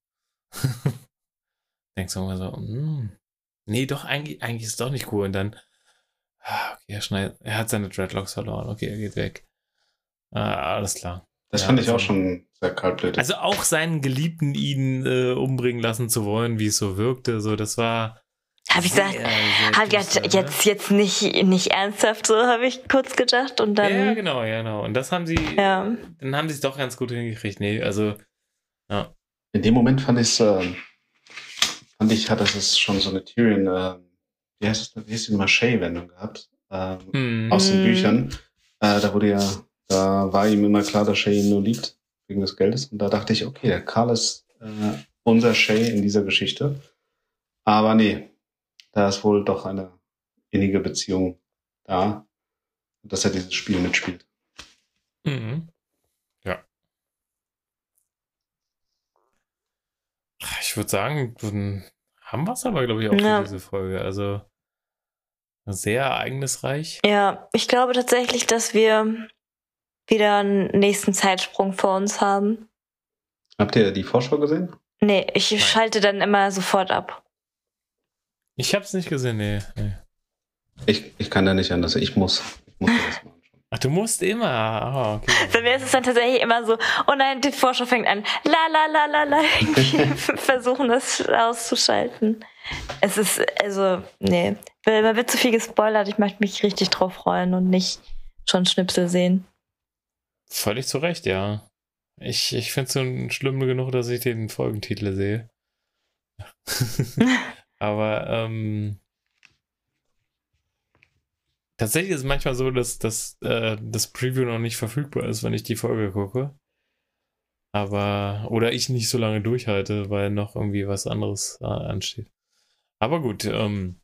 denkst du mal so, mm, nee, doch, eigentlich, eigentlich ist es doch nicht cool. Und dann, ah, okay, er, schneid, er hat seine Dreadlocks verloren, okay, er geht weg. Ah, alles klar. Das ja, fand ich also, auch schon sehr kaltblütig. Also auch seinen Geliebten ihn äh, umbringen lassen zu wollen, wie es so wirkte, so das war. Habe ich gesagt, hab jetzt, ne? jetzt, jetzt nicht, nicht ernsthaft, so habe ich kurz gedacht und dann. Ja, genau, ja, genau. Und das haben sie, ja. dann haben sie es doch ganz gut hingekriegt. Nee, also Ja. In dem Moment fand ich es, äh, fand ich, hat es schon so eine Tyrion, äh, wie heißt es, wie heißt die Marché-Wendung gehabt, ähm, Hm. aus den. Büchern. Äh, da wurde ja, da war ihm immer klar, dass Shay ihn nur liebt, wegen des Geldes. Und da dachte ich, okay, der Karl ist äh, unser Shay in dieser Geschichte. Aber nee, da ist wohl doch eine innige Beziehung da, dass er dieses Spiel mitspielt. Mhm. Ich würde sagen, dann haben wir es aber, glaube ich, auch Ja. für diese Folge. Also sehr ereignisreich. Ja, ich glaube tatsächlich, dass wir wieder einen nächsten Zeitsprung vor uns haben. Habt ihr die Vorschau gesehen? Nee, ich Nein. schalte dann immer sofort ab. Ich habe es nicht gesehen, nee, nee. Ich, ich kann da nicht anders. Ich muss. Ich muss das mal anschauen. Ach, du musst immer. Ah, okay. Bei mir ist es dann tatsächlich immer so, oh nein, die Vorschau fängt an, la la la la la, versuchen das auszuschalten. Es ist, also, nee, man wird zu viel gespoilert, ich möchte mich richtig drauf freuen und nicht schon Schnipsel sehen. Völlig zu Recht, ja. Ich, ich finde es schon schlimm genug, dass ich den Folgentitel sehe. Aber ähm, tatsächlich ist es manchmal so, dass, dass äh, das Preview noch nicht verfügbar ist, wenn ich die Folge gucke. Aber, oder ich nicht so lange durchhalte, weil noch irgendwie was anderes äh, ansteht. Aber gut, ähm,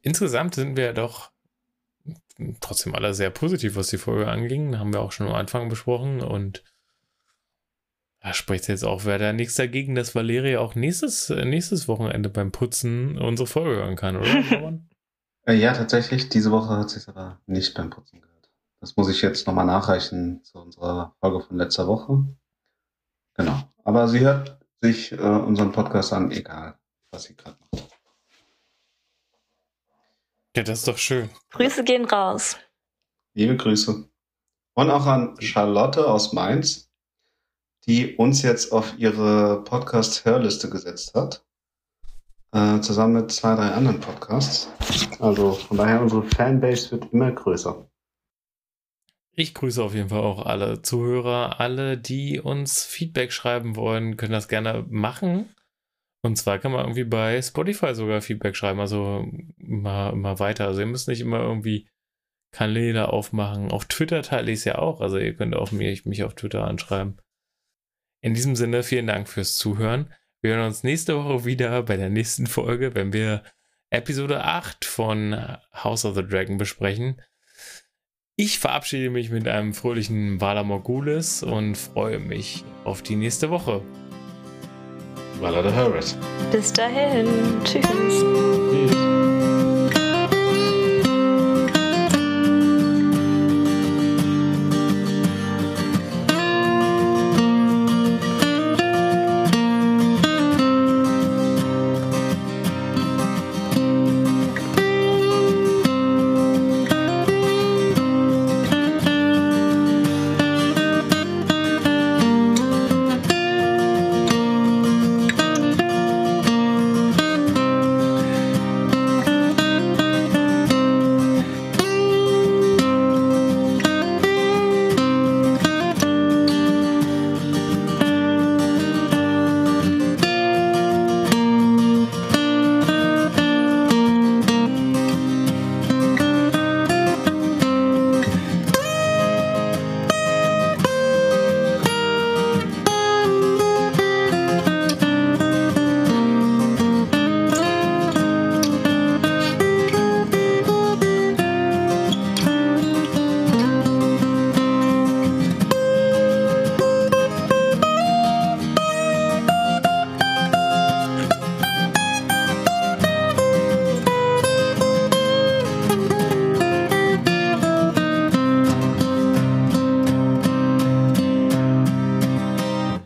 insgesamt sind wir doch trotzdem alle sehr positiv, was die Folge anging. Haben wir auch schon am Anfang besprochen und da spricht jetzt auch wer da nichts dagegen, dass Valeria auch nächstes, äh, nächstes Wochenende beim Putzen unsere Folge hören kann, oder? Äh, ja, tatsächlich. Diese Woche hat sich aber nicht beim Putzen gehört. Das muss ich jetzt nochmal nachreichen zu unserer Folge von letzter Woche. Genau. Aber sie hört sich äh, unseren Podcast an, egal, was sie gerade macht. ja, das ist doch schön. Grüße gehen raus. Liebe Grüße. Und auch an Charlotte aus Mainz, die uns jetzt auf ihre Podcast-Hörliste gesetzt hat. Äh, zusammen mit zwei, drei anderen Podcasts. Also von daher, unsere Fanbase wird immer größer. Ich grüße auf jeden Fall auch alle Zuhörer, alle, die uns Feedback schreiben wollen, können das gerne machen. Und zwar kann man irgendwie bei Spotify sogar Feedback schreiben, also immer, immer weiter. Also ihr müsst nicht immer irgendwie Kanäle aufmachen. Auf Twitter teile ich es ja auch, also ihr könnt auch mich, mich auf Twitter anschreiben. In diesem Sinne, vielen Dank fürs Zuhören. Wir hören uns nächste Woche wieder bei der nächsten Folge, wenn wir Episode 8 von House of the Dragon besprechen. Ich verabschiede mich mit einem fröhlichen Vala Morgulis und freue mich auf die nächste Woche. Valar the Harris. Bis dahin. Tschüss. Tschüss.